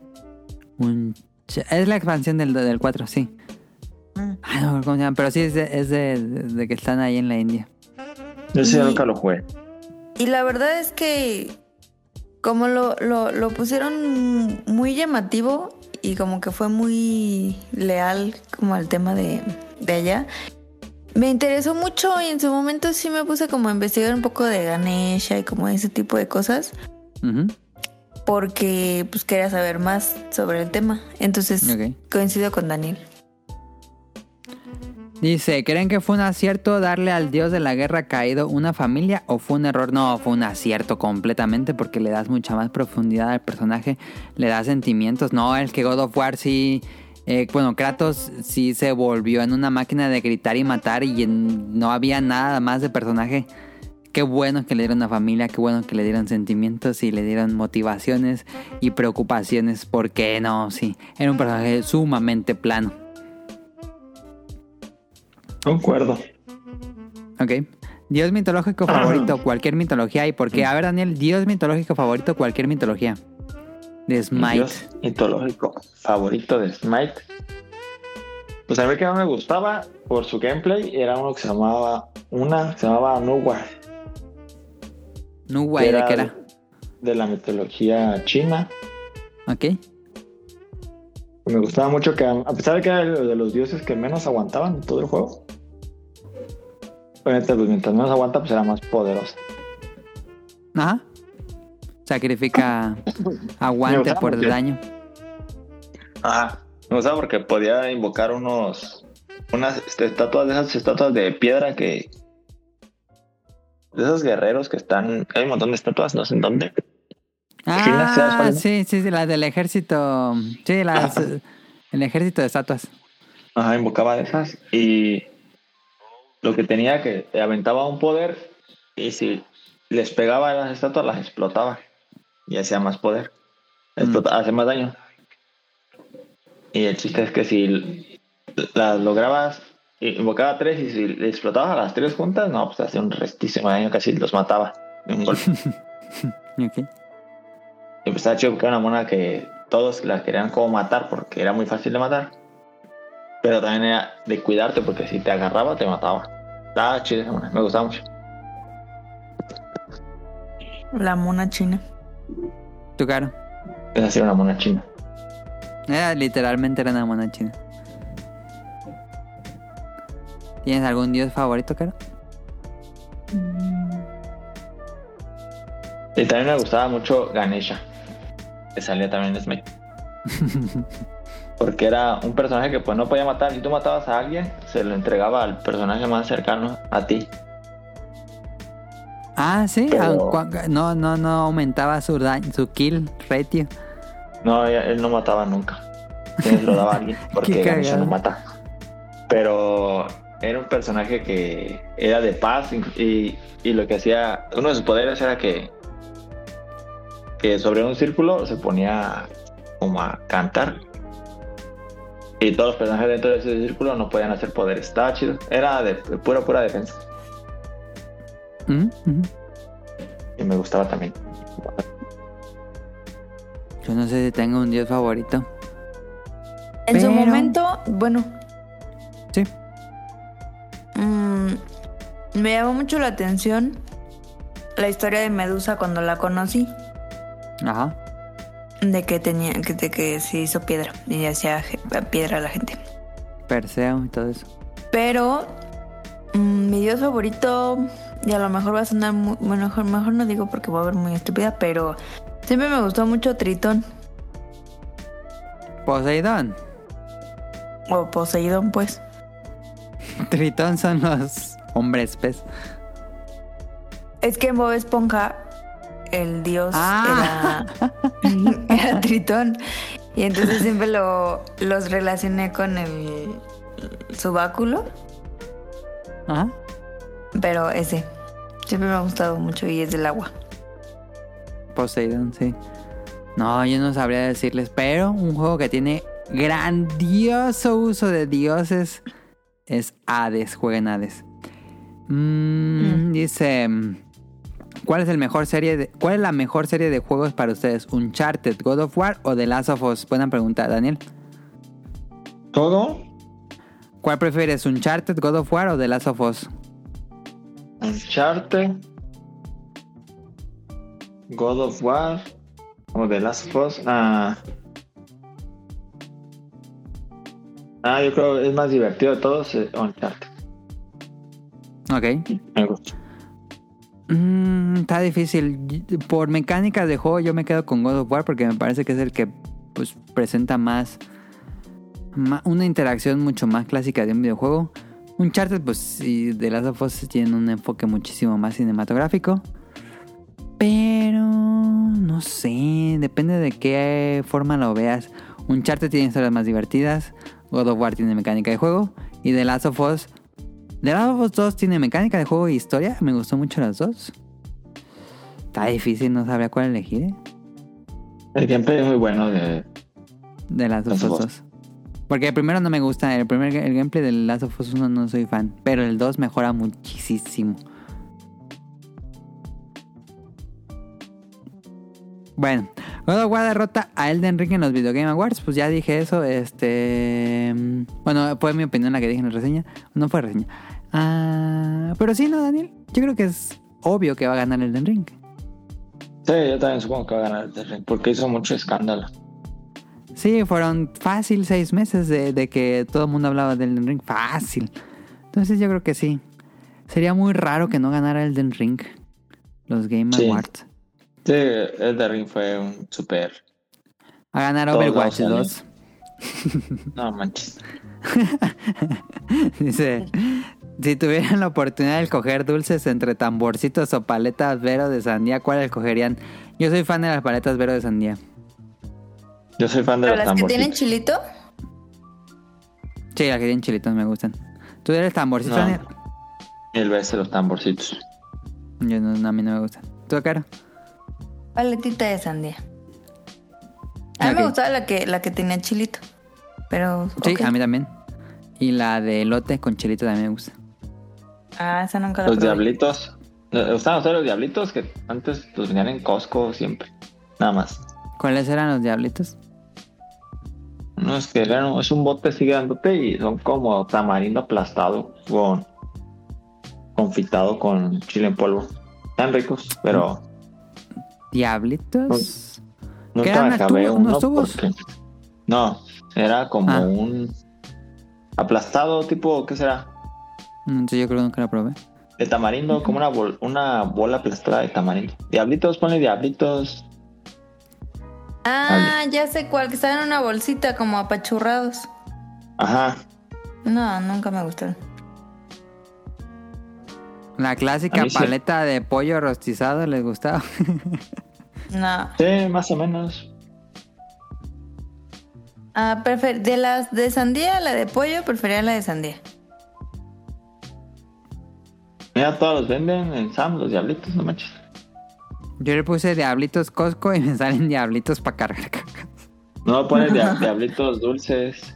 [SPEAKER 2] Es la expansión del, del 4, sí.
[SPEAKER 1] Mm.
[SPEAKER 2] Ay, no me acuerdo cómo se llama. Pero sí es de, es de, de que están ahí en la India.
[SPEAKER 3] Yo sí
[SPEAKER 1] Y-
[SPEAKER 3] nunca lo jugué.
[SPEAKER 1] Y la verdad es que como lo, lo, lo pusieron muy llamativo y como que fue muy leal como al tema de, de allá, me interesó mucho y en su momento sí me puse como a investigar un poco de Ganesha y como ese tipo de cosas
[SPEAKER 2] Ujú,
[SPEAKER 1] porque pues quería saber más sobre el tema. Entonces coincido con Daniel.
[SPEAKER 2] Dice, ¿creen que fue un acierto darle al dios de la guerra caído una familia o fue un error? No, fue un acierto completamente porque le das mucha más profundidad al personaje, le das sentimientos. No, el que God of War sí... eh, bueno, Kratos sí se volvió en una máquina de gritar y matar y en- no había nada más de personaje. Qué bueno que le dieron una familia, qué bueno que le dieron sentimientos y le dieron motivaciones y preocupaciones. Porque no, sí, era un personaje sumamente plano.
[SPEAKER 3] Concuerdo.
[SPEAKER 2] Ok. Dios mitológico favorito, cualquier mitología. ¿Y por qué? A ver, Daniel, Dios mitológico favorito, cualquier mitología. De
[SPEAKER 3] Mi
[SPEAKER 2] Smite.
[SPEAKER 3] dios mitológico favorito de Smite. Pues a mí que no me gustaba por su gameplay era uno que se llamaba una que se llamaba Nuwa.
[SPEAKER 2] Nuwai, ¿de qué era?
[SPEAKER 3] de la mitología china.
[SPEAKER 2] Ok.
[SPEAKER 3] Me gustaba mucho que, a pesar de que era el de los dioses que menos aguantaban en todo el juego, obviamente, pues, mientras menos aguanta, pues era más poderosa.
[SPEAKER 2] Ajá. Sacrifica [LAUGHS] aguante por
[SPEAKER 3] porque-
[SPEAKER 2] daño.
[SPEAKER 3] Ah, me gustaba porque podía invocar unos, unas estatuas de esas estatuas de piedra que, de esos guerreros que están, hay un montón de estatuas, no sé en dónde. ¿sabes
[SPEAKER 2] Ah, sí, sí, sí, la del ejército. Sí, las,
[SPEAKER 3] Ajá.
[SPEAKER 2] el ejército de estatuas.
[SPEAKER 3] Ajá, invocaba de esas y lo que tenía que aventaba un poder y si les pegaba a las estatuas las explotaba y hacía más poder, Explota- hace más daño. Y el chiste es que si las lograbas, invocaba tres y si le explotabas a las tres juntas, no, pues hacía un restísimo daño, casi los mataba de un golpe. [LAUGHS]
[SPEAKER 2] Ok.
[SPEAKER 3] Y pues estaba chido porque era una mona que todos la querían como matar porque era muy fácil de matar. Pero también era de cuidarte porque si te agarraba te mataba. Estaba chido esa mona, me gustaba mucho.
[SPEAKER 1] La mona china.
[SPEAKER 2] Tu caro.
[SPEAKER 3] Esa sí era una mona china.
[SPEAKER 2] Era, literalmente era una mona china. ¿Tienes algún dios favorito, caro?
[SPEAKER 3] Y también me gustaba mucho Ganesha, que salía también en Smash. [LAUGHS] Porque era un personaje que pues no podía matar. Si tú matabas a alguien, se lo entregaba al personaje más cercano a ti.
[SPEAKER 2] Ah, sí.
[SPEAKER 3] Pero-
[SPEAKER 2] Ah, No, no, no aumentaba su, daño, su kill ratio.
[SPEAKER 3] No, él no mataba nunca. Él lo daba a alguien [LAUGHS] porque Ganesha no mata. Pero era un personaje que era de paz y, y lo que hacía, uno de sus poderes era que, que sobre un círculo se ponía como a cantar. Y todos los personajes dentro de ese círculo no podían hacer poderes. Estaba chido. Era de, de pura, pura defensa.
[SPEAKER 2] Ujú, ujú.
[SPEAKER 3] Y me gustaba también.
[SPEAKER 2] Yo no sé si tengo un dios favorito.
[SPEAKER 1] En su momento, bueno. Mm, me llamó mucho la atención la historia de Medusa cuando la conocí.
[SPEAKER 2] Ajá.
[SPEAKER 1] De que tenía, que- de que se hizo piedra y hacía piedra a la gente.
[SPEAKER 2] Perseo y todo eso.
[SPEAKER 1] Pero mm, mi dios favorito, y a lo mejor va a sonar muy, bueno, mejor, mejor no digo porque voy a ver muy estúpida, pero siempre me gustó mucho Tritón
[SPEAKER 2] Poseidón.
[SPEAKER 1] o Poseidón, pues. [LAUGHS]
[SPEAKER 2] Tritón son los hombres pez.
[SPEAKER 1] Es que en Bob Esponja el dios
[SPEAKER 2] Ah.
[SPEAKER 1] era, [LAUGHS] era Tritón. Y entonces [LAUGHS] siempre lo, los relacioné con el subáculo,
[SPEAKER 2] Ajá.
[SPEAKER 1] pero ese. Siempre me ha gustado mucho y es del agua.
[SPEAKER 2] Poseidón, sí. No, yo no sabría decirles, pero un juego que tiene grandioso uso de dioses es Hades, jueguen Hades. Mm, Dice, mm, ¿cuál es el mejor serie de, cuál es la mejor serie de juegos para ustedes? Uncharted, God of War o The Last of Us? Buena pregunta, Daniel.
[SPEAKER 3] ¿Todo?
[SPEAKER 2] ¿Cuál prefieres, Uncharted, God of War o The Last of Us?
[SPEAKER 3] Uncharted, God of War o The Last of Us. Ah, ah, yo creo que es más divertido de todos eh, Uncharted.
[SPEAKER 2] Ok.
[SPEAKER 3] Me gusta.
[SPEAKER 2] Mm, está difícil. Por mecánicas de juego yo me quedo con God of War porque me parece que es el que pues, presenta más, una interacción mucho más clásica de un videojuego. Uncharted, pues sí, The Last of Us tiene un enfoque muchísimo más cinematográfico. Pero no sé, depende de qué forma lo veas. Uncharted tiene historias más divertidas, God of War tiene mecánica de juego y The Last of Us The Last of Us 2 tiene mecánica de juego y historia. Me gustó mucho las dos. Está difícil, no sabría cuál elegir. ¿eh?
[SPEAKER 3] El gameplay es muy bueno de
[SPEAKER 2] De
[SPEAKER 3] Last of Us.
[SPEAKER 2] dos. Porque el primero no me gusta. El primer el gameplay del Last of Us 1 no soy fan. Pero el 2 mejora muchísimo. Bueno, God of War derrota a Elden Ring en los Video Game Awards. Pues ya dije eso. Este. Bueno, fue mi opinión la que dije en la reseña. No fue reseña. Ah, pero sí, ¿no, Daniel? Yo creo que es obvio que va a ganar Elden Ring.
[SPEAKER 3] Sí, yo también supongo que va a ganar el terreno porque hizo mucho escándalo.
[SPEAKER 2] Sí, fueron fácil seis meses de, de que todo el mundo hablaba del Elden Ring. Fácil. Entonces yo creo que sí. Sería muy raro que no ganara Elden Ring. Los Game
[SPEAKER 3] Sí.
[SPEAKER 2] Awards.
[SPEAKER 3] Sí, el de Ring fue un super.
[SPEAKER 2] A ganar
[SPEAKER 3] Todos
[SPEAKER 2] Overwatch
[SPEAKER 3] los
[SPEAKER 2] 2. [LAUGHS]
[SPEAKER 3] No manches. [LAUGHS]
[SPEAKER 2] Dice, si tuvieran la oportunidad de escoger dulces entre tamborcitos o paletas Vero de sandía, ¿cuál escogerían? Yo soy fan de las paletas Vero de sandía.
[SPEAKER 3] Yo soy fan de
[SPEAKER 1] las que tienen
[SPEAKER 3] tamborcitos.
[SPEAKER 1] chilito,
[SPEAKER 2] Sí, las que tienen chilitos me gustan. ¿Tú eres tamborcito,
[SPEAKER 3] No.
[SPEAKER 2] Daniel?
[SPEAKER 3] Mil veces los tamborcitos.
[SPEAKER 2] Yo no, no, a mí no me gustan. ¿Tú, Caro?
[SPEAKER 1] Paletita de sandía. A mí
[SPEAKER 2] Ok.
[SPEAKER 1] me gustaba la que, la que tenía chilito. Pero.
[SPEAKER 2] Sí, a mí también. Y la de elote con chilito también me gusta.
[SPEAKER 1] Ah, esa nunca la
[SPEAKER 3] Los
[SPEAKER 1] probé.
[SPEAKER 3] diablitos. ¿Les gustaban ustedes los diablitos? Que antes los vendían en Costco siempre. Nada más.
[SPEAKER 2] ¿Cuáles eran los diablitos?
[SPEAKER 3] No es que eran, es un bote así grandote y son como tamarindo aplastado con confitado con chile en polvo. Están ricos, pero
[SPEAKER 2] ¿Diablitos?
[SPEAKER 3] nunca
[SPEAKER 2] eran
[SPEAKER 3] me
[SPEAKER 2] unos
[SPEAKER 3] acabé uno porque no, era como
[SPEAKER 2] Ah.
[SPEAKER 3] un aplastado tipo, ¿qué será?
[SPEAKER 2] Mm, sí, yo creo que nunca la probé.
[SPEAKER 3] de tamarindo, como una, bol- una bola aplastada de tamarindo. Diablitos, ponle diablitos.
[SPEAKER 1] Ah, ya sé cuál, que están en una bolsita como apachurrados.
[SPEAKER 3] Ajá.
[SPEAKER 1] No, nunca me gustaron.
[SPEAKER 2] La clásica
[SPEAKER 3] sí.
[SPEAKER 2] paleta de pollo rostizado les gustaba. [LAUGHS]
[SPEAKER 1] No.
[SPEAKER 3] Sí, más o menos.
[SPEAKER 1] Ah, prefer- de las de sandía, la de pollo, prefería la de sandía.
[SPEAKER 3] Mira, todos los venden en Sam, los diablitos, no manches.
[SPEAKER 2] Yo le puse diablitos Costco y me salen diablitos para cargar caca.
[SPEAKER 3] No ponen dia- [LAUGHS] diablitos dulces.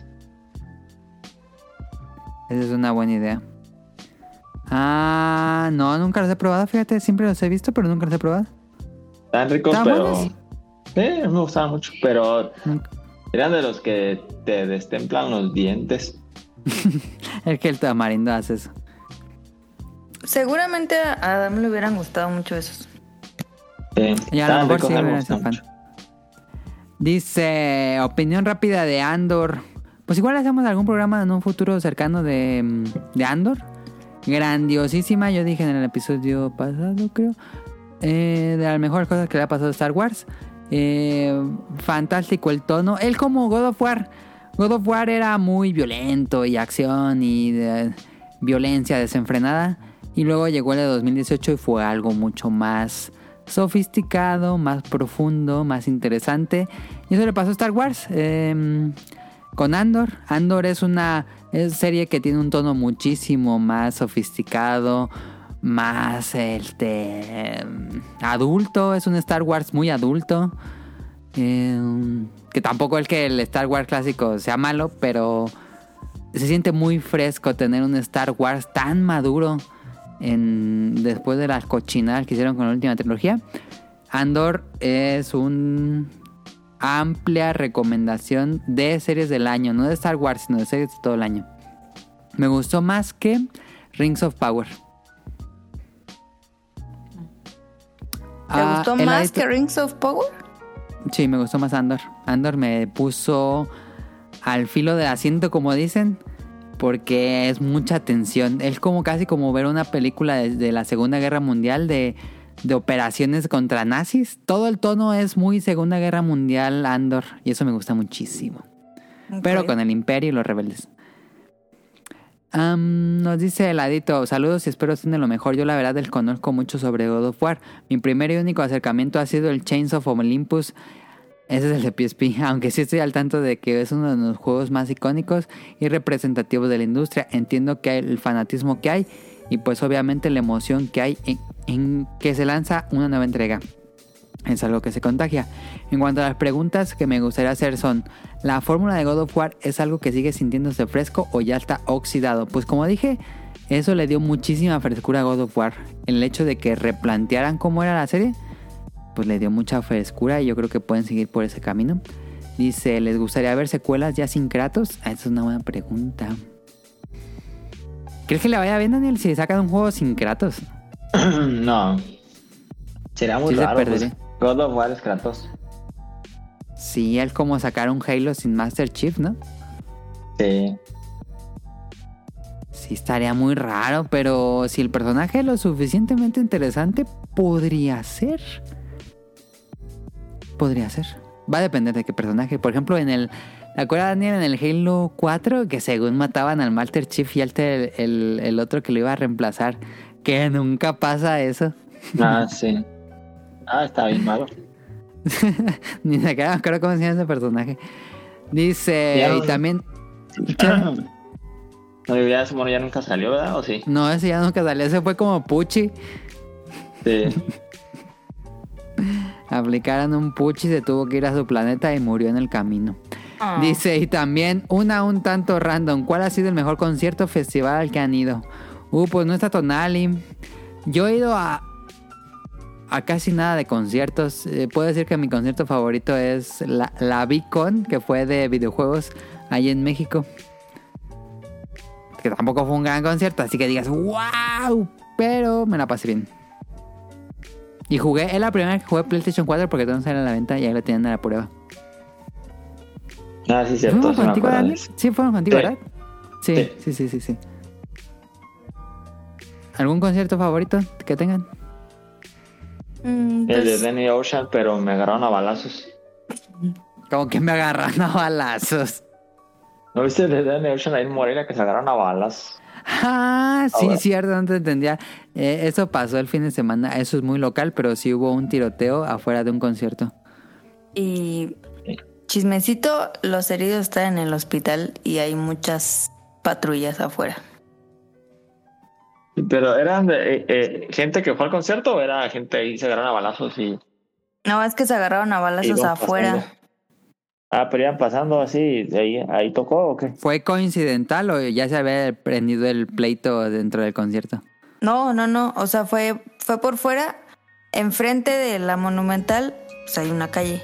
[SPEAKER 2] Esa es una buena idea. Ah, no, nunca los he probado. Fíjate, siempre los he visto, pero nunca los he probado.
[SPEAKER 3] Están ricos,
[SPEAKER 2] ¿Están
[SPEAKER 3] pero.
[SPEAKER 2] buenos?
[SPEAKER 3] Sí, me gustaban mucho, pero
[SPEAKER 2] Nunca.
[SPEAKER 3] eran de los que te destemplan los dientes. [LAUGHS]
[SPEAKER 2] Es que el tamarindo hace eso.
[SPEAKER 1] Seguramente a Adam le hubieran gustado mucho esos.
[SPEAKER 3] Sí,
[SPEAKER 2] Y a lo mejor sí
[SPEAKER 3] me
[SPEAKER 2] fan.
[SPEAKER 3] mucho.
[SPEAKER 2] Dice, opinión rápida de Andor. Pues igual hacemos algún programa en un futuro cercano de, de Andor. Grandiosísima, yo dije en el episodio pasado, creo. Eh, de las mejores cosas que le ha pasado a Star Wars. Eh, fantástico el tono. Él como God of War. God of War era muy violento y acción y violencia desenfrenada. Y luego llegó el de 2018 y fue algo mucho más sofisticado, más profundo, más interesante. Y eso le pasó a Star Wars eh, con Andor. Andor es una es serie que tiene un tono muchísimo más sofisticado, más este adulto. Es un Star Wars muy adulto. Eh, que tampoco es que el Star Wars clásico sea malo, pero se siente muy fresco tener un Star Wars tan maduro en, después de las cochinadas que hicieron con la última trilogía. Andor es un amplia recomendación de series del año, no de Star Wars, sino de series de todo el año. Me gustó más que Rings of Power.
[SPEAKER 1] ¿Te
[SPEAKER 2] Ah,
[SPEAKER 1] gustó más que Rings of Power?
[SPEAKER 2] Sí, me gustó más Andor. Andor me puso al filo del asiento, como dicen, porque es mucha tensión. Es como casi como ver una película de, de la Segunda Guerra Mundial de, de operaciones contra nazis. Todo el tono es muy Segunda Guerra Mundial Andor y eso me gusta muchísimo. Pero con el Imperio y los rebeldes. Nos dice Heladito, saludos y espero estén de lo mejor. Yo la verdad desconozco mucho sobre God of War. Mi primer y único acercamiento ha sido el Chains of Olympus. Ese es el de PSP, [LAUGHS] aunque sí estoy al tanto de que es uno de los juegos más icónicos y representativos de la industria. Entiendo que hay el fanatismo que hay y pues obviamente la emoción que hay en, que se lanza una nueva entrega. Es algo que se contagia. En cuanto a las preguntas que me gustaría hacer son, ¿la fórmula de God of War es algo que sigue sintiéndose fresco o ya está oxidado? Pues como dije, eso le dio muchísima frescura a God of War. El hecho de que replantearan cómo era la serie, pues le dio mucha frescura y yo creo que pueden seguir por ese camino. Dice, ¿les gustaría ver secuelas ya sin Kratos? Ah, esa es una buena pregunta. ¿Crees que le vaya bien, Daniel, si sacan un juego sin Kratos? [CLEARS THROAT]
[SPEAKER 3] no. Sería muy
[SPEAKER 2] Sí se
[SPEAKER 3] raro. pues,
[SPEAKER 2] perdería.
[SPEAKER 3] God of War es Kratos.
[SPEAKER 2] Sí, es como sacar un Halo sin Master Chief, ¿no?
[SPEAKER 3] Sí.
[SPEAKER 2] Sí, estaría muy raro, pero si el personaje es lo suficientemente interesante, podría ser. Podría ser. Va a depender de qué personaje. Por ejemplo, en el. ¿Te acuerdas, Daniel, en el Halo 4? Que según mataban al Master Chief y al el, el, el otro que lo iba a reemplazar. Que nunca pasa eso.
[SPEAKER 3] Ah, sí. Ah, está bien malo. [LAUGHS]
[SPEAKER 2] Ni siquiera me acuerdo cómo se llama ese personaje. Dice, y también.
[SPEAKER 3] No, [CLEARS THROAT] ya ese mono ya nunca salió, ¿verdad? ¿O sí?
[SPEAKER 2] No, ese ya nunca salió. Ese fue como Puchi.
[SPEAKER 3] Sí. [LAUGHS]
[SPEAKER 2] Aplicaron un puchi, se tuvo que ir a su planeta y murió en el camino.
[SPEAKER 1] Ah.
[SPEAKER 2] Dice, y también una un tanto random, ¿cuál ha sido el mejor concierto festival al que han ido? Uh, pues no está Tonali. Yo he ido a, a casi nada de conciertos. Eh, puedo decir que mi concierto favorito es la, la Vicon, que fue de videojuegos ahí en México. Que tampoco fue un gran concierto, así que digas, wow, pero me la pasé bien. Y jugué, es la primera que jugué PlayStation 4 porque todavía no sale a la venta y ahí lo tienen a la prueba.
[SPEAKER 3] Ah, sí, cierto.
[SPEAKER 2] ¿Fuimos
[SPEAKER 3] sí
[SPEAKER 2] contigo, Daniel? Sí, fueron contigo,
[SPEAKER 3] Sí.
[SPEAKER 2] ¿verdad? Sí,
[SPEAKER 3] Sí.
[SPEAKER 2] sí, sí, sí. ¿Algún concierto favorito que tengan?
[SPEAKER 1] Mm,
[SPEAKER 3] El de
[SPEAKER 1] pues,
[SPEAKER 3] Danny Ocean, pero me agarraron a balazos.
[SPEAKER 2] Como que me agarran a balazos.
[SPEAKER 3] ¿No viste el de Danny Ocean ahí en Morelia que se agarraron a balas?
[SPEAKER 2] Ah, sí,
[SPEAKER 3] Ahora.
[SPEAKER 2] cierto, no te entendía. Eh, eso pasó el fin de semana. Eso es muy local, pero sí hubo un tiroteo afuera de un concierto.
[SPEAKER 1] y chismecito, los heridos están en el hospital y hay muchas patrullas afuera.
[SPEAKER 3] Pero eran de, eh, eh, gente que fue al concierto o era gente ahí se agarraron a balazos y
[SPEAKER 1] No, es que se agarraron a balazos afuera.
[SPEAKER 3] pasando? Ah, pero iban pasando así, de ahí, ahí tocó o qué?
[SPEAKER 2] ¿Fue coincidental o ya se había prendido el pleito dentro del concierto?
[SPEAKER 1] No, no, no. O sea, fue, fue por fuera. Enfrente de la Monumental, pues hay una calle.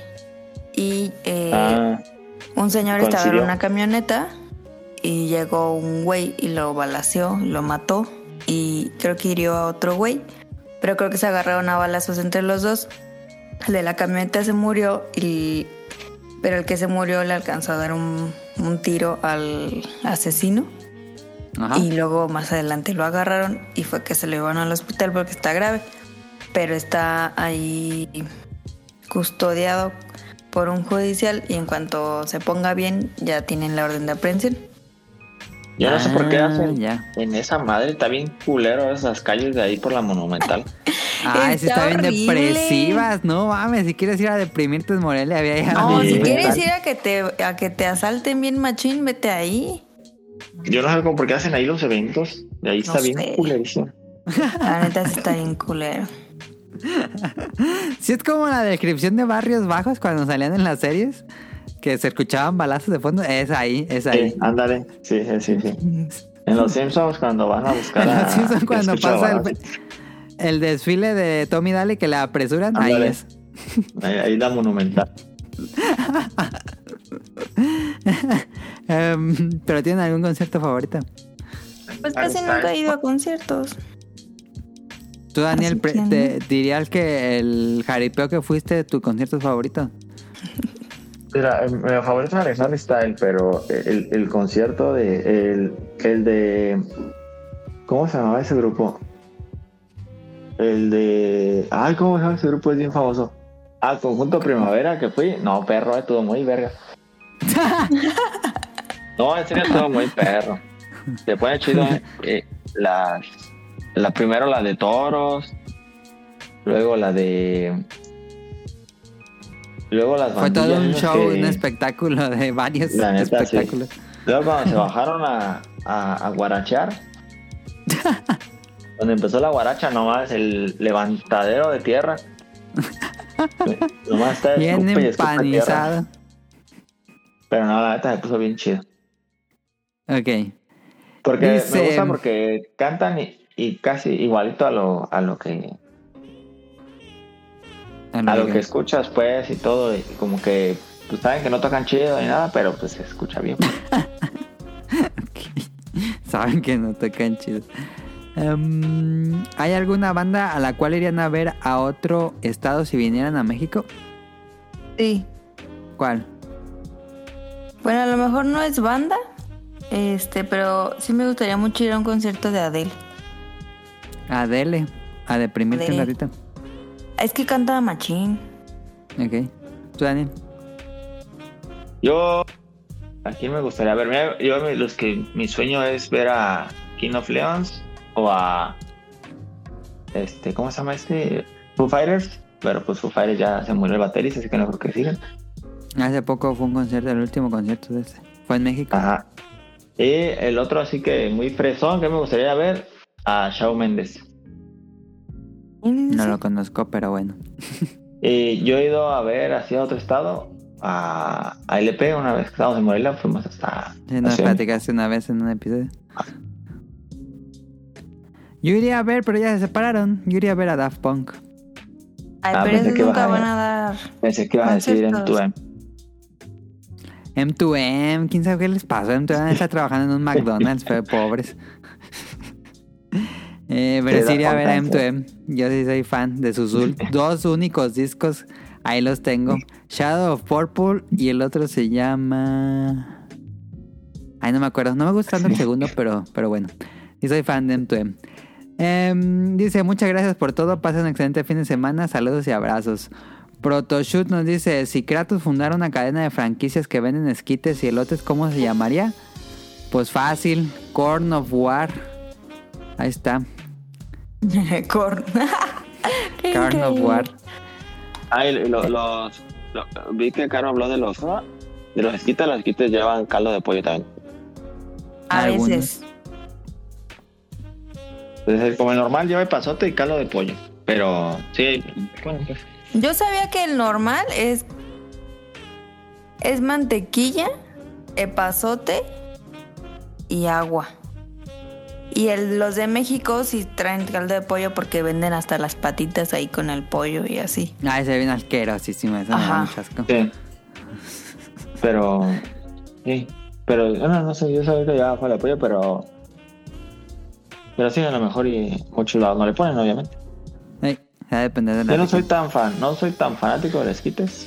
[SPEAKER 1] Y eh,
[SPEAKER 3] Ah,
[SPEAKER 1] un señor estaba en una camioneta y llegó un güey y lo balaceó, lo mató y creo que hirió a otro güey. Pero creo que se agarraron a balazos entre los dos. El de la camioneta se murió y... Pero el que se murió le alcanzó a dar un, un tiro al asesino.
[SPEAKER 2] Ajá.
[SPEAKER 1] Y luego más adelante lo agarraron y fue que se lo llevaron al hospital porque está grave. Pero está ahí custodiado por un judicial y en cuanto se ponga bien ya tienen la orden de aprehensión.
[SPEAKER 3] yo no sé por qué
[SPEAKER 2] Ah,
[SPEAKER 3] hacen
[SPEAKER 2] ya.
[SPEAKER 3] en esa madre, está bien culero esas calles de ahí por la Monumental. [LAUGHS]
[SPEAKER 2] Ay, sí,
[SPEAKER 1] Está
[SPEAKER 2] está bien depresivas. No mames, si quieres ir a deprimirte en Morelia, había ya.
[SPEAKER 1] No,
[SPEAKER 3] Sí.
[SPEAKER 1] si quieres ir a que te a que te asalten bien machín, vete ahí.
[SPEAKER 3] Yo no sé cómo por qué hacen ahí los eventos, de ahí está bien culerísimo.
[SPEAKER 1] La neta sí está bien culero. [LAUGHS]
[SPEAKER 2] Sí, es como la descripción de Barrios Bajos cuando salían en las series, que se escuchaban balazos de fondo. Es ahí, es ahí.
[SPEAKER 3] Sí, ándale, sí, sí, sí, sí. En los Simpsons cuando van a buscar [LAUGHS] a...
[SPEAKER 2] Así son cuando pasa el, el desfile de Tommy Daly que la apresuran. Ahí
[SPEAKER 3] Ándale.
[SPEAKER 2] es.
[SPEAKER 3] Ahí, ahí la Monumental. [LAUGHS]
[SPEAKER 2] Em, Pero ¿tienen algún concierto favorito?
[SPEAKER 1] Pues
[SPEAKER 3] Ahí
[SPEAKER 1] casi nunca he ido a conciertos.
[SPEAKER 2] Tú, Daniel,
[SPEAKER 1] que
[SPEAKER 2] te- dirías que el jaripeo que fuiste tu concierto favorito.
[SPEAKER 3] Mira, mi favorito es Alexander Style, pero el, el concierto de. El, el de. ¿Cómo se llamaba ese grupo? El de. Ay, ¿cómo se llama ese grupo? Es bien famoso. Ah, Conjunto Primavera que fui. No, perro, estuvo muy verga. [LAUGHS] no, en serio estuvo muy perro. Se pone chido eh, las. La primero la de toros. Luego la de. Luego las
[SPEAKER 2] Fue todo un show,
[SPEAKER 3] que-
[SPEAKER 2] un espectáculo de varios
[SPEAKER 3] neta, sí.
[SPEAKER 2] espectáculos.
[SPEAKER 3] Luego cuando se [LAUGHS] bajaron a, a, a guarachear, [LAUGHS] donde empezó la guaracha, nomás el levantadero de tierra. [LAUGHS] nomás está
[SPEAKER 2] Bien empanizado.
[SPEAKER 3] Pero no, la neta se puso bien chido.
[SPEAKER 2] Ok.
[SPEAKER 3] Porque
[SPEAKER 2] Dice-
[SPEAKER 3] me gusta porque cantan y, y casi igualito a lo, a lo que a lo que escuchas pues y todo y como que pues saben que no tocan chido ni nada pero pues se escucha bien [LAUGHS] [LAUGHS]
[SPEAKER 2] Saben que no tocan chido. Em, ¿Hay alguna banda a la cual irían a ver a otro estado si vinieran a México?
[SPEAKER 1] Sí.
[SPEAKER 2] ¿Cuál?
[SPEAKER 1] Bueno, a lo mejor no es banda, este, pero sí me gustaría mucho ir a un concierto de Adele.
[SPEAKER 2] Adele. A deprimirte un ratito.
[SPEAKER 1] Es que canta machín.
[SPEAKER 2] Ok. ¿Tú, Daniel?
[SPEAKER 3] Yo, ¿a quién me gustaría ver? Mira, yo, mi- los que mi sueño es ver a King of Leons o a, este, ¿cómo se llama este? Foo Fighters, pero pues Foo Fighters ya se murió el baterista, así que no creo que sigan.
[SPEAKER 2] Hace poco fue un concierto, el último concierto de ese. Fue en México.
[SPEAKER 3] Ajá. Y el otro así que muy fresón que me gustaría ver a Shawn Mendes.
[SPEAKER 2] No lo conozco, pero bueno.
[SPEAKER 3] Y yo he ido a ver hacia otro estado, a, a LP, una vez que estábamos en Morelia, fuimos hasta...
[SPEAKER 2] Sí, nos platicaste una vez en un episodio. Yo iría a ver, pero ya se separaron. Yo iría a ver a Daft Punk.
[SPEAKER 1] Ay,
[SPEAKER 3] Ah,
[SPEAKER 1] pero
[SPEAKER 3] pensé que ibas
[SPEAKER 1] nunca
[SPEAKER 3] a-
[SPEAKER 1] van a dar.
[SPEAKER 3] Pensé que ibas a decir en tu...
[SPEAKER 1] Conciertos.
[SPEAKER 2] M2M, quién sabe qué les pasó. M2M está trabajando en un McDonald's, fue pobres. Eh, pero
[SPEAKER 3] Sí,
[SPEAKER 2] sí iría a ver a
[SPEAKER 3] Daft Punk,
[SPEAKER 2] M2M. Yo sí soy fan de sus [LAUGHS] dos únicos discos. Ahí los tengo. Shadow of Purple y el otro se llama... Ay, no me acuerdo. No me gusta el segundo, pero, pero bueno. Sí soy fan de M2M. Em, dice, muchas gracias por todo. Pasen un excelente fin de semana. Saludos y abrazos. Protoshoot nos dice, si Kratos fundara una cadena de franquicias que venden esquites y elotes, ¿cómo se llamaría? Pues fácil, Corn of War. Ahí está, [LAUGHS]
[SPEAKER 1] Corn. [LAUGHS] Qué
[SPEAKER 2] Corn of. War.
[SPEAKER 3] Y lo- los, lo- vi que Caro habló de los de los esquites, los esquites llevan caldo de pollo también.
[SPEAKER 1] A veces.
[SPEAKER 3] Entonces, como el normal lleva pasote y caldo de pollo. Pero sí, bueno, pues.
[SPEAKER 1] Yo sabía que el normal es es mantequilla, epazote y agua. Y el- los de México sí traen caldo de pollo porque venden hasta las patitas ahí con el pollo y así.
[SPEAKER 2] Ah, ese bien asquerosísimo, eso me da
[SPEAKER 1] Ajá.
[SPEAKER 2] mucho asco.
[SPEAKER 3] Sí. Pero sí, pero no, no sé, yo sabía que llevaba caldo de pollo, pero pero sí, a lo mejor y muchos lados no le ponen, obviamente.
[SPEAKER 2] Ey, va a depender de la
[SPEAKER 3] Yo no soy tan fan, no soy tan fanático de los esquites.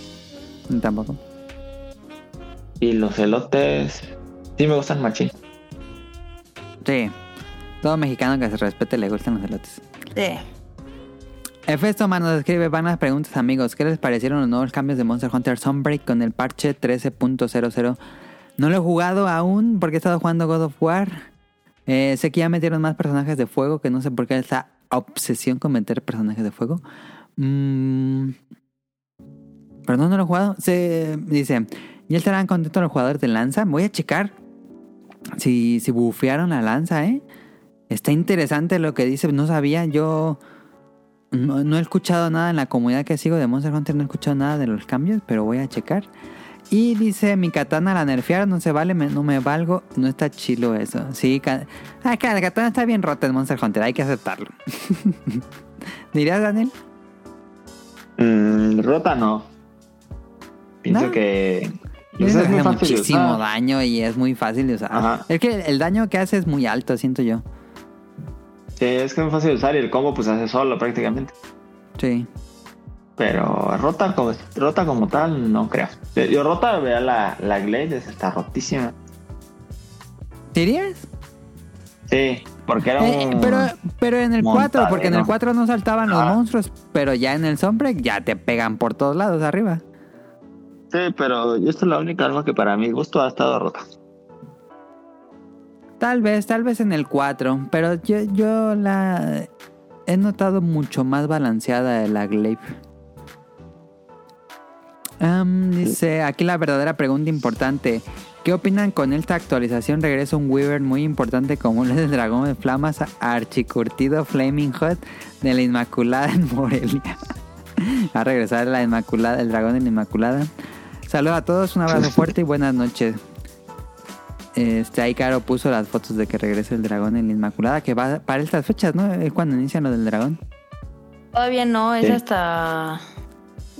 [SPEAKER 2] Tampoco.
[SPEAKER 3] Y los elotes sí me gustan machín.
[SPEAKER 2] Sí. Todo mexicano que se respete le gustan los elotes.
[SPEAKER 1] Sí.
[SPEAKER 2] Efesto Man nos escribe vanas preguntas amigos. ¿Qué les parecieron los nuevos cambios de Monster Hunter Sunbreak con el parche 13.00? No lo he jugado aún porque he estado jugando God of War. Eh, sé que ya metieron más personajes de fuego, que no sé por qué esta obsesión con meter personajes de fuego. Mm, Pero no, no lo he jugado. Se dice, ¿ya estarán contentos los jugadores de lanza? Voy a checar si, si bufearon la lanza, ¿eh? Está interesante lo que dice. No sabía, yo... No, no he escuchado nada en la comunidad que sigo de Monster Hunter, no he escuchado nada de los cambios, pero voy a checar. Y dice, mi katana la nerfearon, no se vale, me- no me valgo, no está chilo eso. Sí, ah, claro, la katana está bien rota en Monster Hunter, hay que aceptarlo. [LAUGHS] ¿Dirías, Daniel?
[SPEAKER 3] Mm, rota no. Pienso
[SPEAKER 2] ¿No?
[SPEAKER 3] que es
[SPEAKER 2] hace muchísimo daño y es muy fácil de usar.
[SPEAKER 3] Ajá.
[SPEAKER 2] Es que el daño que hace es muy alto, siento yo.
[SPEAKER 3] Sí, es que es fácil de usar y el combo pues se hace solo prácticamente.
[SPEAKER 2] Sí.
[SPEAKER 3] Pero rota como, rota como tal, no creo. Yo rota, vea la, la Glade, esa está rotísima.
[SPEAKER 2] ¿Dirías?
[SPEAKER 3] Sí, porque era
[SPEAKER 2] Eh,
[SPEAKER 3] un...
[SPEAKER 2] pero, pero en el 4, porque en el
[SPEAKER 3] montadero.
[SPEAKER 2] 4 no saltaban los
[SPEAKER 3] Ah.
[SPEAKER 2] monstruos, pero ya en el Sunbreak ya te pegan por todos lados arriba.
[SPEAKER 3] Sí, pero esta es la única arma que para mi gusto ha estado rota.
[SPEAKER 2] Tal vez, tal vez en el 4, pero yo, yo la he notado mucho más balanceada de la Glaive. Am, dice, aquí la verdadera pregunta importante. ¿Qué opinan con esta actualización? Regresa un Weaver muy importante como el [LAUGHS] del dragón de flamas archicurtido Flaming Hot de la Inmaculada en Morelia. [LAUGHS] Va a regresar la Inmaculada, el dragón de la Inmaculada. Saludos a todos, un abrazo fuerte y buenas noches. Este, ahí Caro puso las fotos de que regresa el dragón en la Inmaculada, que va para estas fechas, ¿no? Es cuando inician lo del dragón.
[SPEAKER 1] Todavía no, es
[SPEAKER 3] Sí.
[SPEAKER 1] hasta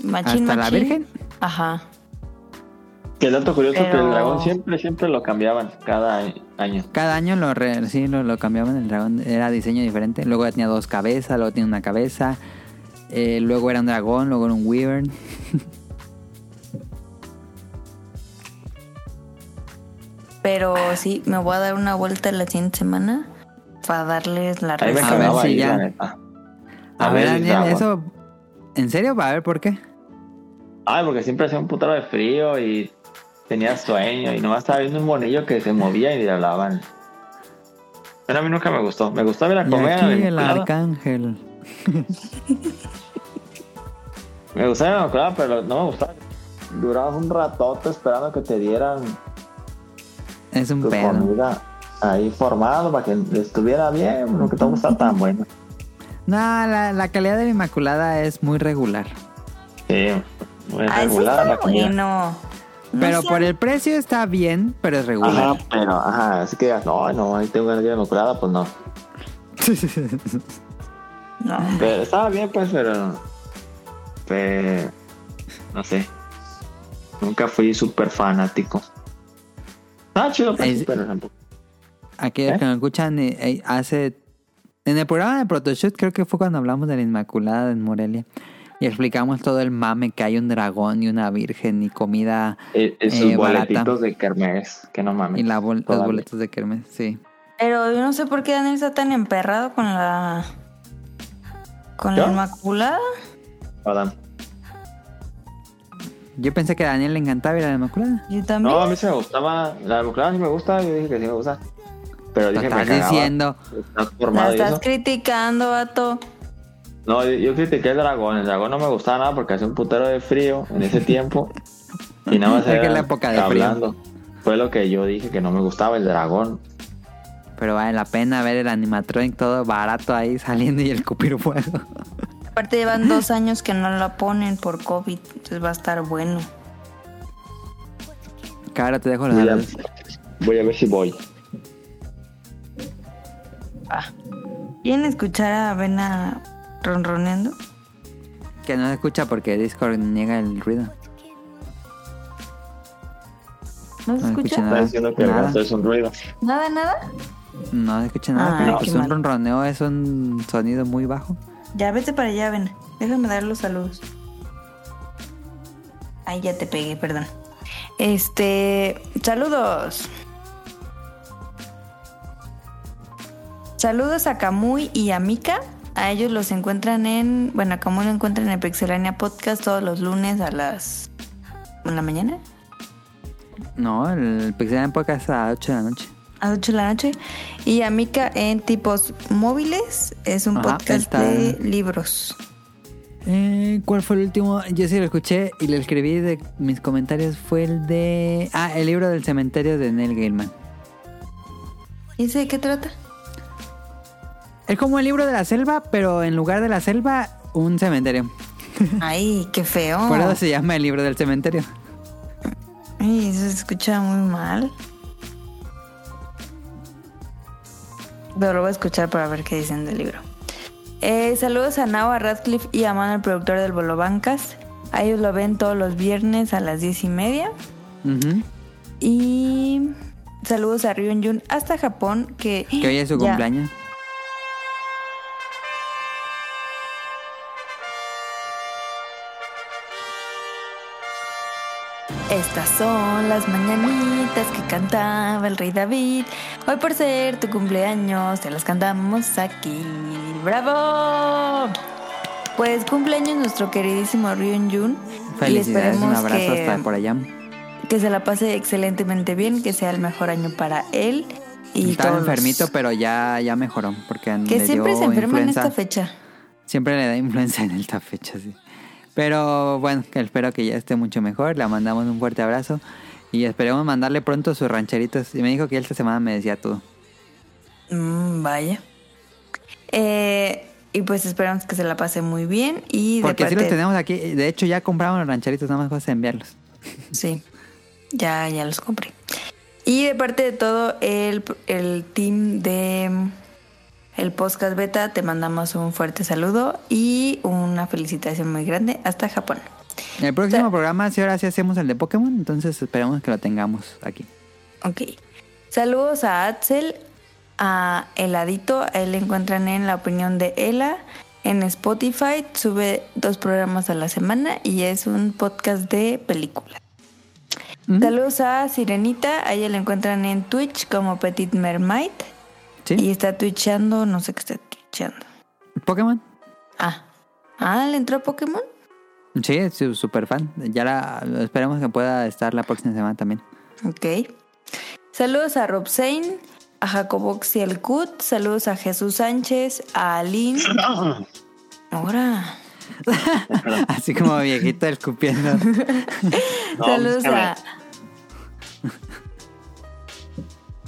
[SPEAKER 1] machín
[SPEAKER 2] ¿Hasta la. Virgen?
[SPEAKER 1] Ajá.
[SPEAKER 3] Que el dato curioso que el dragón siempre, siempre lo cambiaban cada año.
[SPEAKER 2] Cada año lo, re- sí, lo, lo cambiaban, el dragón era diseño diferente. Luego ya tenía dos cabezas, luego tenía una cabeza. eh, luego era un dragón, luego era un wyvern. [LAUGHS]
[SPEAKER 1] Pero sí, me voy a dar una vuelta la siguiente semana para darles la
[SPEAKER 3] me
[SPEAKER 2] A ver si
[SPEAKER 3] ahí,
[SPEAKER 2] ya.
[SPEAKER 3] la neta.
[SPEAKER 2] A, ver, Daniel,
[SPEAKER 3] agua.
[SPEAKER 2] eso... ¿En serio? A ver, ¿por qué?
[SPEAKER 3] Ay, porque siempre hacía un putero de frío y tenía sueño y nomás estaba viendo un monillo que se movía y le hablaban. Pero a mí nunca me gustó. Me gustaba ver a
[SPEAKER 2] Y
[SPEAKER 3] comer.
[SPEAKER 2] aquí el arcángel.
[SPEAKER 3] Me gustaba la pero no me gustaba. Durabas un ratote esperando que te dieran
[SPEAKER 2] Es un
[SPEAKER 3] tu
[SPEAKER 2] pedo.
[SPEAKER 3] comida ahí formado para que estuviera bien, lo que tampoco está tan bueno.
[SPEAKER 2] No, la, la calidad de la Inmaculada es muy regular.
[SPEAKER 3] Sí, muy
[SPEAKER 1] sí
[SPEAKER 3] regular la comida.
[SPEAKER 1] bueno. No
[SPEAKER 2] Pero por el precio está bien, pero es regular.
[SPEAKER 3] Ajá, pero, ajá, así que no, no, ahí tengo ganas de inmaculada, pues no.
[SPEAKER 1] No.
[SPEAKER 3] Pero estaba bien, pues, pero. Pero. No sé. Nunca fui súper fanático. Estaba chido, pues,
[SPEAKER 2] sí.
[SPEAKER 3] pero tampoco.
[SPEAKER 2] Aquellos
[SPEAKER 3] ¿Eh?
[SPEAKER 2] que nos escuchan eh, eh, hace... En el programa de Protoshoot creo que fue cuando hablamos de la Inmaculada en Morelia. Y explicamos todo el mame que hay un dragón y una virgen y comida
[SPEAKER 3] Esos
[SPEAKER 2] Eh, barata.
[SPEAKER 3] boletitos de Kermés, que no mames.
[SPEAKER 2] y la bol- los boletos de Kermes, sí.
[SPEAKER 1] Pero yo no sé por qué Daniel está tan emperrado con la. con la. Inmaculada.
[SPEAKER 3] Adam.
[SPEAKER 2] Yo pensé que a Daniel le encantaba ir a la Inmaculada.
[SPEAKER 1] Yo también.
[SPEAKER 3] No, a mí sí me gustaba. La democracia sí me gusta. Yo dije que sí me gusta. Pero dije que me
[SPEAKER 2] estás
[SPEAKER 3] cagaba.
[SPEAKER 2] diciendo.
[SPEAKER 3] Estás
[SPEAKER 1] la
[SPEAKER 3] formado y
[SPEAKER 1] estás
[SPEAKER 3] eso.
[SPEAKER 1] criticando, vato.
[SPEAKER 3] No, yo, yo critiqué el dragón. El dragón no me gustaba nada porque hacía un putero de frío en ese tiempo. [LAUGHS] Y nada más
[SPEAKER 2] Es que
[SPEAKER 3] era
[SPEAKER 2] es la época de frío.
[SPEAKER 3] hablando. Fue lo que yo dije que no me gustaba el dragón.
[SPEAKER 2] Pero vale la pena ver el animatronic todo barato ahí saliendo y el cupir fuego. [LAUGHS]
[SPEAKER 1] Aparte llevan dos años que no la ponen por COVID. Entonces va a estar bueno.
[SPEAKER 2] Cara, te dejo los
[SPEAKER 3] Voy a, voy a ver si voy.
[SPEAKER 1] Ah. ¿Quieren escuchar a Vena ronroneando?
[SPEAKER 2] Que no se escucha porque Discord niega el ruido.
[SPEAKER 1] ¿No se
[SPEAKER 2] No se
[SPEAKER 1] escucha?
[SPEAKER 2] escucha
[SPEAKER 3] Está diciendo que
[SPEAKER 2] Nada.
[SPEAKER 3] gasto es un ruido.
[SPEAKER 1] ¿Nada, nada?
[SPEAKER 2] No se escucha nada. Pero pues un
[SPEAKER 1] mal.
[SPEAKER 2] ronroneo es un sonido muy bajo.
[SPEAKER 1] Ya vete para allá, Vena. Déjame dar los saludos. Ay, ya te pegué, perdón. Este, saludos. Saludos a Camuy y a Mika. A ellos los encuentran en, bueno, a Camuy lo encuentran en Pixelania Podcast todos los lunes a las en la mañana,
[SPEAKER 2] No, el Pixel en podcast a las 8 de la noche.
[SPEAKER 1] A las 8 de la noche. Y a Mika en Tipos Móviles. Es un
[SPEAKER 2] Ajá,
[SPEAKER 1] podcast
[SPEAKER 2] está-
[SPEAKER 1] de libros.
[SPEAKER 2] Eh, ¿Cuál fue el último? Yo sí lo escuché y le escribí de mis comentarios. Fue el de. Ah, el libro del cementerio de Neil Gaiman.
[SPEAKER 1] ¿Y ese de qué trata?
[SPEAKER 2] Es como el libro de la selva, pero en lugar de la selva, un cementerio. [LAUGHS]
[SPEAKER 1] Ay, qué feo.
[SPEAKER 2] Por eso se llama el libro del cementerio.
[SPEAKER 1] Ay, eso se escucha muy mal. Pero lo voy a escuchar para ver qué dicen del libro. Eh, saludos a Nao, a Radcliffe y a Mano, el productor del Bolo Bancas. A ellos lo ven todos los viernes a las diez y media. Y saludos a Ryun Jun hasta Japón, que,
[SPEAKER 2] Que hoy es su
[SPEAKER 1] ya-
[SPEAKER 2] cumpleaños.
[SPEAKER 1] Estas son las mañanitas que cantaba el rey David. Hoy por ser tu cumpleaños, te las cantamos aquí. ¡Bravo! Pues cumpleaños nuestro queridísimo Ryun Jun. Y
[SPEAKER 2] Felicidades, un
[SPEAKER 1] esperemos
[SPEAKER 2] abrazo
[SPEAKER 1] que,
[SPEAKER 2] hasta por allá.
[SPEAKER 1] que se la pase excelentemente bien, que sea el mejor año para él. Y
[SPEAKER 2] Estaba
[SPEAKER 1] todos
[SPEAKER 2] enfermito, pero ya, ya mejoró. Porque
[SPEAKER 1] Que
[SPEAKER 2] le
[SPEAKER 1] siempre
[SPEAKER 2] dio
[SPEAKER 1] se enferma en esta fecha.
[SPEAKER 2] Siempre le da influenza en esta fecha, sí. Pero bueno, espero que ya esté mucho mejor. Le mandamos un fuerte abrazo. Y esperemos mandarle pronto sus rancheritos. Y me dijo que esta semana me decía todo.
[SPEAKER 1] Mm, vaya. Eh, y pues esperamos que se la pase muy bien. Y de
[SPEAKER 2] Porque sí los tenemos aquí. De hecho, ya compramos los rancheritos, nada más cosa de enviarlos. [LAUGHS]
[SPEAKER 1] Sí, ya, ya los compré. Y de parte de todo el, el team de el podcast beta, te mandamos un fuerte saludo y una felicitación muy grande hasta Japón.
[SPEAKER 2] El próximo programa, si ahora sí hacemos el de Pokémon, entonces esperemos que lo tengamos aquí.
[SPEAKER 1] Ok. Saludos a Axel, a Heladito, a él le encuentran en la opinión de Ela. En Spotify sube dos programas a la semana y es un podcast de películas. Saludos a Sirenita, a ella la encuentran en Twitch como Petit Mermaid
[SPEAKER 2] ¿Sí?
[SPEAKER 1] y está twitchando, no sé qué está twitchando.
[SPEAKER 2] ¿Pokémon?
[SPEAKER 1] Ah, ah, ¿le entró Pokémon?
[SPEAKER 2] Sí, es su super fan. Ya la esperemos que pueda estar la próxima semana también.
[SPEAKER 1] Ok. Saludos a Rob Zane, a Jacobo Cut, saludos a Jesús Sánchez, a Aline. [CLEARS THROAT] Ahora. [LAUGHS]
[SPEAKER 2] Así como viejito escupiendo. [LAUGHS]
[SPEAKER 3] No,
[SPEAKER 1] saludos a.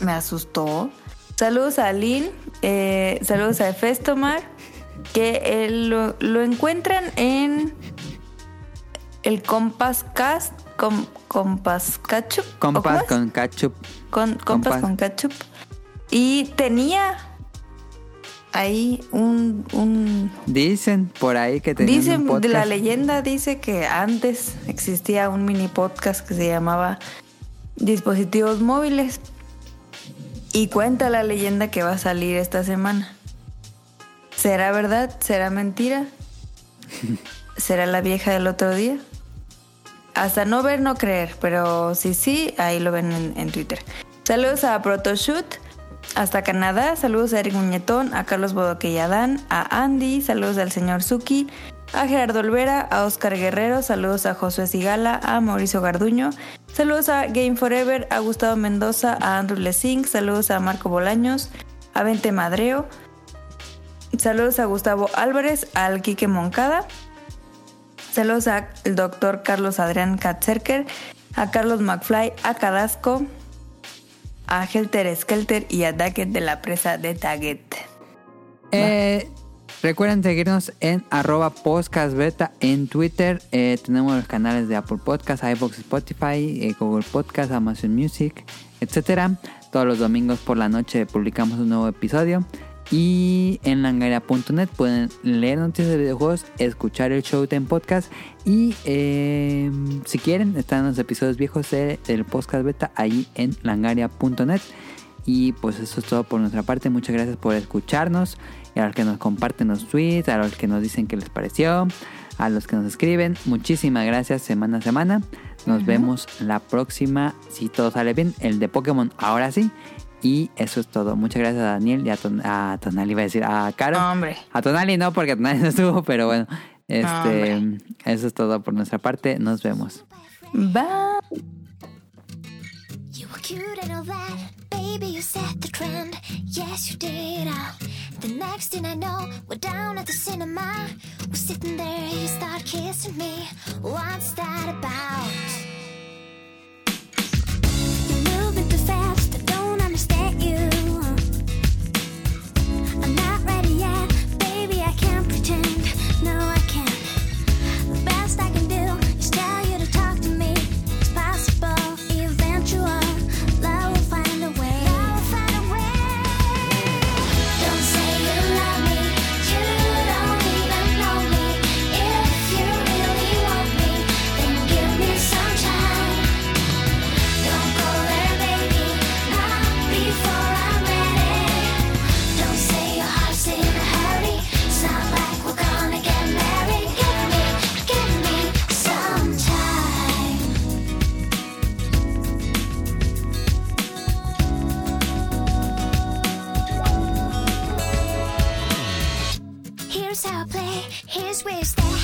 [SPEAKER 1] Me asustó. Saludos a Aline, eh, saludos a Festomar, que él lo, lo encuentran en el Compass Cast, com, Compass Ketchup. ¿o cómo
[SPEAKER 2] Compas
[SPEAKER 1] es?
[SPEAKER 2] con ketchup.
[SPEAKER 1] con compas
[SPEAKER 2] Compas.
[SPEAKER 1] con ketchup. Y tenía ahí un, un
[SPEAKER 2] Dicen por ahí que tenían
[SPEAKER 1] dice
[SPEAKER 2] un
[SPEAKER 1] de la leyenda dice que antes existía un mini podcast que se llamaba Dispositivos móviles y cuenta la leyenda que va a salir esta semana. ¿Será verdad? ¿Será mentira? [LAUGHS] ¿Será la vieja del otro día? Hasta no ver, no creer, pero sí, sí, ahí lo ven en, en Twitter. Saludos a Protoshoot, hasta Canadá. Saludos a Eric Muñetón, a Carlos Bodoquelladán, a Andy, saludos al señor Suki, a Gerardo Olvera, a Oscar Guerrero, saludos a Josué Sigala, a Mauricio Garduño, saludos a Game Forever, a Gustavo Mendoza, a Andrew Lesing, saludos a Marco Bolaños, a Vente Madreo, saludos a Gustavo Álvarez, al Quique Moncada, saludos al doctor Carlos Adrián Katzerker, a Carlos McFly, a Cadasco, a Helter Skelter y a Daggett de la presa de Daggett.
[SPEAKER 2] Eh, recuerden seguirnos en arroba podcastbeta en Twitter. Eh, tenemos los canales de Apple Podcast, iVoox, Spotify, eh, Google Podcast, Amazon Music, etcétera. Todos los domingos por la noche publicamos un nuevo episodio. Y en langaria.net pueden leer noticias de videojuegos, escuchar el Showtime Podcast y eh, si quieren están los episodios viejos de- del podcast beta ahí en langaria.net. Y pues eso es todo por nuestra parte. Muchas gracias por escucharnos. Y a los que nos comparten los tweets, a los que nos dicen qué les pareció, a los que nos escriben. Muchísimas gracias semana a semana. Nos vemos la próxima, si todo sale bien, el de Pokémon ahora sí. Y eso es todo. Muchas gracias a Daniel y a, Ton- a Tonali, iba a decir, a Caro.
[SPEAKER 1] Hombre.
[SPEAKER 2] A Tonali no, porque Tonali no estuvo, pero bueno. Este,
[SPEAKER 1] Hombre.
[SPEAKER 2] eso es todo por nuestra parte. Nos vemos.
[SPEAKER 1] Bye.
[SPEAKER 8] You baby. You set the trend. Yes, you did. Uh, the next thing I know, we're down at the cinema. We're sitting there, you start kissing me. What's that about? You're moving too fast. I don't understand you.
[SPEAKER 9] wish that